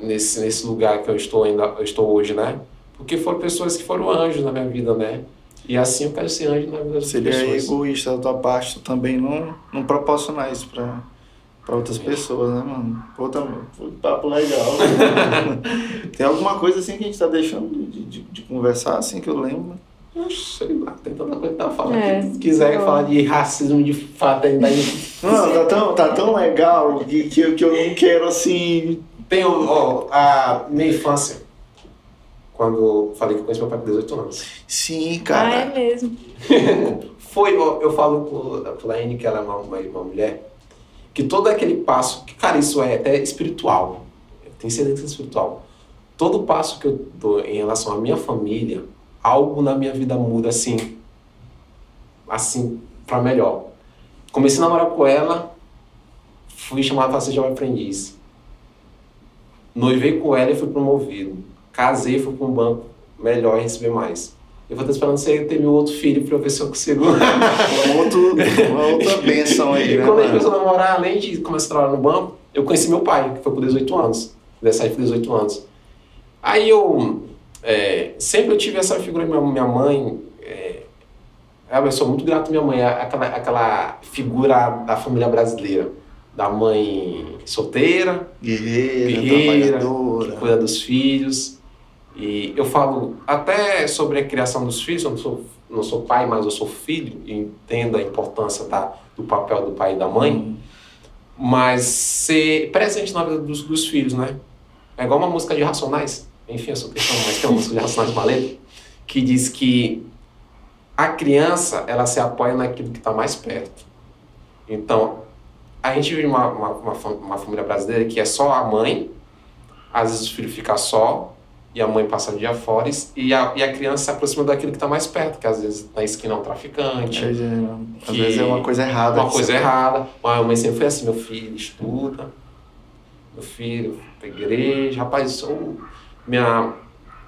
nesse, nesse lugar que eu estou ainda eu estou hoje, né? Porque foram pessoas que foram anjos na minha vida, né? E assim eu quero ser anjo na vida das Seria pessoas. egoísta da tua parte tu também não, não proporcionar isso pra, pra outras pessoas, né, mano? Pô, papo legal. (laughs) Tem alguma coisa assim que a gente tá deixando de, de, de conversar, assim, que eu lembro? Oxe, Sei lá, tem tanta coisa que tá falando. É, Se quiser bom. falar de racismo, de fraternidade. Mano, tá tão, tá tão legal que, que, eu- que eu não quero, assim... Tem o- ó, a minha infância. Quando eu falei que eu conheci meu pai com 18 anos. Sim, Ah, é cara. mesmo. (laughs) Foi, ó, eu falo com a Flaine, que ela é uma, uma, uma mulher, que todo aquele passo, que cara, isso é até espiritual, tenho certeza que é espiritual. Todo passo que eu dou em relação à minha família, algo na minha vida muda assim, assim, pra melhor. Comecei a namorar com ela, fui chamado para ser jovem aprendiz. Noivei com ela e fui promovido. Casei, fui para um banco melhor e receber mais. Eu vou estar esperando você ter meu outro filho para eu ver se eu consigo. Um (laughs) outro, uma outra (laughs) benção aí, E né, quando a gente mano? começou a namorar, além de começar a trabalhar no banco, eu conheci meu pai, que foi com 18 anos. 17 para 18 anos. Aí eu é, sempre eu tive essa figura, minha, minha mãe. É, eu sou muito grato à minha mãe, aquela, aquela figura da família brasileira. Da mãe solteira, Guerreira, Guerreira, cuida dos filhos. E eu falo até sobre a criação dos filhos, eu não sou, não sou pai, mas eu sou filho, e entendo a importância da, do papel do pai e da mãe, Hum. mas ser presente na vida dos, dos filhos, né? É igual uma música de Racionais, enfim, eu sou cristão, mas tem uma música de Racionais letra, que diz que a criança, ela se apoia naquilo que está mais perto. Então, a gente vive uma, uma, uma, uma família brasileira que é só a mãe, às vezes o filho fica só, e a mãe passa o dia fora, e a, e a criança se aproxima daquilo que está mais perto, que às vezes na esquina é um traficante, É, é, Às vezes é uma coisa errada. uma coisa errada. Mas a mãe sempre foi assim, meu filho, estuda, meu filho, pra igreja. Rapaz, eu, minha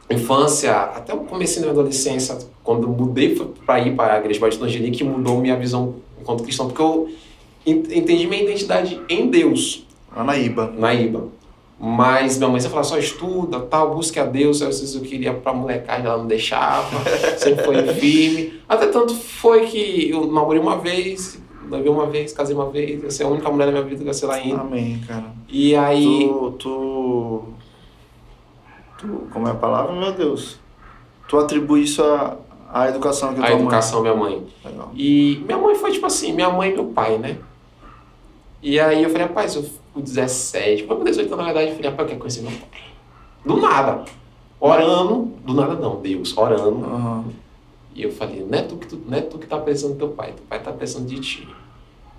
infância, até o começo da minha adolescência, quando mudei para ir para a igreja Batista Angelique, mudou minha visão enquanto cristão, porque eu en- entendi minha identidade em Deus, Lá na Iba. na IBA. Mas minha mãe sempre falava, só estuda, tal, busque a Deus. Às vezes eu queria pra molecagem, ela não deixava, (laughs) sempre foi firme. Até tanto foi que eu namorei uma vez, noivei uma vez, casei uma vez, essa é a única mulher da minha vida que vai ser lá ainda. Amém, cara. E aí, Tu, tu, tu. Como é a palavra, meu Deus? Tu atribui isso à, à educação que a tua educação, minha mãe. mãe. Legal. E minha mãe foi tipo assim, minha mãe e meu pai, né? E aí eu falei, rapaz, eu com 17, foi com 18 anos, na verdade, eu falei, rapaz, eu quero conhecer meu pai. Do nada. Orando, do nada não, Deus, orando. Aham. E eu falei, não é tu que, tu, não é tu que tá precisando do teu pai, teu pai tá precisando de ti.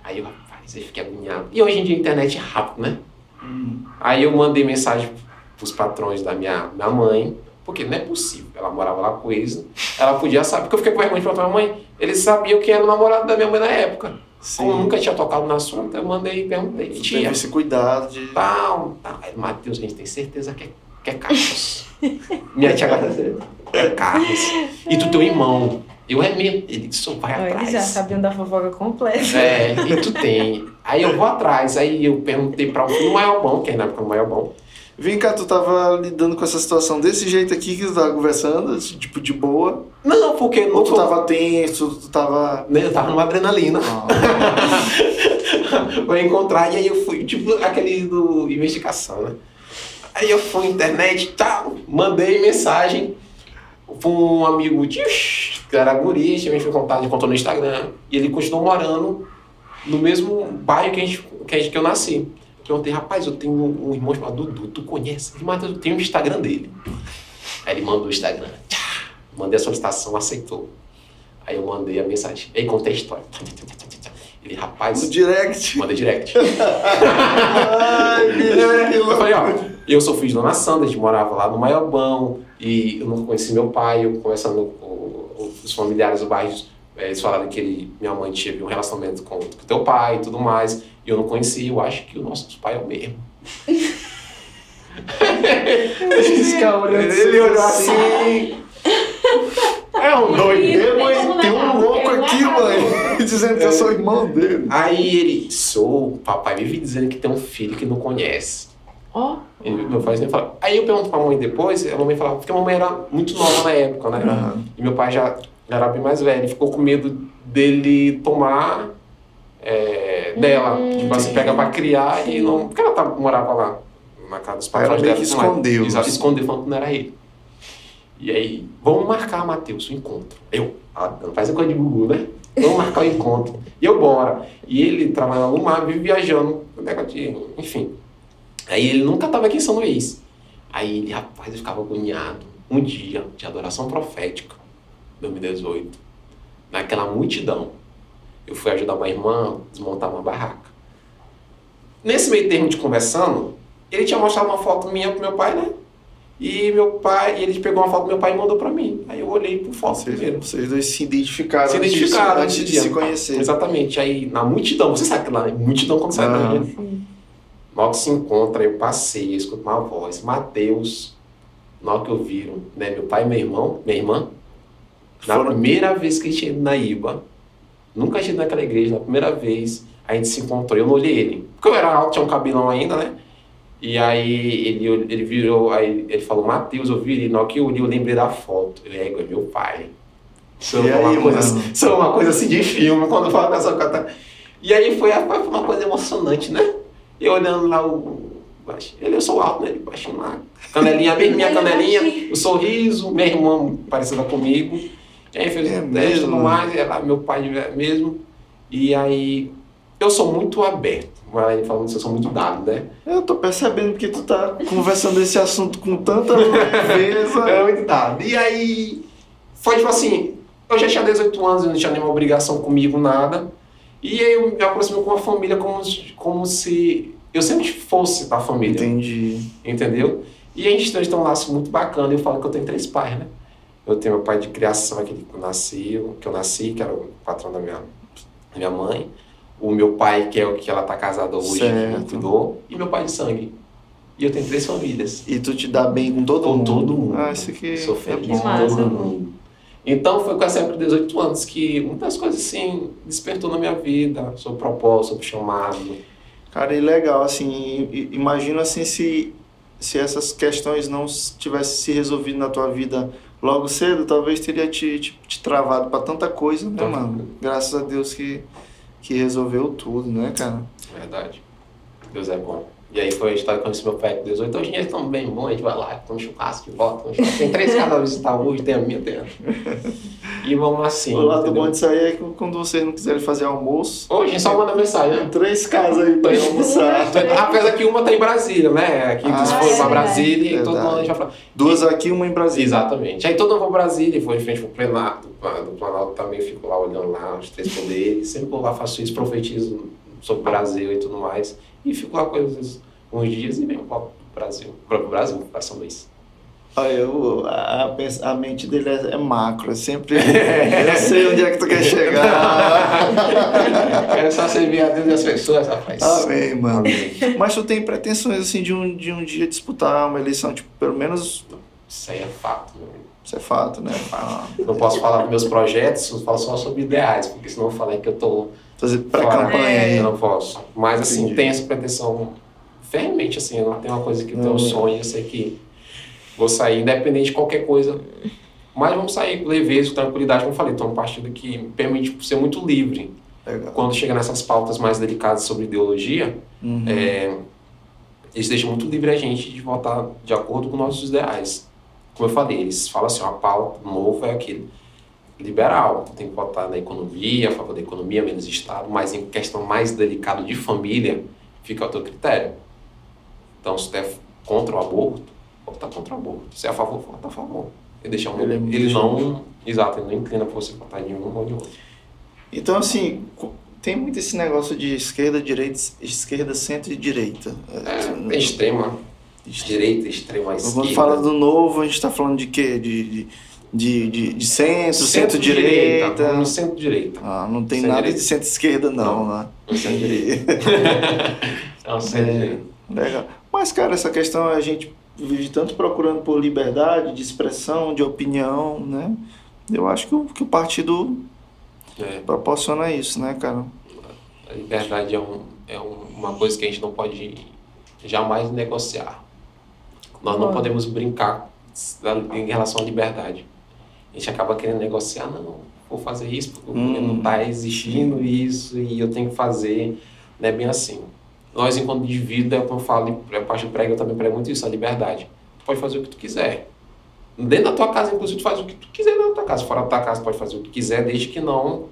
Aí eu, rapaz, aí fiquei agoniado. E hoje em dia a internet é rápido, né? Hum. Aí eu mandei mensagem pros patrões da minha, minha mãe, porque não é possível. Ela morava lá com eles, ela podia saber, porque eu fiquei com vergonha de falar pra minha mãe, eles sabiam quem era o namorado da minha mãe na época. Sim. Como eu nunca tinha tocado no assunto, eu mandei e perguntei, tia, teve esse cuidado de. tal, tal. Aí, Matheus, a gente tem certeza que é, que é Carlos. (laughs) Minha tia agradeceu. É Carlos. E tu teu irmão. Eu é mesmo. Ele disse, vai Ó, atrás. Eles já sabiam da fofoca completa. É, e tu tem. Aí eu vou atrás. Aí eu perguntei para o filho Maiobão, que é na época o Maiobão. Vem cá, tu tava lidando com essa situação desse jeito aqui que tu tava conversando, tipo, de boa. Não, porque não Ou tu tava tenso, tu tava. Né, Eu tava numa adrenalina. Ah, (laughs) Vou encontrar. E aí eu fui, tipo, aquele do investigação, né? Aí eu fui na internet tal, mandei mensagem pra um amigo de, que era guri, a gente foi contato, ele contou no Instagram. E ele continuou morando no mesmo bairro que, a gente, que, a gente, que eu nasci. Eu perguntei, rapaz, eu tenho um irmão chamado Dudu, tu conhece? Ele, mas eu tenho o Instagram dele. Aí ele mandou o Instagram. Mandei a solicitação, aceitou. Aí eu mandei a mensagem. Aí contei a história. Ele, rapaz, no direct. Manda direct. (laughs) Ai, que eu falei, ó, eu sou filho de Dona Sandra, a gente morava lá no Maiobão, e eu não conheci meu pai, eu conversando com os familiares do bairro, eles falaram que ele, minha mãe teve um relacionamento com o teu pai e tudo mais, eu não conhecia, eu acho que o nosso pai é o mesmo. Olhando Ele olhou assim. É um doido. Mãe, tem um louco aqui, mãe. Dizendo que eu sou irmão dele. Aí ele, sou, o papai vive dizendo que tem um filho que não conhece. Ó, Ele, meu pai sempre fala. Aí eu pergunto pra mãe depois, a mamãe falava, porque a mamãe era muito nova na época, né? Aham. E meu pai já era bem mais velho, ficou com medo dele tomar é, dela. Hum. Tipo assim, pega pra criar e não. Porque ela tá, morava lá, na casa dos patrões Ela meio dela. que e tudo mais. escondeu. Exato, escondeu, falando que não era ele. E aí, vamos marcar, Matheus, o encontro. Eu, ah, não faz a coisa de Gugu, né? Vamos marcar o encontro. E eu bora. E ele trabalha no mar, vive viajando. negócio de- Enfim. Aí ele nunca tava aqui em São Luís. Aí ele, rapaz, eu ficava agoniado. Um dia de adoração profética, 2018, naquela multidão, eu fui ajudar uma irmã a desmontar uma barraca. Nesse meio termo de conversando, ele tinha mostrado uma foto minha pro meu pai, né? E meu pai, ele pegou uma foto do meu pai e mandou pra mim. Aí eu olhei pro foto Vocês, primeiro. vocês dois se identificaram, Se antes de- identificaram antes de se conhecer. Exatamente. Aí na multidão, você sabe que lá, multidão quando sai Ah. da na hora que se encontra, eu passei, eu escuto uma voz, Mateus. Na hora que eu viro, né, meu pai e meu irmão, minha irmã, na Foram- primeira vez que a gente na Iba, nunca tinha ido naquela igreja, na primeira vez, a gente se encontrou, eu não olhei ele. Porque eu era alto, tinha um cabelão ainda, né? E aí ele, ele virou, aí ele falou, Mateus, eu vi ele, na hora que eu olhei, eu lembrei da foto. Eu falei, é meu pai. Isso E é uma, aí, coisa, mano? isso é uma coisa assim de filme, quando eu falo dessa coisa. E aí foi, foi uma coisa emocionante, né? E eu olhando lá o. Ele, eu sou alto, né? Ele baixinho lá. Canelinha, minha, minha Ele é canelinha, o sorriso, minha irmã parecida comigo. É um teste e tudo mesmo? mais, e ela, meu pai mesmo. E aí, eu sou muito aberto. Mas falando que eu sou muito dado, né? Eu tô percebendo que tu tá conversando esse assunto com tanta leveza. (laughs) É muito dado. E aí, foi tipo assim, eu já tinha 18 anos, eu não tinha nenhuma obrigação comigo, nada. E aí eu me aproximei com uma família como, como se eu sempre fosse da família. Entendi. Entendeu? E a gente tem um laço muito bacana. Eu falo que eu tenho três pais, né? Eu tenho meu pai de criação, aquele que eu nasci, que eu nasci, que era o patrão da minha, da minha mãe. O meu pai, que é o que ela tá casada hoje, que Certo. me cuidou. E meu pai de sangue. E eu tenho três famílias. E tu te dá bem com todo Com mundo? todo mundo. Ah, isso aqui Sou é feliz bom. com todo mundo. Então foi com essa época de 18 anos que muitas coisas assim despertou na minha vida, sobre propósito, sobre chamado. Cara, e legal, assim, i- imagina assim se, se essas questões não tivessem se resolvido na tua vida logo cedo, talvez teria te, te, te travado pra tanta coisa, né, Tanta mano? Graças a Deus que, que resolveu tudo, né, cara? Verdade. Deus é bom. E aí foi a história que eu conheci meu pai com 18. Hoje em dia eles estão bem bons, a gente vai lá, toma um churrasco de volta. Tem três casas a visitar hoje, tem a minha, tem a... E vamos assim, o lado entendeu? bom disso aí é que quando vocês não quiserem fazer almoço, Hoje a gente só manda mensagem, né? três casas aí pra almoçar. Apesar que uma tá em Brasília, né? Aqui Ah, foram é pra. Brasília e todo mundo já fala. Duas aqui, uma em Brasília. Exatamente. Aí todo mundo vai pra Brasília, foi em frente pro plenário do, do Planalto também, fico lá olhando lá os três poderes. Sempre vou lá, faço isso, profetizo sobre o Brasil e tudo mais. E fico lá com eles uns dias e venho volto pro Brasil. Pro Brasil, pra São Luís. Olha, eu, a, a a mente dele é, é macro, é sempre. eu sei onde é que tu quer chegar. (laughs) É só servir a Deus e as pessoas, rapaz. Amém, mano. Amém. Mas tu tem pretensões assim de um, de um dia disputar uma eleição, tipo, pelo menos. Isso aí é fato, meu amigo. Isso é fato, né? Ah, Não posso falar dos meus projetos, eu falo só sobre ideais, porque senão eu falei que eu tô fazer pré-campanha aí. Eu não posso. Mas assim, Entendi. tem essa pretensão ferremente, assim, eu não tenho uma coisa que eu tenho um sonho, eu sei que vou sair, independente de qualquer coisa. Mas vamos sair com leveza, com tranquilidade, como eu falei, tô um partido que me permite ser muito livre. Legal. Quando chega nessas pautas mais delicadas sobre ideologia, Uhum. é, eles deixam muito livre a gente de votar de acordo com nossos ideais. Como eu falei, eles falam assim, a pauta novo é aquele liberal, tem que votar na economia, a favor da economia, menos Estado, mas em questão mais delicada de família, fica ao teu critério. Então, se tu é contra o aborto, vota contra o aborto. Se é a favor, vota a favor. Ele, deixa um, Ele é ele, muito não... Exato, ele não inclina para você votar em um ou de outro. Então, assim, tem muito esse negócio de esquerda, direita, esquerda, centro e direita. É, extrema direita, extrema esquerda. Quando fala do novo, a gente tá falando de quê? De, de, de, de, de centro, centro-direita. No centro-direita. Ah, não tem Centro-direita. nada de centro-esquerda, não, né? Centro-direita. (laughs) É um centro-direita. Legal. Mas, cara, essa questão a gente vive tanto procurando por liberdade de expressão, de opinião, né? Eu acho que o, que o partido É, proporciona isso, né, cara? a liberdade é, um, é um- uma coisa que a gente não pode jamais negociar. Nós não podemos brincar em relação à liberdade. A gente acaba querendo negociar, não, vou fazer isso porque Hum. não está exigindo isso e eu tenho que fazer. Não é bem assim. Nós, enquanto indivíduo, é como eu falo, a parte do prego, eu também prego muito isso, a liberdade. Tu pode fazer o que tu quiser. Dentro da tua casa, inclusive, tu faz o que tu quiser dentro da tua casa. Fora da tua casa, tu pode fazer o que quiser, desde que não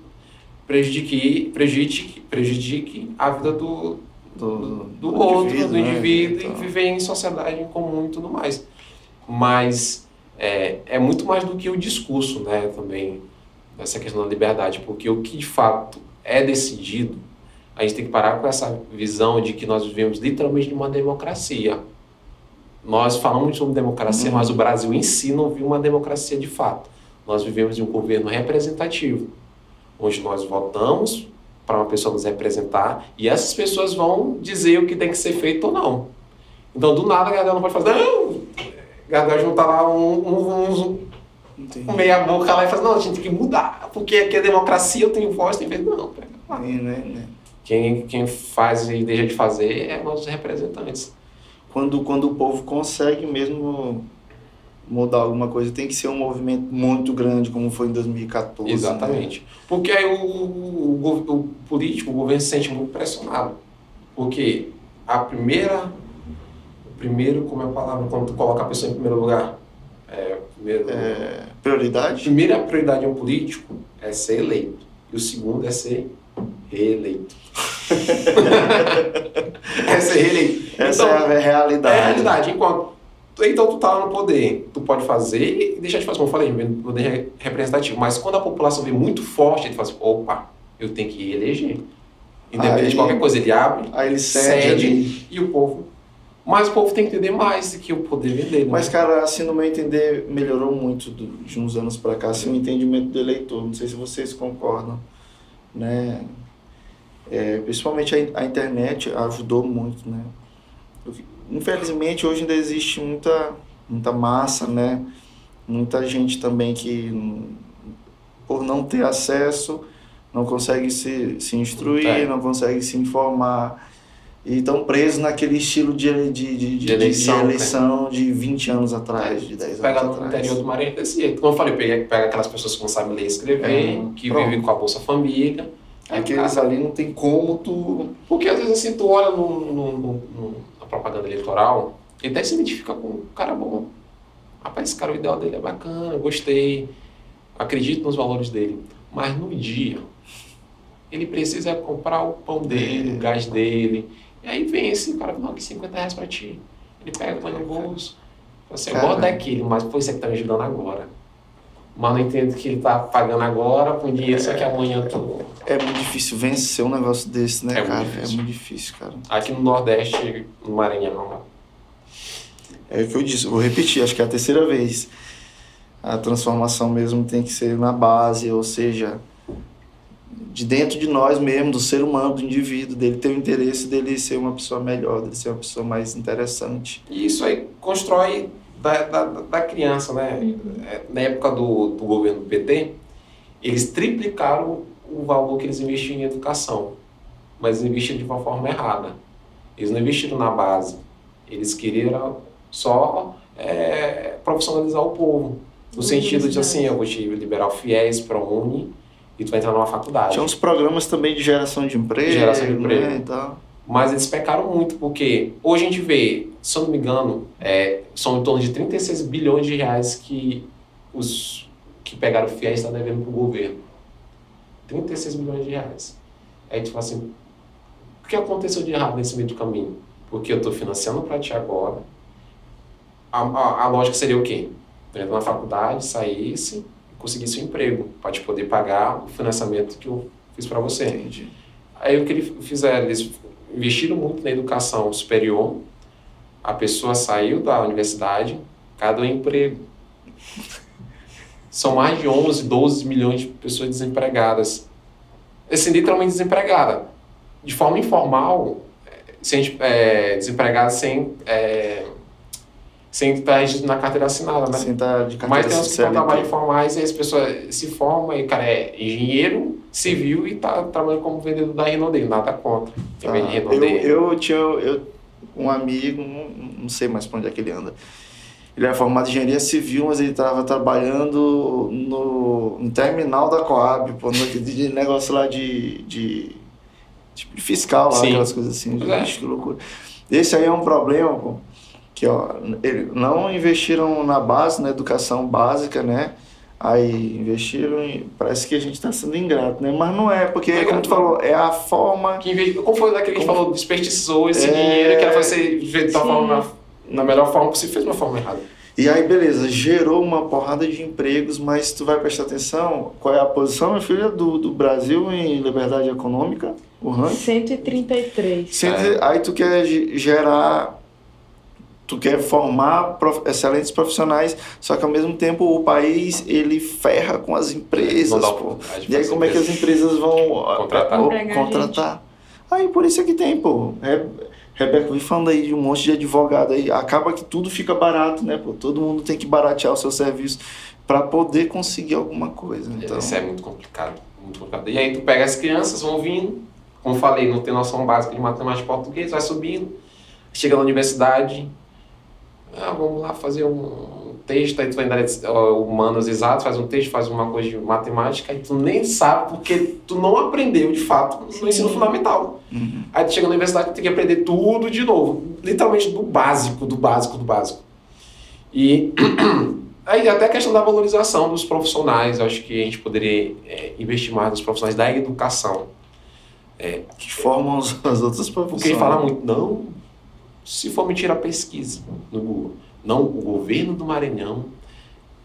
prejudique, prejudique, prejudique a vida do, Do, do outro, indivíduo, do né? indivíduo, Então, e viver em sociedade em comum e tudo mais. Mas é, é muito mais do que o discurso, né, também, essa questão da liberdade, porque o que de fato é decidido, a gente tem que parar com essa visão de que nós vivemos literalmente numa democracia. Nós falamos sobre democracia, Uhum. mas o Brasil em si não vive uma democracia de fato. Nós vivemos em um governo representativo, onde nós votamos para uma pessoa nos representar e essas pessoas vão dizer o que tem que ser feito ou não. Então, do nada, a galera não pode fazer, não, a galera juntar lá um, um, um, um meia boca lá e fazer, não, a gente tem que mudar, porque aqui é democracia, eu tenho voz, tem vez, não. pega lá. Né, né, né? Quem, quem faz e deixa de fazer é nossos representantes. Quando, quando o povo consegue mesmo mudar alguma coisa, tem que ser um movimento muito grande, como foi em 2014. né? Exatamente. Porque aí o, o, o político, o governo se sente muito pressionado. Porque a primeira. Primeiro, como é a palavra, quando tu coloca a pessoa em primeiro lugar? É, primeiro, É, a prioridade? primeira prioridade de um político é ser eleito. E o segundo é ser reeleito. (laughs) é ser reeleito. Essa Então, é a realidade. É a realidade. Enquanto, então tu tá lá no poder, tu pode fazer e deixar de fazer, como eu falei, no poder representativo. Mas quando a população vem muito forte, ele fala assim, opa, eu tenho que eleger. Independente Aí- de qualquer coisa, ele abre, Aí ele cede, cede e o povo. Mas o povo tem que entender mais do que o poder vender. né? Mas, cara, assim, no meu entender, melhorou muito do- de uns anos para cá, assim, o entendimento do eleitor. Não sei se vocês concordam, né? É, principalmente a, a internet ajudou muito, né? Infelizmente, hoje ainda existe muita, muita massa, né? Muita gente também que, por não ter acesso, não consegue se, se instruir, É. não consegue se informar. E estão presos naquele estilo de, de, de, de, eleição, de né? eleição de 20 anos atrás, de 10 Pega anos no atrás. interior do Maranhão desse jeito. Como eu falei, pega, pega aquelas pessoas que não sabem ler e escrever, É, que pronto. vivem com a Bolsa Família. Aqueles cara, ali não tem como tu... Porque às vezes assim, tu olha no, no- no- no- na propaganda eleitoral e até se identifica com um cara bom. Rapaz, esse cara, o ideal dele é bacana, gostei, acredito nos valores dele. Mas no dia, ele precisa comprar o pão dele, o gás dele. E aí vem esse cara, não, aqui 50 reais pra ti. Ele pega, põe no bolso. Fala Assim, Cara. gosto daquele, mas foi você que tá me ajudando agora. Mas não entendo que ele tá pagando agora com dinheiro, só que amanhã tu. É muito difícil vencer um negócio desse, né, É muito cara? difícil. É muito difícil, cara. Aqui no Nordeste, no Maranhão, É o que eu disse, vou repetir, acho que é a terceira vez. A transformação mesmo tem que ser na base, ou seja, de dentro de nós mesmo, do ser humano, do indivíduo, dele ter o interesse dele ser uma pessoa melhor, dele ser uma pessoa mais interessante. E isso aí constrói da, da, da criança, né? É, Na época do, do governo do PT, eles triplicaram o valor que eles investiam em educação, mas investiram de uma forma errada. Eles não investiram na base, eles queriam só é, profissionalizar o povo. No sentido de assim, eu vou te liberar o FIES para Uni e tu vai entrar numa faculdade. Tinha uns programas também de geração de emprego, Geração de emprego. né, e tal. Mas eles pecaram muito, porque hoje a gente vê, se eu não me engano, é, são em torno de 36 bilhões de reais que os que pegaram o FIES estão devendo para o governo. 36 bilhões de reais. Aí tu fala assim, o que aconteceu de errado nesse meio do caminho? Porque eu estou financiando para ti agora. A, a, a lógica seria o quê? Tu entra na faculdade, saísse conseguisse um emprego para te poder pagar o financiamento que eu fiz para você. Entendi. Aí o que eles fizeram? Eles investiram muito na educação superior. A pessoa saiu da universidade, cada um emprego. São mais de 11, 12 milhões de pessoas desempregadas. Assim, literalmente desempregada. De forma informal, eh, sem, é, desempregada sem, é, sem estar registrado na carteira assinada, né? Sem estar de carteira Mas tem uns que estão trabalhando informais e as pessoas se formam e o cara é engenheiro civil e tá trabalhando como vendedor da Renault, nada contra. Ah, eu, eu tinha eu, um amigo, não, sei mais para onde é que ele anda. Ele era formado em engenharia civil, mas ele estava trabalhando no, no terminal da Coab, pô, no, (laughs) de, negócio lá de, de, de fiscal, lá, aquelas coisas assim. Pois é. Que loucura. Esse aí é um problema, pô, que ó, ele, não investiram na base, na educação básica, né? Aí investiram e parece que a gente está sendo ingrato, né? Mas não é, porque, Não é como tu falou, é a forma Que inve- Como foi daquele que a gente Como- falou, desperdiçou esse É. dinheiro que era de tal Sim. forma, na, na melhor forma possível, fez de uma forma errada. E aí, beleza, gerou uma porrada de empregos, mas tu vai prestar atenção, qual é a posição, minha filha, do, do Brasil em liberdade econômica, o ranking? 133. Sendo- Aí tu quer ge- gerar, tu quer formar prof- excelentes profissionais, só que ao mesmo tempo o país, ele ferra com as empresas, pô. E aí como é que as empresas vão ó, Contratar. Empregar contratar? Aí por isso é que tem, pô. Re- Rebeca, vem falando aí de um monte de advogado aí. Acaba que tudo fica barato, né, pô? Todo mundo tem que baratear o seu serviço para poder conseguir alguma coisa. Então, Isso é muito complicado, muito complicado. E aí tu pega as crianças, vão vindo, como falei, não tem noção básica de matemática e português, vai subindo, chega na universidade, ah, vamos lá fazer um texto, aí tu vai dar humanos exatos, faz um texto, faz uma coisa de matemática, aí tu nem sabe porque tu não aprendeu de fato no Sim. ensino fundamental. uhum. Aí tu chega na universidade, tu tem que aprender tudo de novo, literalmente do básico, do básico, do básico. E (clears throat) aí até a questão da valorização dos profissionais, eu acho que a gente poderia é, investir mais nos profissionais da educação. que formam as as outras Porque profissões. ele fala muito, não, se for me tirar pesquisa no Google, não, o governo do Maranhão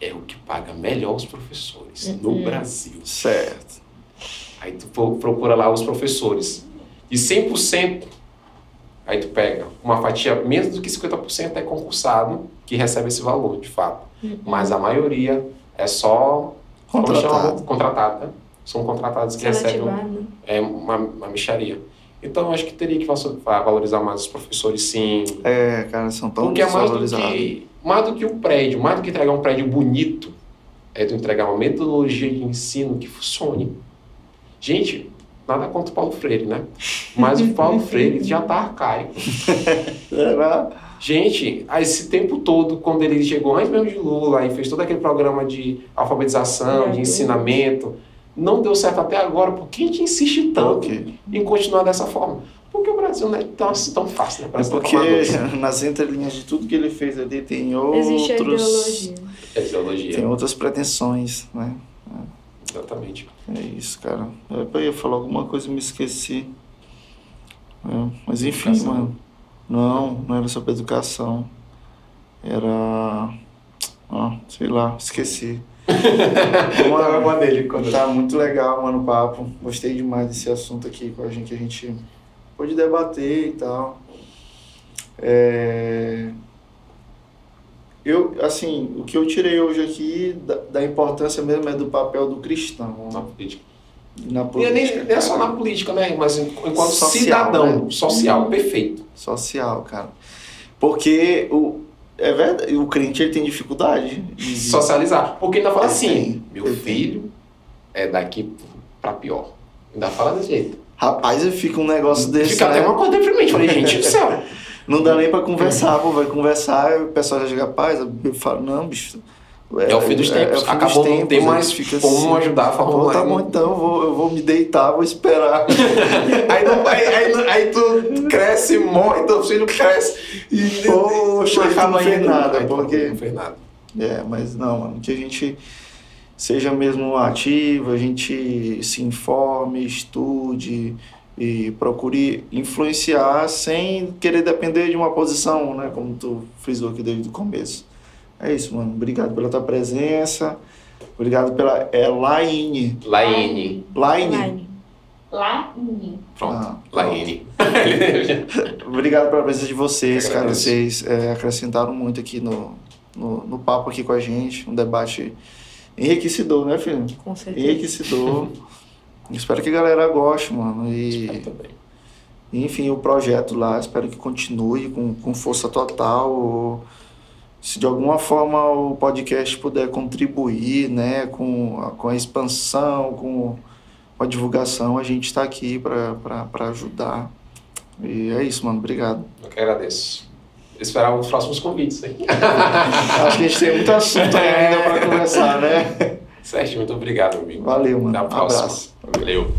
é o que paga melhor os professores no Uhum. Brasil. Certo. Aí tu pro- procura lá os professores. E 100%, aí tu pega uma fatia, menos do que 50% é concursado que recebe esse valor, de fato. Mas a maioria é só? Contratado. contratado, né? São contratados que recebem um- né? é uma, uma micharia. Então, acho que teria que valorizar mais os professores, sim. É, cara, são tão Porque é mais do, que, mais do que um prédio, mais do que entregar um prédio bonito, é tu entregar uma metodologia de ensino que funcione. Gente, nada contra o Paulo Freire, né? Mas o Paulo (laughs) Freire já tá arcaico. Será? Gente, esse tempo todo, quando ele chegou antes mesmo de Lula e fez todo aquele programa de alfabetização, de ensinamento, não deu certo até agora. Por que a gente insiste tanto em continuar dessa forma? Porque o Brasil não é tão, tão fácil, né? é porque (laughs) nas entrelinhas de tudo que ele fez ali tem Existe a outros. ideologia. É ideologia. Tem outras pretensões, né? Exatamente. É isso, cara. Eu ia falar alguma coisa e me esqueci. É, mas enfim, Educação. mano. Não, não era sobre educação. Era. Ah, sei lá, esqueci. (laughs) Uma, uma dele, Tá muito legal, mano, o papo. Gostei demais desse assunto aqui com a gente, que a gente pôde debater e tal. É... Eu, assim, o que eu tirei hoje aqui da, da importância mesmo é do papel do cristão na política. na E é política. nem, nem é só na política, né? Mas en- enquanto Social, cidadão né? social, perfeito. social, cara. Porque o, é verdade, o crente ele tem dificuldade de Socializar. Porque ainda fala Ele assim, tem, meu filho é daqui pra pior. Ainda fala desse jeito. Rapaz, fica um negócio desse, Fica né? até uma coisa deprimente. Falei, gente do céu. (laughs) Não dá nem pra conversar, pô, vai conversar, e o pessoal já chega, paz, eu falo, não, bicho. É o fim dos tempos. o fim Acabou, dos não tem tempos, mais aí fica como assim. ajudar formular. tá bom então, eu vou, eu vou me deitar, vou esperar. (laughs) aí, não- aí, aí, aí tu cresce, morre, teu filho cresce. E Poxa, aí tu não fez nada, Aí porque- Não fez nada. É, mas não, mano, que a gente seja mesmo ativo, a gente se informe, estude e procure influenciar sem querer depender de uma posição, né? Como tu frisou aqui desde o começo. É isso, mano. Obrigado pela tua presença. Obrigado pela é, Laine. Laine. Laine. Laine. Pronto. Ah, Laine. (laughs) (laughs) Obrigado pela presença de vocês, Eu cara. agradeço. Vocês é, acrescentaram muito aqui no, no, no papo aqui com a gente. Um debate enriquecedor, né, filho? Com certeza. enriquecedor. (laughs) espero que a galera goste, mano. E, Também. enfim, o projeto lá, espero que continue com, com força total. Se de alguma forma o podcast puder contribuir, né, com a, com a expansão, com a divulgação, a gente está aqui para ajudar. E é isso, mano. Obrigado. Eu que agradeço. Esperar os próximos convites, hein? (laughs) Acho que a gente tem muito assunto ainda para conversar, né? Sérgio, muito obrigado, amigo. Valeu, mano. Até a Um próxima. abraço. Valeu.